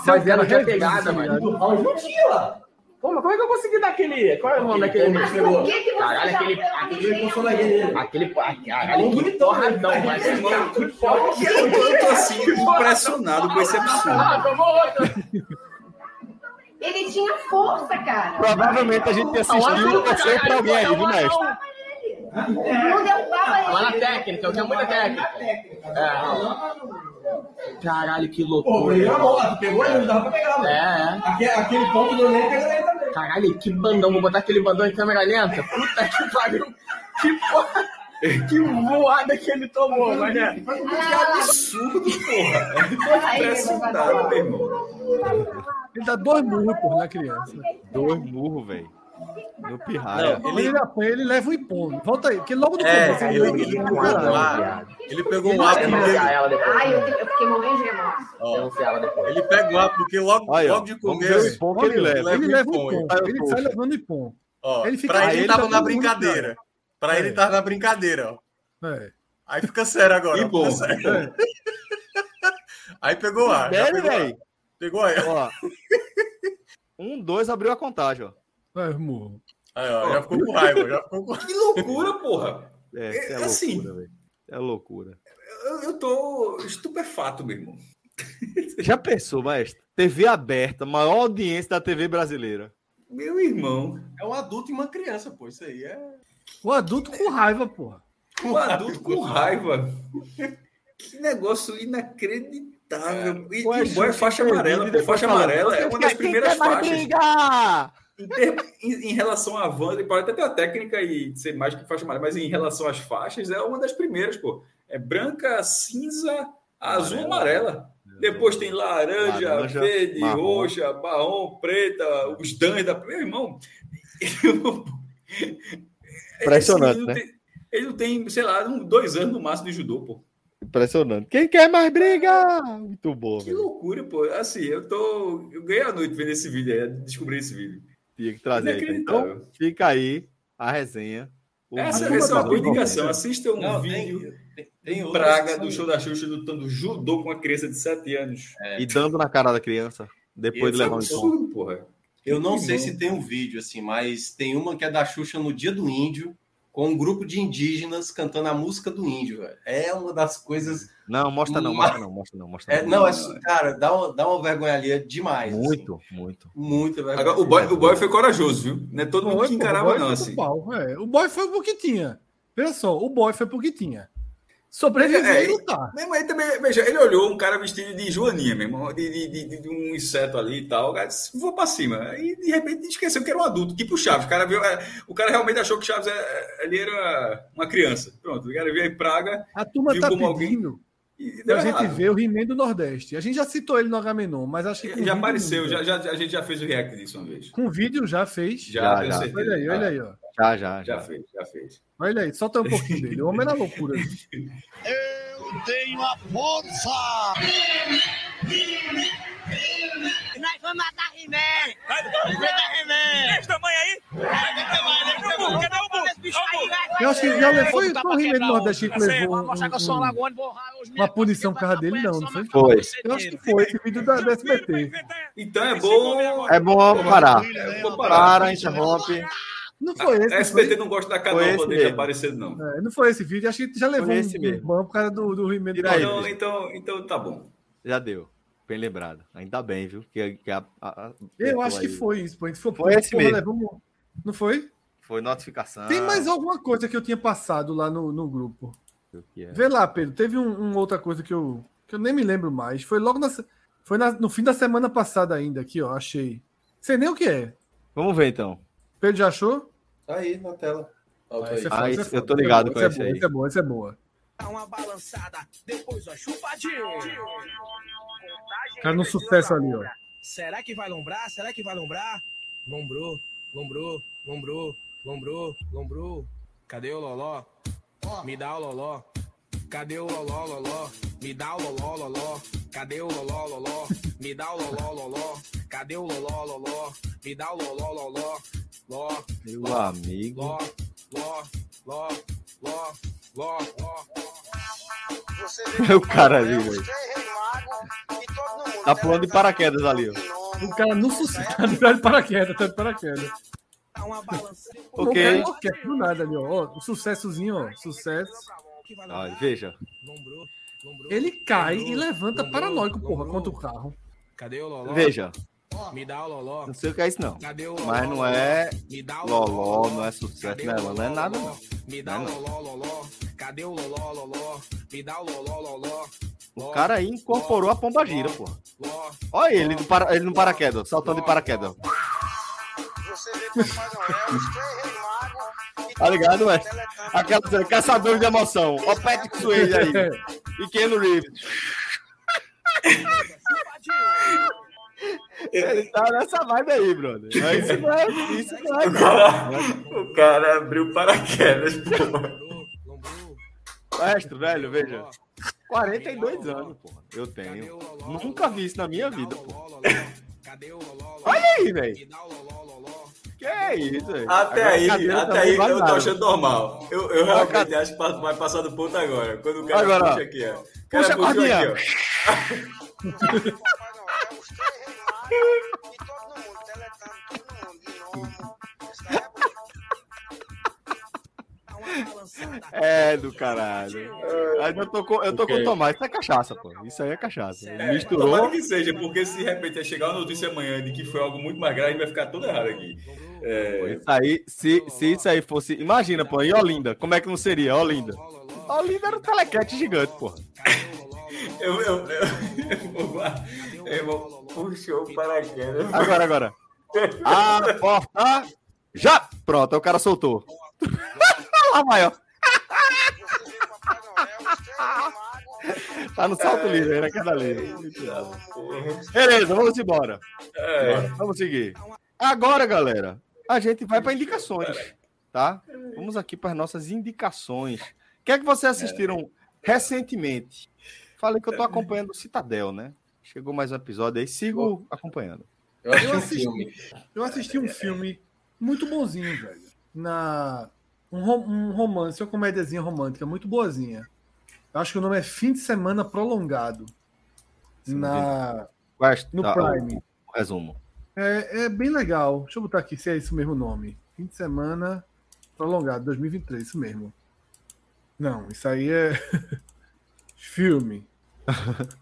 Mas ela tinha pegada, mano. Não tinha. Como, como é que eu consegui dar aquele. Qual é o nome daquele que chegou? Por que Caralho, já aquele. pegou Aquele. Aquele. Caralho, que porradão, mas. Mano, que porra que Eu tô, assim, impressionado com esse absurdo. Ah, tomou outra. Ele tinha força, cara. Provavelmente a gente assistiu e torceu pra alguém aí, viu, mestre? Não derrubava ele. Lá na técnica, eu tinha muita técnica. É. Caralho, que loucura. Tu pegou ele, não dava pra pegar, mano. É, é. Aquele, aquele ponto do Ney pegou ele também. Caralho, que bandão. Vou botar aquele bandão em câmera lenta. Puta que pariu. Que porra. Que voada que ele tomou, mané. Que absurdo, porra. Aí, Impressionado, meu irmão. Ele dá dois murros, porra, na criança. Dois murros, velho. Não, Ele, ele apanha, ele leva o impom. Volta aí, porque logo no É, começo ele, ele pegou um ar. Ele pegou um ar porque. denunciar ela depois. Ai, eu, eu fiquei morrendo de emoção. ela depois. ele pega um ar porque logo, Aí, ó, logo de o começo. que ele leva. Ele leva o impom. ele- Ele sai levando o impom. Ó, Ele fica- pra ele ele tava tá na brincadeira. Pra ele É. tava na brincadeira, ó. É. Aí fica sério agora. E bom. sério. Aí pegou o ar. Sério, pegou ar. velho? Pegou aí. Ó. Um, dois, abriu a contagem, ó. É, murro. Aí, ó, já ficou com raiva. Já ficou com... Que loucura, porra. É, É, isso é assim. loucura, velho. É loucura. Eu, eu tô estupefato, meu irmão. Já pensou, mestre? TV aberta, maior audiência da TV brasileira. Meu irmão. É um adulto e uma criança, pô. Isso aí é. O adulto com raiva, porra. Um adulto com raiva. Que negócio inacreditável. E, Pô, e o boy é faixa amarela. Pô, faixa amarela é uma das primeiras faixas. Em, ter- em- em relação à Wanda, ele pode até ter a técnica e ser mais que faixa amarela, mas em relação às faixas, é uma das primeiras, pô. É branca, cinza, azul, amarela. Depois tem laranja, Laranja, verde, marrom. roxa, marrom, preta, os dães da. Meu irmão. Impressionante, Esse menino né? tem- ele não tem, sei lá, dois anos no máximo de judô, pô. Impressionante. Quem quer mais briga? Muito bom, Que velho. loucura, pô. Assim, eu tô. Eu ganhei a noite vendo esse vídeo aí, descobri esse vídeo. Tinha que trazer. Então, fica aí a resenha. O Essa, é uma boa bem indicação. Assista um Não, vídeo tem, Praga do show da Xuxa lutando judô com uma criança de 7 anos. E dando na cara da criança. Depois de é levar um absurdo, porra. Eu não sei se tem um vídeo assim, mas tem uma que é da Xuxa no Dia do Índio, com um grupo de indígenas cantando a música do índio. velho. É uma das coisas. Não, mostra não, Mas- mostra não, mostra não, mostra É, não, é, cara, dá uma, dá uma vergonha ali, é demais. assim. Muito, muito. Muita vergonha. Agora, o, boy, o boy foi corajoso, viu? Não é todo mundo Boy, que encarava, o boy não, foi assim. pro pau, é. O boy foi porque tinha. Veja só, o boy foi porque tinha. Sobreviver É, e lutar. Mesmo aí também, veja, ele olhou um cara vestido de joaninha, meu irmão, de, de, de, de um inseto ali e tal. O cara disse, vou pra cima. E de repente esqueceu que era um adulto, tipo o Chaves. O cara, viu, é, o cara realmente achou que o Chaves é, ele era uma criança. Pronto, o cara veio em Praga A turma viu tá como alguém- pedindo e deu pra gente errado. ver o He-Man do Nordeste. A gente já citou ele no Agamenon, mas acho que. Já apareceu, já, já, a gente já fez o react disso uma vez. Com vídeo já fez. Já, Já, já. certeza. Olha aí, olha aí, ó. Já, já, Já já. fez, já fez. Olha aí, solta um pouquinho dele. O homem na loucura. Eu tenho a força! Nós vamos matar He-Man! Vamos matar He-Man! Esse tamanho aí? Cadê o burro? Cadê o? Eu acho que já levou. Foi o He-Man do Nordeste que levou um- Mostrar que eu sou um- uma lagoa, vou ralar os uma punição por causa dele, não, não foi? Foi. Eu acho que foi esse vídeo da, da SBT. Então é bom. É bom parar. É bom parar. Para, interrompe. Não foi esse. A não SBT foi? não gosta da esse dele mesmo. aparecendo, não. É, não foi esse vídeo. Acho que já levou Foi um, esse mesmo. um ban por causa do, do He-Man do Nordeste. Então, então, então tá bom. Já deu. Bem lembrado. Ainda bem, viu? Que, que a, a- a- Eu acho que aí. foi isso, pô. Foi, Foi esse porra, mesmo. levamos- Não foi? Foi notificação. Tem mais alguma coisa que eu tinha passado lá no, no grupo. Que é? Vê lá, Pedro. Teve um, um outra coisa que eu, que eu nem me lembro mais. Foi logo na, foi na- no fim da semana passada ainda aqui, ó. Achei. Sei nem o que é. Vamos ver então. Pedro já achou? Tá aí na tela. Ah, é Ah, foda, esse é eu tô ligado esse com é esse boa, aí. Esse é boa, esse é boa. Dá uma balançada, depois uma chupadinha. Cara, no sucesso ali, ó. Será que vai lombrar? Será que vai lombrar? Lombrou, lombrou, lombrou, lombrou, lombrou. Cadê o loló? Me dá o loló. Cadê o loló, loló? Me dá o loló, loló. Cadê o loló, loló? Me dá o loló, loló. Cadê o loló, loló? Me dá o loló, loló. Ló, Meu amigo. ló, ló, ló, ló, ló. O cara ali, velho. Tá pulando de paraquedas ali, ó. O cara no sucesso. Tá de paraquedas, tá de paraquedas. Ok. não do nada ali, ó. sucessozinho, ó. Sucesso. Olha, veja. Ele cai Lombrou, e levanta lombrou, paranoico, porra, contra o carro. Cadê o loló? Veja. Me dá o loló. Não sei o que é isso, não. Cadê o loló? Mas não é Me dá o loló, não é sucesso, Cadê não é, não é nada, não. Me dá Não o é loló, loló. Cadê o loló, loló? Me dá o loló, loló. O cara aí incorporou a pomba gira. Ló, Olha ele no, para, ele no paraquedas, saltando de paraquedas. Tá ligado, ué? Aquela caçador de emoção. Ó, o Patrick Swayze aí. E Keanu Reeves. Ele tá nessa vibe aí, brother. Mas isso não é. Isso não é. O cara, o cara abriu paraquedas, lombrou. Mestre, velho, veja. 42 anos, porra. Eu Cadê tenho. Nunca vi isso na minha vida, pô. Olha aí, velho. Que é isso, velho. Até aí, até aí eu tô achando normal. Eu, eu Ó, realmente cara. acho que vai passar do ponto agora. Quando o cara Agora, puxa ó. aqui, ó. O Puxa cara a É do caralho. Aí eu tô com, eu tô com Ok. o Tomás. Isso é cachaça, pô. Isso aí é cachaça. É, Misturou. Tomara que seja, porque se de repente chegar uma notícia amanhã de que foi algo muito mais grave, a gente vai ficar todo errado aqui. É, Isso aí, se, se isso aí fosse. Imagina, pô, em Olinda. Como é que não seria? Olinda. Olinda era um telequete gigante, pô. eu, eu, eu, eu vou puxou o paraquedas. Agora, agora. A porta. Já! Pronto, o cara soltou. Lá ó. Tá no salto livre, aí na queda livre. Beleza, vamos embora. É, Vamos seguir. Agora, galera, a gente vai para indicações, tá? Vamos aqui para as nossas indicações. O que é que vocês assistiram recentemente? Falei que eu tô acompanhando o Citadel, né? Chegou mais um episódio aí, sigo acompanhando. Eu assisti Eu um assisti, filme. eu assisti um filme muito bonzinho, velho. Na, um, um romance, uma comédiazinha romântica, muito boazinha. Eu acho que o nome é Fim de Semana Prolongado. Na, Quest, no tá, Prime. o resumo. É, é bem legal. Deixa eu botar aqui se é isso mesmo o nome. Fim de Semana Prolongado, 2023, isso mesmo. Não, isso aí é filme.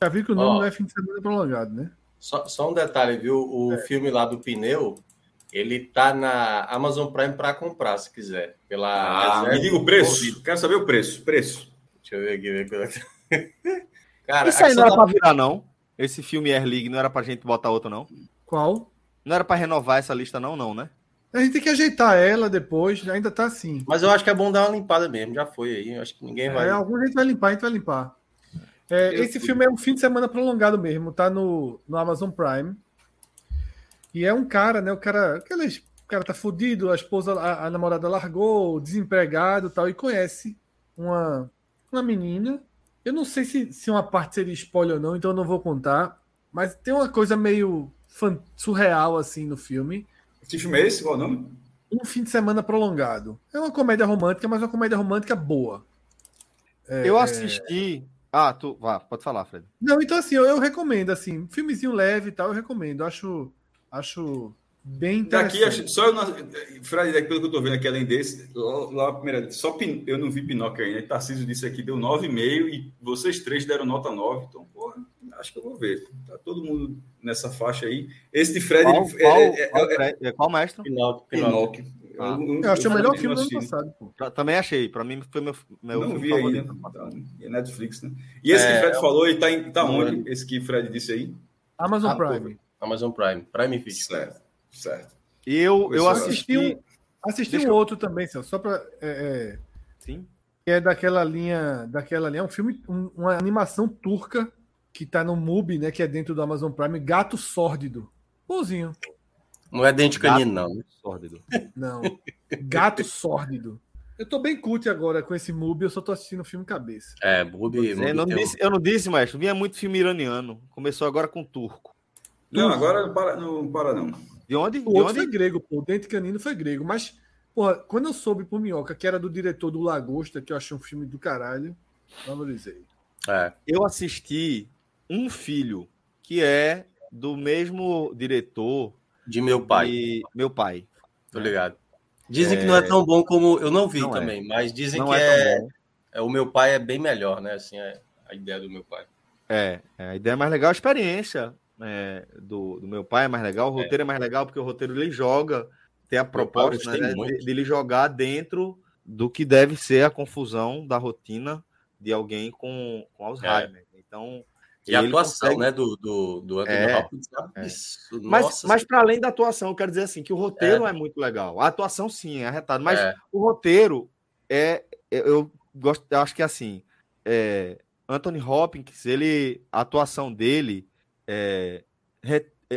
Já viu que o nome Ó. não é Fim de Semana Prolongado, né? Só, só um detalhe, viu? O É. filme lá do pneu, ele tá na Amazon Prime para comprar, se quiser. Pela Ah, reserva me diga o preço. Quero saber o preço. Preço. Deixa eu ver aqui. Ver quando é Cara, Isso aí não era questão pra virar, não? Esse filme Air League não era pra gente botar outro, não? Qual? Não era pra renovar essa lista, não, não, né? A gente tem que ajeitar ela depois, ainda tá assim. Mas eu acho que é bom dar uma limpada mesmo. Já foi aí. Eu acho que ninguém vai. É, algum a gente vai limpar, a gente vai limpar. É, esse fui. filme é um fim de semana prolongado mesmo, tá no, no Amazon Prime. E é um cara, né? O cara, aqueles, o cara tá fudido, a esposa, a, a namorada largou, desempregado e tal, e conhece uma, uma menina. Eu não sei se, se uma parte seria spoiler ou não, então eu não vou contar. Mas tem uma coisa meio fan- surreal assim no filme. Que filme é esse? Qual o nome? Um fim de semana prolongado. É uma comédia romântica, mas uma comédia romântica boa. É, eu assisti. Ah, tu. Vá, pode falar, Fred. Não, então assim, eu, eu recomendo, assim, filmezinho leve e tal, eu recomendo. Acho, acho bem. Daqui, acho- só eu não. Fred, daqui pelo que eu tô vendo aqui, além desse, lá, lá primeira. Só Pin- eu não vi Pinóquio ainda. Tarcísio disse aqui, deu 9,5 e vocês três deram nota 9. Então, porra, acho que eu vou ver. Tá todo mundo nessa faixa aí. Esse de Fred. Qual, ele- qual, é- é- qual, é- Fred- é, qual mestre? Pinóquio, Pinóquio. Pinóquio. Ah. não- Eu achei o melhor filme do ano passado, pô. Também achei. Pra mim foi meu, meu Não filme vi. Tá, é Netflix, né? E esse que É, o Fred falou, ele tá, em, tá onde? Esse que o Fred disse aí? Amazon Ah, Prime. Amazon Prime. Prime Video. Certo, certo. Eu, eu assisti. um, assisti um outro também, só para. É, é, Sim. Que é daquela linha. Daquela linha. É um filme, um, uma animação turca que tá no MUBI, né? Que é dentro do Amazon Prime, Gato Sórdido. Bonzinho. Não é dente canino, não. né? Sórdido. Não. Gato Sórdido. Eu tô bem cult agora com esse MUBI, eu só tô assistindo filme cabeça. É, Mubi. Eu não, disse, eu não disse, maestro. Vinha muito filme iraniano. Começou agora com turco. Não, agora não para não. Para, não. De onde? O De outro onde? foi grego, pô. O Dente Canino foi grego. Mas, porra, quando eu soube por Minhoca que era do diretor do Lagosta, que eu achei um filme do caralho, valorizei. É. Eu assisti Um Filho, que é do mesmo diretor De meu pai. de Meu Pai. Tô ligado. Dizem que não é tão bom como. Eu não vi Não é. também, mas dizem Não que é é, é. O meu pai é bem melhor, né? Assim, é a ideia do meu pai. É, é, a ideia é mais legal, a experiência é, do, do meu pai é mais legal, o roteiro é. mais legal porque o roteiro ele joga, tem a proposta né, de, de ele jogar dentro do que deve ser a confusão da rotina de alguém com, com Alzheimer. Então, E a atuação, consegue- né, do, do, do Anthony É, Hopkins. é. Isso, Mas, mas para além da atuação, eu quero dizer assim que o roteiro é, muito legal. A atuação sim é arretado, mas É. o roteiro é eu, eu gosto, eu acho que assim, é, Anthony Hopkins, ele a atuação dele é,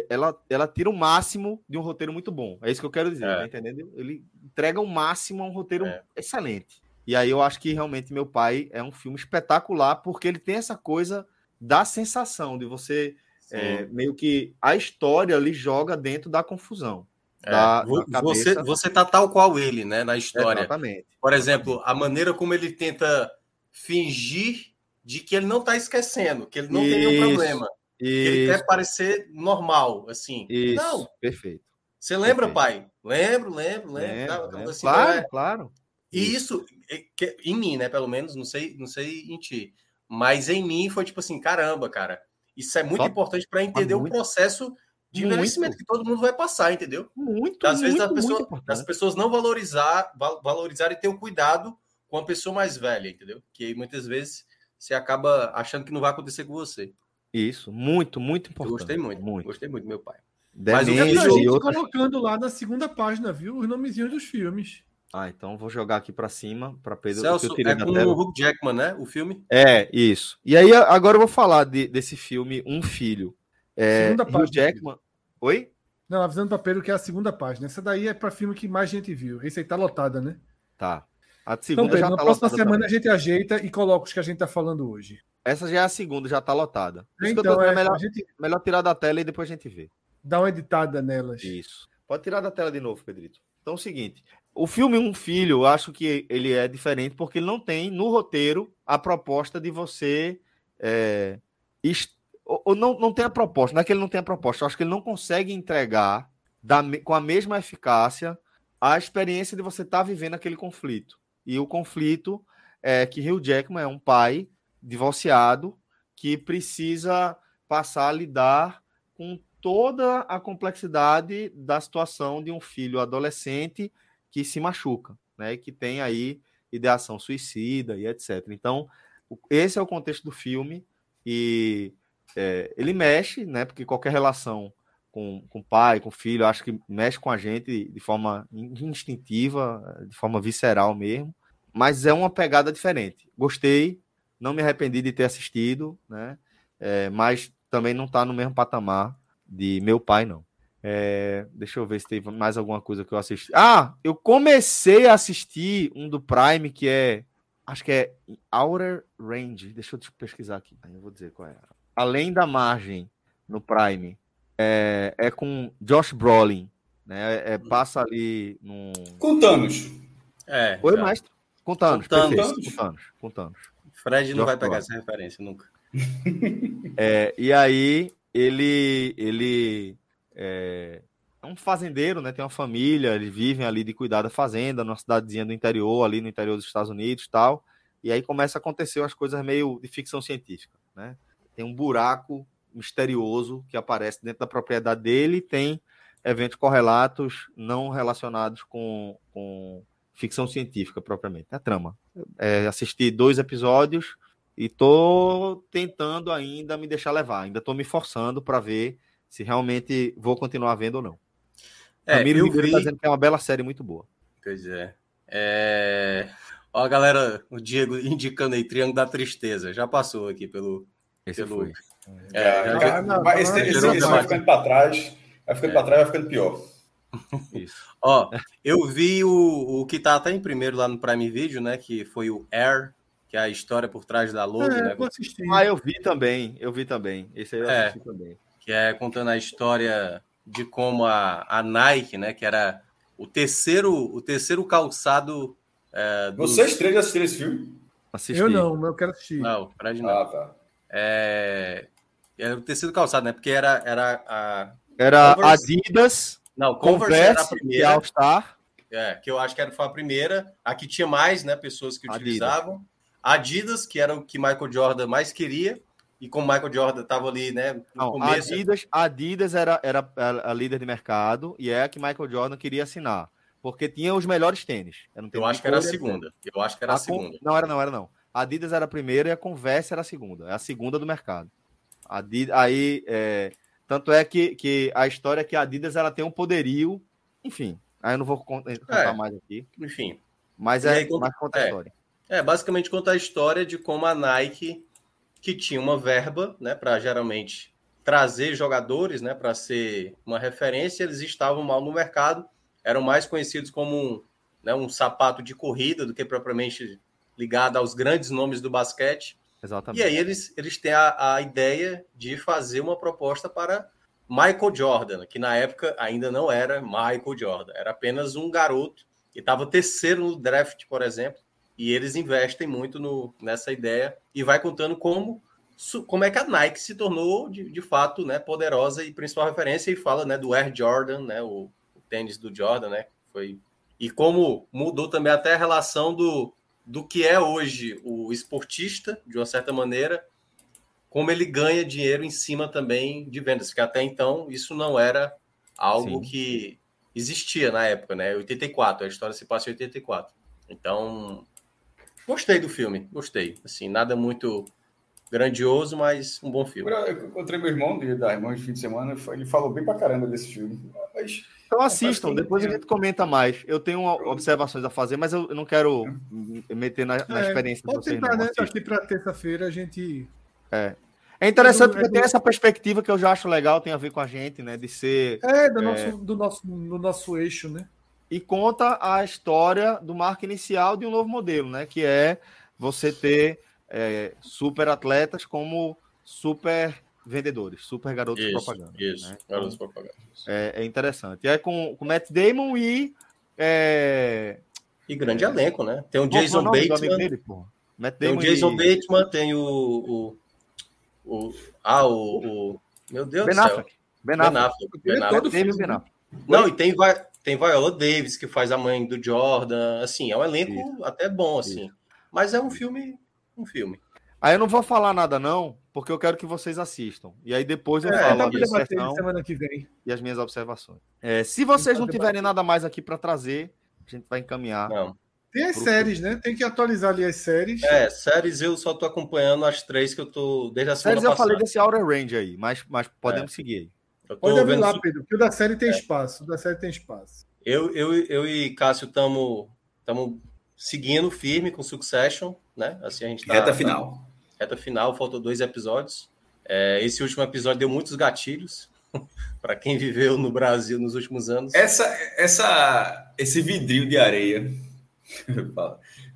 ela, ela tira o máximo de um roteiro muito bom. É isso que eu quero dizer, É. tá entendendo? Ele entrega o máximo a um roteiro É. excelente. E aí eu acho que realmente meu pai é um filme espetacular porque ele tem essa coisa da sensação de você é, meio que a história lhe joga dentro da confusão. É. da- da você, você tá tal qual ele, né, na história. Exatamente. Por exemplo, a maneira como ele tenta fingir de que ele não tá esquecendo, que ele não tem nenhum Isso, problema. Que ele Isso, quer parecer normal, assim. isso, Não, perfeito. você lembra, Perfeito. pai? Lembro, lembro, lembro. Lembra, Tá, lembra. assim, claro, é. claro. E isso, é, que- em mim, né, pelo menos, não sei, não sei em ti, mas em mim foi tipo assim, caramba, cara, isso é muito Só- importante para entender muito. o processo de Muito. envelhecimento que todo mundo vai passar, entendeu? Muito, Às vezes muito, as pessoas, as pessoas não valorizar, val- valorizar e ter o cuidado com a pessoa mais velha, entendeu? Que aí muitas vezes você acaba achando que não vai acontecer com você. Isso, muito, muito Eu importante. gostei muito, muito. gostei muito meu pai. Mas o E a Isso, gente outras... colocando lá na segunda página, viu? Os nomezinhos dos filmes. Ah, então vou jogar aqui para cima para Pedro. Celso, eu tirei é com o Hugh Jackman, né? O filme. É, isso. E aí, agora eu vou falar de- desse filme Um Filho. É, Segunda Hugh página. Jackman. Oi? Não, avisando pra Pedro que é a segunda página. Essa daí é pra filme que mais gente viu. Esse aí tá lotada, né? Tá. A Então, segunda Pedro, já na tá próxima lotada semana também. a gente ajeita e coloca os que a gente tá falando hoje. Essa já é a segunda, já tá lotada. Então, é, melhor, a gente melhor tirar da tela e depois a gente vê. dá uma editada nelas. Isso. Pode tirar da tela de novo, Pedrito. Então é o seguinte: o filme Um Filho, eu acho que ele é diferente porque ele não tem no roteiro a proposta de você. É, ou, ou não, não tem a proposta, não é que ele não tem a proposta, eu acho que ele não consegue entregar da com a mesma eficácia a experiência de você estar vivendo aquele conflito. E o conflito é que Hugh Jackman é um pai divorciado que precisa passar a lidar com toda a complexidade da situação de um filho adolescente que se machuca, né? Que tem aí ideação suicida e etc. Então, o- esse é o contexto do filme e é, ele mexe, né? Porque qualquer relação com, com pai, com filho, acho que mexe com a gente de forma in- instintiva, de forma visceral mesmo. Mas é uma pegada diferente. Gostei, não me arrependi de ter assistido, né? É, mas também não está no mesmo patamar de meu pai, não. É, deixa eu ver se teve mais alguma coisa que eu assisti. Ah, eu comecei a assistir um do Prime que é. Acho que é Outer Range. Deixa eu pesquisar aqui. Aí eu vou dizer qual é. Além da margem no Prime. É, é com Josh Brolin. Né? É, passa ali num. Com Thanos. É. Oi, já. mestre. Com Thanos. Com Thanos. Com Thanos. Com Thanos. Fred não Josh vai pegar Brolin. essa referência nunca. É, e aí ele ele é, é um fazendeiro, né? Tem uma família, eles vivem ali de cuidar da fazenda, numa cidadezinha do interior, ali no interior dos Estados Unidos, e tal. E aí começa a acontecer umas coisas meio de ficção científica, né? Tem um buraco misterioso que aparece dentro da propriedade dele, e tem eventos correlatos não relacionados com, com ficção científica propriamente. É a trama. É, assisti dois episódios e tô tentando ainda me deixar levar. Ainda tô me forçando para ver se realmente vou continuar vendo ou não. É, Ramiro Ribeiro vi... tá dizendo que é uma bela série muito boa. Pois é. é... Ó, a galera, o Diego indicando aí, Triângulo da Tristeza. Já passou aqui pelo. Esse pelo... foi. É, já, já, não, não, esse, esse, esse vai ficando para trás, vai ficando é. para trás, vai ficando pior. Isso. Ó, eu vi o, o que tá até em primeiro lá no Prime Video, né? Que foi o Air, que é a história por trás da logo, é, né? Eu ah, eu vi também, eu vi também. Esse aí eu é, assisti também. Que é contando a história de como a, a Nike, né? Que era o terceiro, o terceiro calçado. É, dos... Vocês três assistiram esse filme? Assisti. Eu não, mas eu quero assistir. Não, Fred não. Ah, tá. É, era o terceiro calçado, né? Porque era, era a. Era Converse... Adidas. Não, Converse, Converse era a primeira. All Star. É, que eu acho que era, foi a primeira. A que tinha mais, né? Pessoas que utilizavam. Adidas, que era o que Michael Jordan mais queria. E como Michael Jordan estava ali, né? No Não, começo. Adidas, Adidas era, era a líder de mercado e é a que Michael Jordan queria assinar. Porque tinha os melhores tênis. Eu, eu acho que era a segunda. Eu acho que era a, a segunda. Não, era não, era não. A Adidas era a primeira e a Converse era a segunda. É a segunda do mercado. Adidas, aí, é, tanto é que, que a história é que a Adidas ela tem um poderio, enfim. Aí eu não vou contar é, mais aqui. Enfim. Mas é aí, mais conta a é, história. É, basicamente conta a história de como a Nike, que tinha uma verba, né, para geralmente trazer jogadores, né, para ser uma referência, eles estavam mal no mercado, eram mais conhecidos como um, né, um sapato de corrida do que propriamente ligado aos grandes nomes do basquete. Exatamente. E aí eles, eles têm a, a ideia de fazer uma proposta para Michael Jordan, que na época ainda não era Michael Jordan, era apenas um garoto que estava terceiro no draft, por exemplo, e eles investem muito no, nessa ideia e vai contando como como é que a Nike se tornou de, de fato né, poderosa e principal referência e fala né, do Air Jordan, né, o, o tênis do Jordan, né, foi e como mudou também até a relação do, do que é hoje o esportista, de uma certa maneira, como ele ganha dinheiro em cima também de vendas, porque até então isso não era algo Sim. que existia na época, né? 84, a história se passa em 84. Então, Gostei do filme, gostei. Assim, nada muito grandioso, mas um bom filme. Eu encontrei meu irmão de, da irmã de fim de semana, ele falou bem pra caramba desse filme. Mas, então assistam, depois a gente comenta mais. Eu tenho observações a fazer, mas eu não quero meter na, na é, experiência pode vocês. Tentar, né? Acho que para terça-feira a gente. É. É interessante porque tem essa perspectiva que eu já acho legal, tem a ver com a gente, né? De ser. É, do, é... Nosso, do, nosso, do nosso eixo, né? E conta a história do marco inicial de um novo modelo, né? Que é você ter é, super atletas como super vendedores, super garotos isso, de propaganda. Isso, né? garotos de propaganda. É, é, interessante. E aí com, com Matt Damon e. É... E grande elenco, né? Tem o Jason Bateman. Dele, Matt tem o Jason e... Bateman, tem o, o, o. ah, o, o. Meu Deus ben do céu. Affleck. Ben Affleck. Ben Affleck. Ben Affleck. Ben Affleck. Não, e tem, tem Viola Davis, que faz a mãe do Jordan. Assim, é um elenco Isso. até bom, assim. Isso. Mas é um filme. Um filme. Aí eu não vou falar nada, não, porque eu quero que vocês assistam. E aí depois eu é, falo a minha semana que vem. e as minhas observações. É, se vocês não tiverem nada mais aqui para trazer, a gente vai encaminhar. Não. Tem as séries, né? Tem que atualizar ali as séries. É, séries eu só tô acompanhando as três que eu tô desde a semana séries eu falei desse Outer Range aí, mas, mas podemos é. seguir aí. Pode abrir lá, Pedro, porque o da série tem é. espaço. O da série tem espaço. Eu, eu, eu e Cássio estamos seguindo firme com Succession, né? Assim a gente tá, reta final. Tá, reta final, faltam dois episódios. É, esse último episódio deu muitos gatilhos para quem viveu no Brasil nos últimos anos. Essa, essa, esse vidrinho de areia.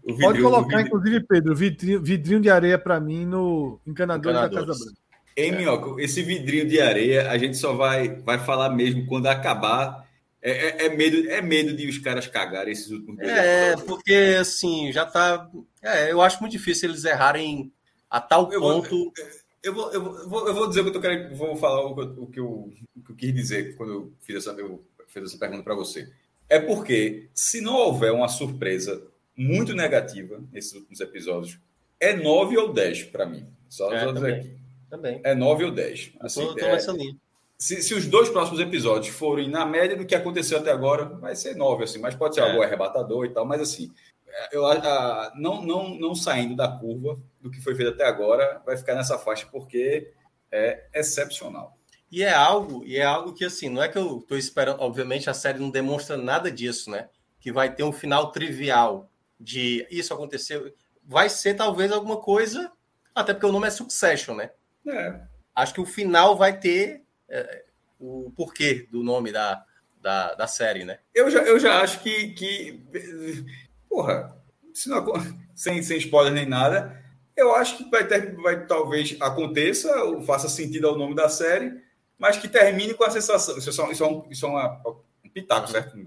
vidrinho, Pode colocar, inclusive, Pedro, vidrinho, vidrinho de areia para mim no encanador da Casa Branca. Ei, Minhoca, esse vidrinho de areia a gente só vai, vai falar mesmo quando acabar. É, é, é medo, é medo de os caras cagarem esses últimos dois É, porque assim, já tá. É, eu acho muito difícil eles errarem a tal eu ponto. Vou, eu, vou, eu, vou, eu vou dizer o que eu tô querendo, vou falar o, o, que eu, o que eu quis dizer quando eu fiz essa, eu fiz essa pergunta para você. É porque, se não houver uma surpresa muito negativa nesses últimos episódios, é 9 ou 10 para mim. Só é, dizer aqui. Também. É 9 ou 10. Assim, eu tô, nessa linha. Se, se, os dois próximos episódios forem na média do que aconteceu até agora, vai ser 9, assim, mas pode ser é. algo arrebatador e tal, mas assim, eu a, não, não, não saindo da curva do que foi feito até agora, vai ficar nessa faixa porque é excepcional. E é algo, e é algo que assim, não é que eu estou esperando, obviamente a série não demonstra nada disso, né? Que vai ter um final trivial de isso aconteceu, vai ser talvez alguma coisa, até porque o nome é Succession, né? É. Acho que o final vai ter é, o porquê do nome da, da, da, série, né? Eu já, eu já acho que, que porra, não, sem, sem spoiler nem nada, eu acho que vai, ter, vai talvez aconteça, ou faça sentido ao nome da série, mas que termine com a sensação. Isso é, só, isso é, um, isso é uma, um pitaco, certo?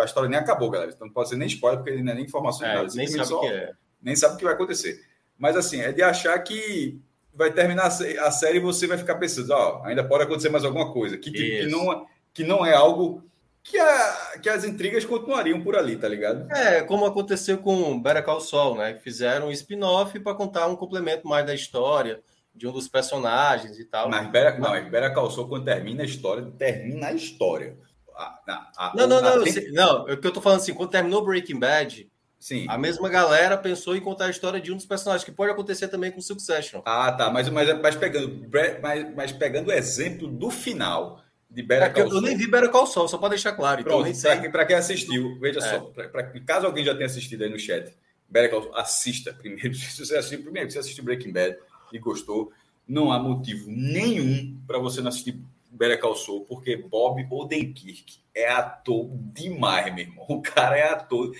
A história nem acabou, galera. Então não pode ser nem spoiler, porque não é nem informação é, nada. Nem sabe só, que é. Nem sabe o que vai acontecer. Mas assim, é de achar que vai terminar a série e você vai ficar pensando, ó, ainda pode acontecer mais alguma coisa. Que, que, não, que não é algo que, a, que as intrigas continuariam por ali, tá ligado? É, como aconteceu com Better Call Saul, né? Fizeram um spin-off para contar um complemento mais da história de um dos personagens e tal. Mas Better, não, mas Better Call Saul, quando termina a história, termina a história. A, a, não, não, não, tem... não, é o que eu tô falando assim, quando terminou Breaking Bad, Sim. A mesma galera pensou em contar a história de um dos personagens, que pode acontecer também com Succession. Ah, tá. Mas, mas, mas, pegando, mas, mas pegando o exemplo do final, de Better é Call Saul. Eu nem vi Better Call Saul, só para deixar claro. Então Pronto, para quem assistiu, veja é. só, pra, pra, caso alguém já tenha assistido aí no chat, Better Call Saul, assista primeiro. Se você assistiu primeiro, se você assistiu Breaking Bad e gostou, não há motivo nenhum para você não assistir Better Call Saul, porque Bob Odenkirk é ator demais, meu irmão. O cara é ator.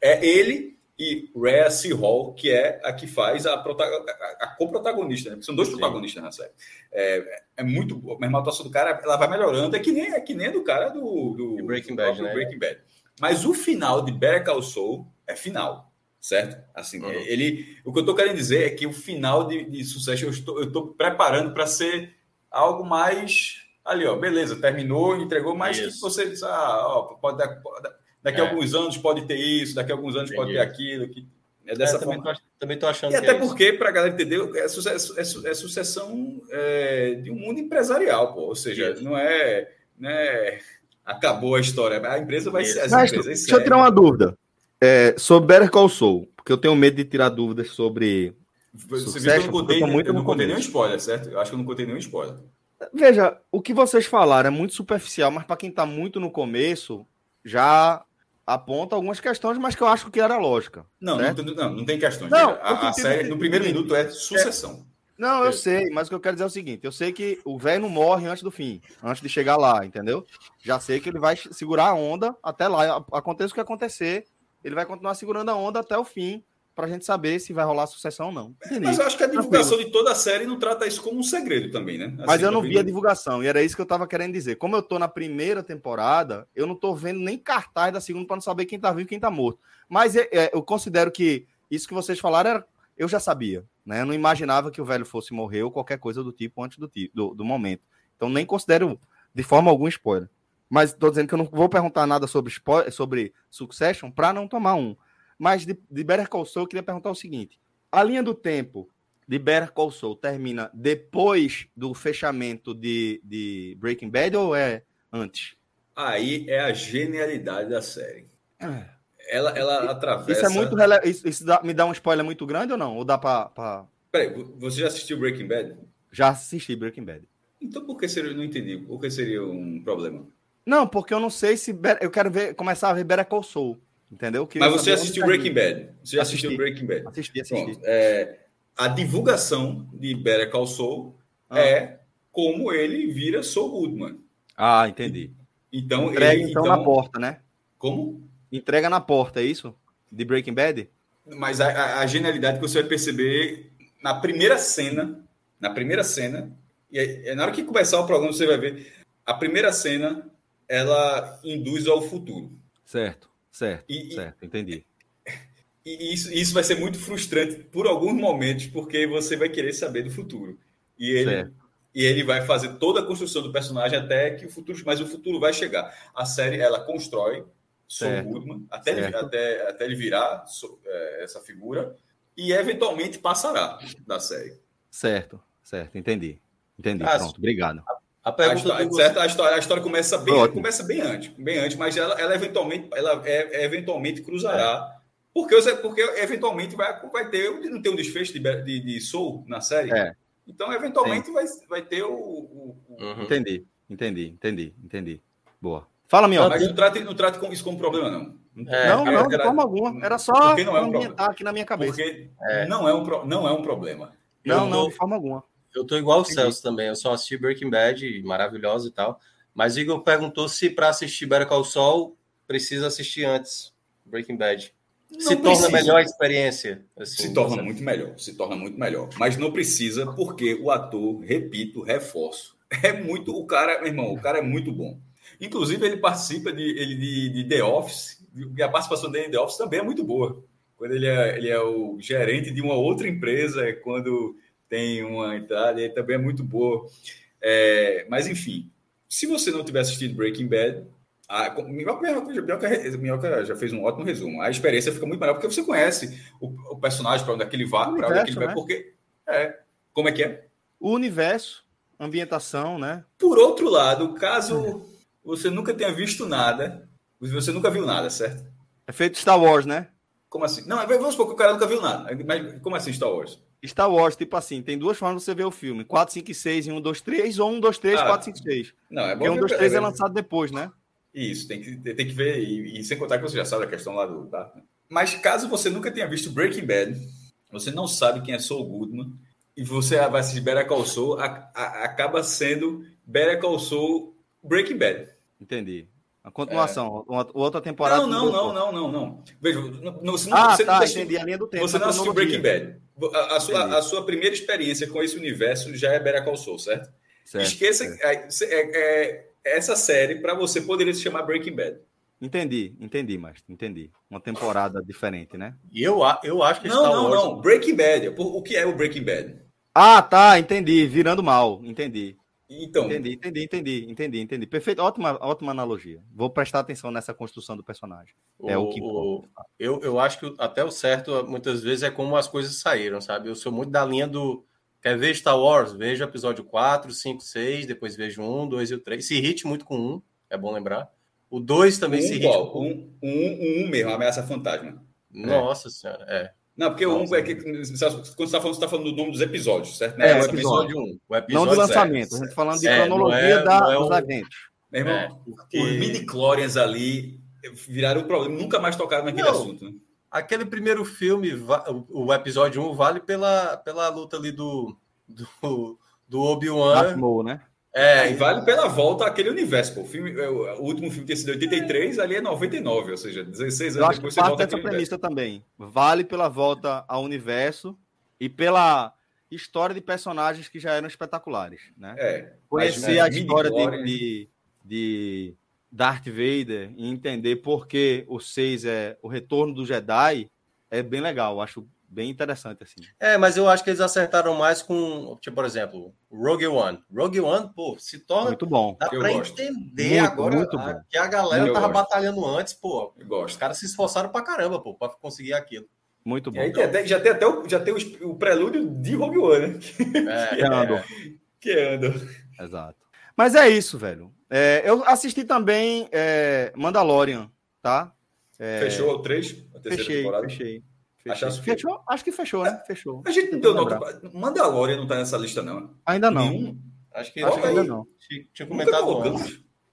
É ele e Rhea Seahall, que é a que faz a, a, a co-protagonista, né? São dois Sim. protagonistas na série. É, é muito boa. Mas a atuação do cara, ela vai melhorando. É que nem, é que nem do cara do, do Breaking, Bad, né? Breaking Bad. Mas o final de Better Call Saul é final, certo? Assim, uhum. ele, o que eu estou querendo dizer é que o final de, de sucesso eu estou, eu estou preparando para ser algo mais ali, ó, beleza, terminou, entregou, mas Isso. que você ah, ó, pode dar Daqui a é. alguns anos pode ter isso, daqui a alguns anos Entendi. pode ter aquilo. Que é dessa é, forma. Também tô, achando. E até é porque, para a galera entender, é, sucessão, é, é sucessão é, de um mundo empresarial, pô. Ou seja, isso. não é, né, acabou a história. A empresa vai ser. Mas, deixa eu tirar uma dúvida. É, sobre Better Call Saul, porque eu tenho medo de tirar dúvidas sobre. Você viu que eu não contei, eu muito eu não contei nenhum spoiler, certo? Eu acho que eu não contei nenhum spoiler. Veja, o que vocês falaram é muito superficial, mas para quem está muito no começo, já aponta algumas questões, mas que eu acho que era lógica. Não, não, não, não, tem questões. Não, a, a série, no primeiro minuto, é sucessão. Não, eu sei, mas o que eu quero dizer é o seguinte: eu sei que o velho não morre antes do fim, antes de chegar lá, entendeu? Já sei que ele vai segurar a onda até lá. Aconteça o que acontecer, ele vai continuar segurando a onda até o fim para a gente saber se vai rolar sucessão ou não. Entendi. Mas eu acho que a divulgação de toda a série não trata isso como um segredo também, né? Assim, Mas eu não vi a divulgação, e era isso que eu estava querendo dizer. Como eu estou na primeira temporada, eu não estou vendo nem cartaz da segunda para não saber quem está vivo e quem está morto. Mas é, é, eu considero que isso que vocês falaram era, eu já sabia, né? Eu não imaginava que o velho fosse morrer ou qualquer coisa do tipo antes do, do, do momento. Então nem considero de forma alguma spoiler. Mas estou dizendo que eu não vou perguntar nada sobre, spoiler, sobre Succession para não tomar um. Mas de, de Better Call Saul, eu queria perguntar o seguinte: a linha do tempo de Better Call Saul termina depois do fechamento de, de Breaking Bad ou é antes? Aí é a genialidade da série. É. Ela, ela atravessa. Isso é muito isso, isso dá, me dá um spoiler muito grande ou não? Ou dá para. Pra... Peraí, você já assistiu Breaking Bad? Já assisti Breaking Bad. Então por que seria. Não entendi. Por que seria um problema? Não, porque eu não sei se. Eu quero ver, começar a ver Better Call Saul. Entendeu? Mas você assistiu Breaking Bad. Você já assistiu Breaking Bad. Assisti, assisti. Pronto, é, a divulgação de Better Call Saul ah. é como ele vira Saul Goodman. Ah, entendi. Então, Entrega ele, então, então, na porta, né? Como? Entrega na porta, é isso? De Breaking Bad? Mas a, a, a genialidade que você vai perceber na primeira cena, na primeira cena, e é, é, na hora que começar o programa você vai ver, a primeira cena ela induz ao futuro. Certo. Certo, e, certo, entendi. E isso, isso vai ser muito frustrante por alguns momentos, porque você vai querer saber do futuro. E ele, e ele vai fazer toda a construção do personagem até que o futuro. Mas o futuro vai chegar. A série ela constrói Saul Goodman até, ele, até, até ele virar é, essa figura e eventualmente passará da série. Certo, certo, entendi. Entendi. Ah, Pronto, obrigado. A, pergunta a, história, certo, a, história, a história começa bem, começa bem antes, bem antes, mas ela, ela eventualmente, ela é, eventualmente cruzará. É. Porque, porque eventualmente vai, vai ter, não tem um desfecho de, de, de Soul na série? É. Então, eventualmente, vai, vai ter o. o, o... Uhum. Entendi, entendi, entendi, entendi. Boa. Fala, minha Mas não trate, não trate com isso como problema, não. É, não, não, de forma alguma. Era só não é um ambientar aqui na minha cabeça. Porque é. não, é um, não é um problema. Não, tô, não, de forma alguma. Eu tô igual o Celso também. Eu só assisti Breaking Bad, maravilhoso e tal. Mas Igor perguntou se para assistir Better Call Saul precisa assistir antes Breaking Bad. Não se precisa. torna melhor a experiência. Assim, se torna muito melhor, se torna muito melhor. Mas não precisa, porque o ator, repito, reforço, é muito. O cara, meu irmão, o cara é muito bom. Inclusive, ele participa de, ele, de, de The Office, e a participação dele em The Office também é muito boa. Quando ele é, ele é o gerente de uma outra empresa, quando tem uma entrada, ele também é muito boa. É, mas, enfim, se você não tiver assistido Breaking Bad, a Minhoca, Minhoca, já fez um ótimo resumo. A experiência fica muito melhor porque você conhece o, o personagem, para onde é que ele vai, para onde é que ele vai, né? porque. É, como é que é? O universo, ambientação, né? Por outro lado, caso você nunca tenha visto nada, você nunca viu nada, certo? É feito Star Wars, né? Como assim? Não, vamos supor que o cara nunca viu nada. Mas como assim Star Wars? Star Wars, tipo assim, tem duas formas de você ver o filme: 4, 5 e 6 em 1, 2, 3, ou 1, 2, 3, ah, 4, 5, 6. Não, é bom. Porque 1, 2, 3 é, lançado depois, né? Isso, tem que, tem que ver, e, e, sem contar que você já sabe a questão lá do. Tá? Mas caso você nunca tenha visto Breaking Bad, você não sabe quem é Saul Goodman, e você vai assistir Better Call Saul, a, a, acaba sendo Better Call Saul Breaking Bad. Entendi. A continuação, é. uma, outra temporada. Não, não, não, não, não, não. Veja, você não, ah, você tá, entendi a linha do tempo. Você não assistiu Breaking Bad. A, a sua, a sua primeira experiência com esse universo já é Better Call Saul, certo? certo Esqueça certo. É, é, é, essa série para você poderia se chamar Breaking Bad. Entendi, entendi, mas entendi. Uma temporada diferente, né? E eu, eu acho que não, Star não, Wars... não. Breaking Bad. O que é o Breaking Bad? Ah, tá, entendi. Virando mal, entendi. Então. Entendi, entendi, entendi, entendi, entendi. Perfeito, ótima, ótima analogia. Vou prestar atenção nessa construção do personagem. O, é o que o, eu, eu acho que até o certo, muitas vezes, é como as coisas saíram, sabe? Eu sou muito da linha do. Quer ver Star Wars? Veja episódio 4, 5, 6, depois vejo 1, 2 e o 3. Se irrite muito com 1, é bom lembrar. O 2 também um, se irrite. Igual, com... um, um, um mesmo, ameaça fantasma. Nossa é. senhora, é. Não, porque Nossa, o 1 é que. Quando você está falando, você está falando do nome dos episódios, certo? É, é o episódio 1. Um. O episódio não do lançamento, a gente falando de é, cronologia é, da, é dos eventos. Meu irmão, é, porque... os midi-chlorians ali viraram um problema, nunca mais tocaram naquele não, assunto. Né? Aquele primeiro filme, o episódio 1, vale pela, pela luta ali do, do, do Obi-Wan. né? É, e vale pela volta àquele universo. Pô. O, filme, é, o último filme tinha sido 83, ali é 99, ou seja, 16 anos depois você volta essa premissa também. Vale pela volta ao universo e pela história de personagens que já eram espetaculares, né? É, Conhecer a história de, de, de, Darth Vader e entender por que o 6 é o retorno do Jedi é bem legal. Acho bem interessante, assim. É, mas eu acho que eles acertaram mais com, tipo, por exemplo, Rogue One. Rogue One, pô, se torna. Muito bom. Dá pra entender muito, agora muito a, que a galera eu tava gosto. batalhando antes, pô. Eu gosto. Os caras se esforçaram pra caramba, pô, pra conseguir aquilo. Muito bom. E aí tem até, já tem até o, já tem o, o prelúdio de Rogue One, né? É, que é Andor. Que é Andor. Exato. Mas é isso, velho. É, eu assisti também é, Mandalorian, tá? É, Fechou o 3? Fechei, temporada? fechei. Achasse fechou? Acho que fechou, né? Fechou. A gente não deu nota. Mandalorian não tá nessa lista, não. Ainda não. Nenhum? Acho que, acho que ainda não. Tinha comentado.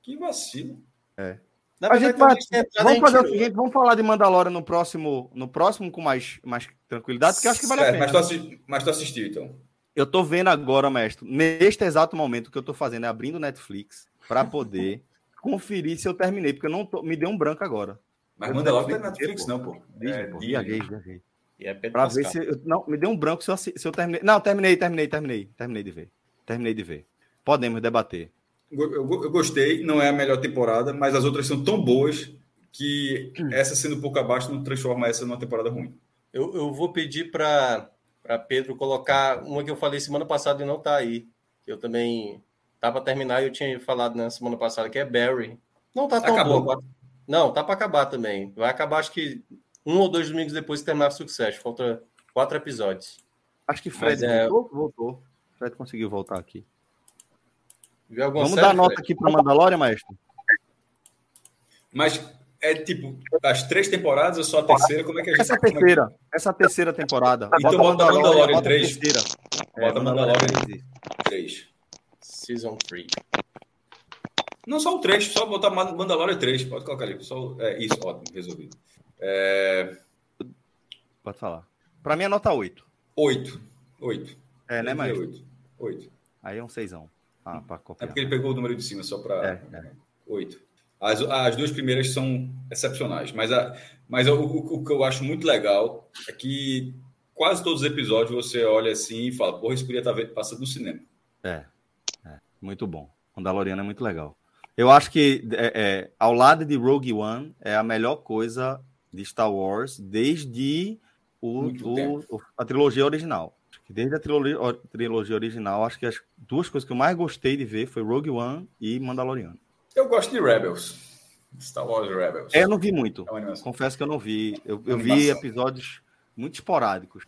Que vacilo. É. a gente vai, vamos fazer o seguinte, vamos falar de Mandalorian no próximo, no próximo com mais, mais tranquilidade, porque acho que vale a pena. Mas tu, assisti, mas tu assistiu, então? Eu tô vendo agora, mestre, neste exato momento que eu tô fazendo é abrindo Netflix para poder conferir se eu terminei, porque eu não tô, me deu um branco agora. Mas manda logo pra Netflix, não, pô. É, pô. Viajei, viajei. É pra ver se. Eu, não, me deu um branco se eu, se eu terminei. Não, terminei, terminei, terminei. Terminei de ver. Terminei de ver. Podemos debater. Eu, eu, eu gostei, não é a melhor temporada, mas as outras são tão boas que essa sendo um pouco abaixo não transforma essa numa temporada ruim. Eu, eu vou pedir para Pedro colocar uma que eu falei semana passada e não tá aí. Eu também tava para terminar e eu tinha falado na semana passada, que é Barry. Não tá tão Acabou. boa. Não, tá para acabar também. Vai acabar, acho que um ou dois domingos depois de terminar o sucesso. Falta quatro episódios. Acho que Fred é... voltou, voltou. Fred conseguiu voltar aqui. Vamos série, dar nota Fred? aqui para Mandalorian, maestro? Mas é tipo, as três temporadas ou só a terceira? Como é que a gente... Essa é a terceira. É Essa é a terceira temporada. Então bota Mandalorian, Mandalorian 3. Terceira. Bota é, Mandalorian 3. Season 3. Não, só o 3, só botar Mandalorian 3. Pode colocar ali. Só, é, isso, ótimo, resolvido. É... Pode falar. Para mim é nota 8. 8. 8. É, né, mais? 8. 8. Aí é um 6. Ah, para copiar. É porque ele pegou o número de cima só para. É, é. 8. As, as duas primeiras são excepcionais, mas, a, mas o, o, o, que eu acho muito legal é que quase todos os episódios você olha assim e fala, porra, isso podia estar tá passando no cinema. É, é muito bom. Mandaloriano é muito legal. Eu acho que é, é, ao lado de Rogue One é a melhor coisa de Star Wars desde o, o, a trilogia original. Desde a trilogia, trilogia original, acho que as duas coisas que eu mais gostei de ver foi Rogue One e Mandaloriano. Eu gosto de Rebels. Star Wars Rebels. É, eu não vi muito. É Confesso que eu não vi. Eu, eu vi episódios muito esporádicos.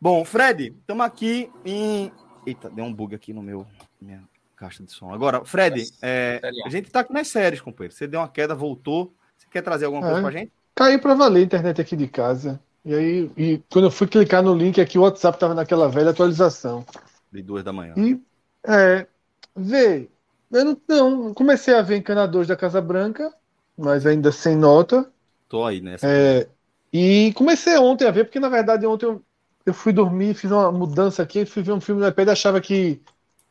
Bom, Fred, estamos aqui em. Eita, deu um bug aqui no meu minha caixa de som. Agora, Fred, é, a gente está aqui nas séries, companheiro. Você deu uma queda, voltou. Você quer trazer alguma coisa é, para a gente? Caiu para valer a internet aqui de casa. E aí, e quando eu fui clicar no link aqui, o WhatsApp estava naquela velha atualização. De duas da manhã. E, é, vê, eu não, não, comecei a ver Encanadores da Casa Branca, mas ainda sem nota. Tô aí nessa. É, e comecei ontem a ver, porque na verdade ontem eu, eu fui dormir, fiz uma mudança aqui, fui ver um filme no iPad, achava que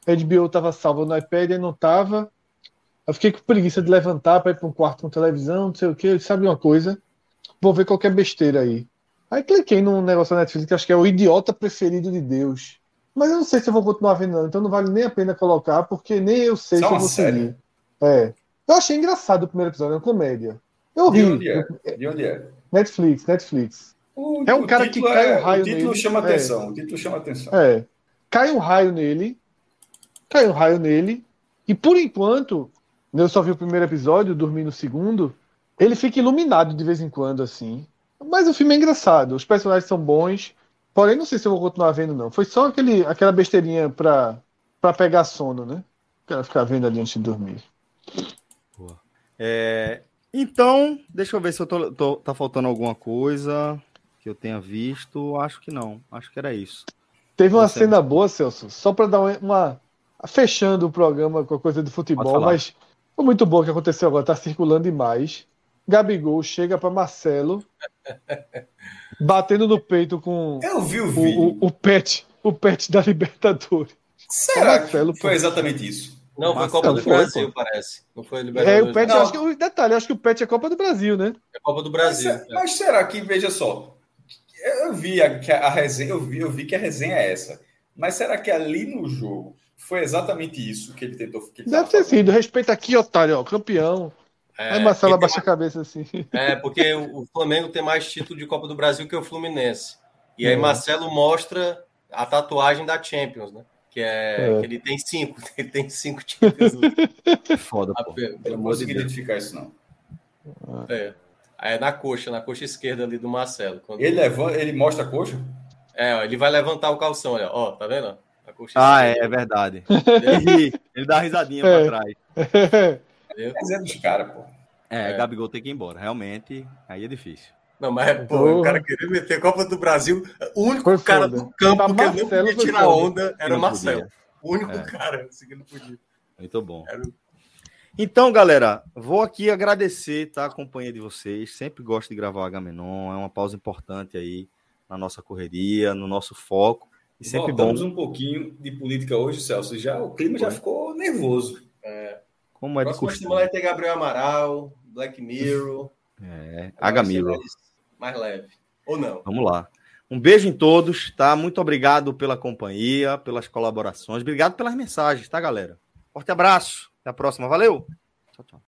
HBO estava salvo no iPad e não estava. Eu fiquei com preguiça de levantar para ir para um quarto com televisão, não sei o que, sabe uma coisa? Vou ver qualquer besteira aí. Aí cliquei num negócio da Netflix que acho que é o Idiota Preferido de Deus. Mas eu não sei se eu vou continuar vendo, não. Então não vale nem a pena colocar, porque nem eu sei Só se eu vou série? seguir. É. Eu achei engraçado o primeiro episódio, é uma comédia. Eu ri. De onde é? De onde é? Netflix, Netflix. O, é um cara que cai é, um raio nele. O título nele. chama é. atenção. O título chama atenção. É. Cai um raio nele. Cai um raio nele. E por enquanto, eu só vi o primeiro episódio, dormi no segundo. Ele fica iluminado de vez em quando, assim. Mas o filme é engraçado. Os personagens são bons. Porém, não sei se eu vou continuar vendo, não. Foi só aquele, aquela besteirinha pra, pra pegar sono, né? Quero ficar vendo ali antes de dormir. Boa. É, então, deixa eu ver se eu tô, tô, tá faltando alguma coisa que eu tenha visto. Acho que não. Acho que era isso. Teve uma Você... cena boa, Celso, só para dar uma, Fechando o programa com a coisa de futebol, mas foi muito bom o que aconteceu agora. Tá circulando demais. Gabigol chega para Marcelo batendo no peito com Eu vi o. O, o, pet, o pet da Libertadores. Será Marcelo, que foi exatamente isso? Não, foi Copa do foi, Brasil, pô. parece. Não foi Libertadores. É, o Pet, acho que o detalhe, acho que o Pet é Copa do Brasil, né? É Copa do Brasil. Mas, é. mas será que, veja só, eu vi a, a, resenha, eu vi, eu vi que a resenha é essa. Mas será que ali no jogo foi exatamente isso que ele tentou? Que ele Deve ter sido. Respeita aqui, otário, ó, campeão. É, Aí Marcelo abaixa a cabeça assim. É, porque o Flamengo tem mais título de Copa do Brasil que o Fluminense. E aí é. Marcelo mostra a tatuagem da Champions, né? Que é, é. que ele tem cinco, ele tem cinco títulos. Foda, pô. Eu não consegui de identificar isso, não. É. É na coxa, na coxa esquerda ali do Marcelo. Quando... Ele levanta, ele mostra a coxa? É, ó, ele vai levantar o calção, olha. Ó, tá vendo? Ah, é, é, verdade. ele, ele dá uma risadinha é. pra trás. Mas é dos caras, pô. É, é, Gabigol tem que ir embora. Realmente, aí é difícil. Não, mas, pô, o cara queria meter Copa do Brasil. O único Foi cara foda. do campo que não podia tirar onda era o Marcelo. Podia. O único é. cara assim, que não podia. Muito bom. Era... Então, galera, vou aqui agradecer tá, a companhia de vocês. Sempre gosto de gravar o Agamenon. É uma pausa importante aí na nossa correria, no nosso foco. E sempre Voltamos bom. um pouquinho de política hoje, Celso. Já, o clima já ficou nervoso. É. Como é de Próxima semana vai ter Gabriel Amaral, Black Mirror. É, H Mirror. Mais, mais leve. Ou não? Vamos lá. Um beijo em todos, tá? Muito obrigado pela companhia, pelas colaborações. Obrigado pelas mensagens, tá, galera? Forte abraço. Até a próxima. Valeu. Tchau, tchau.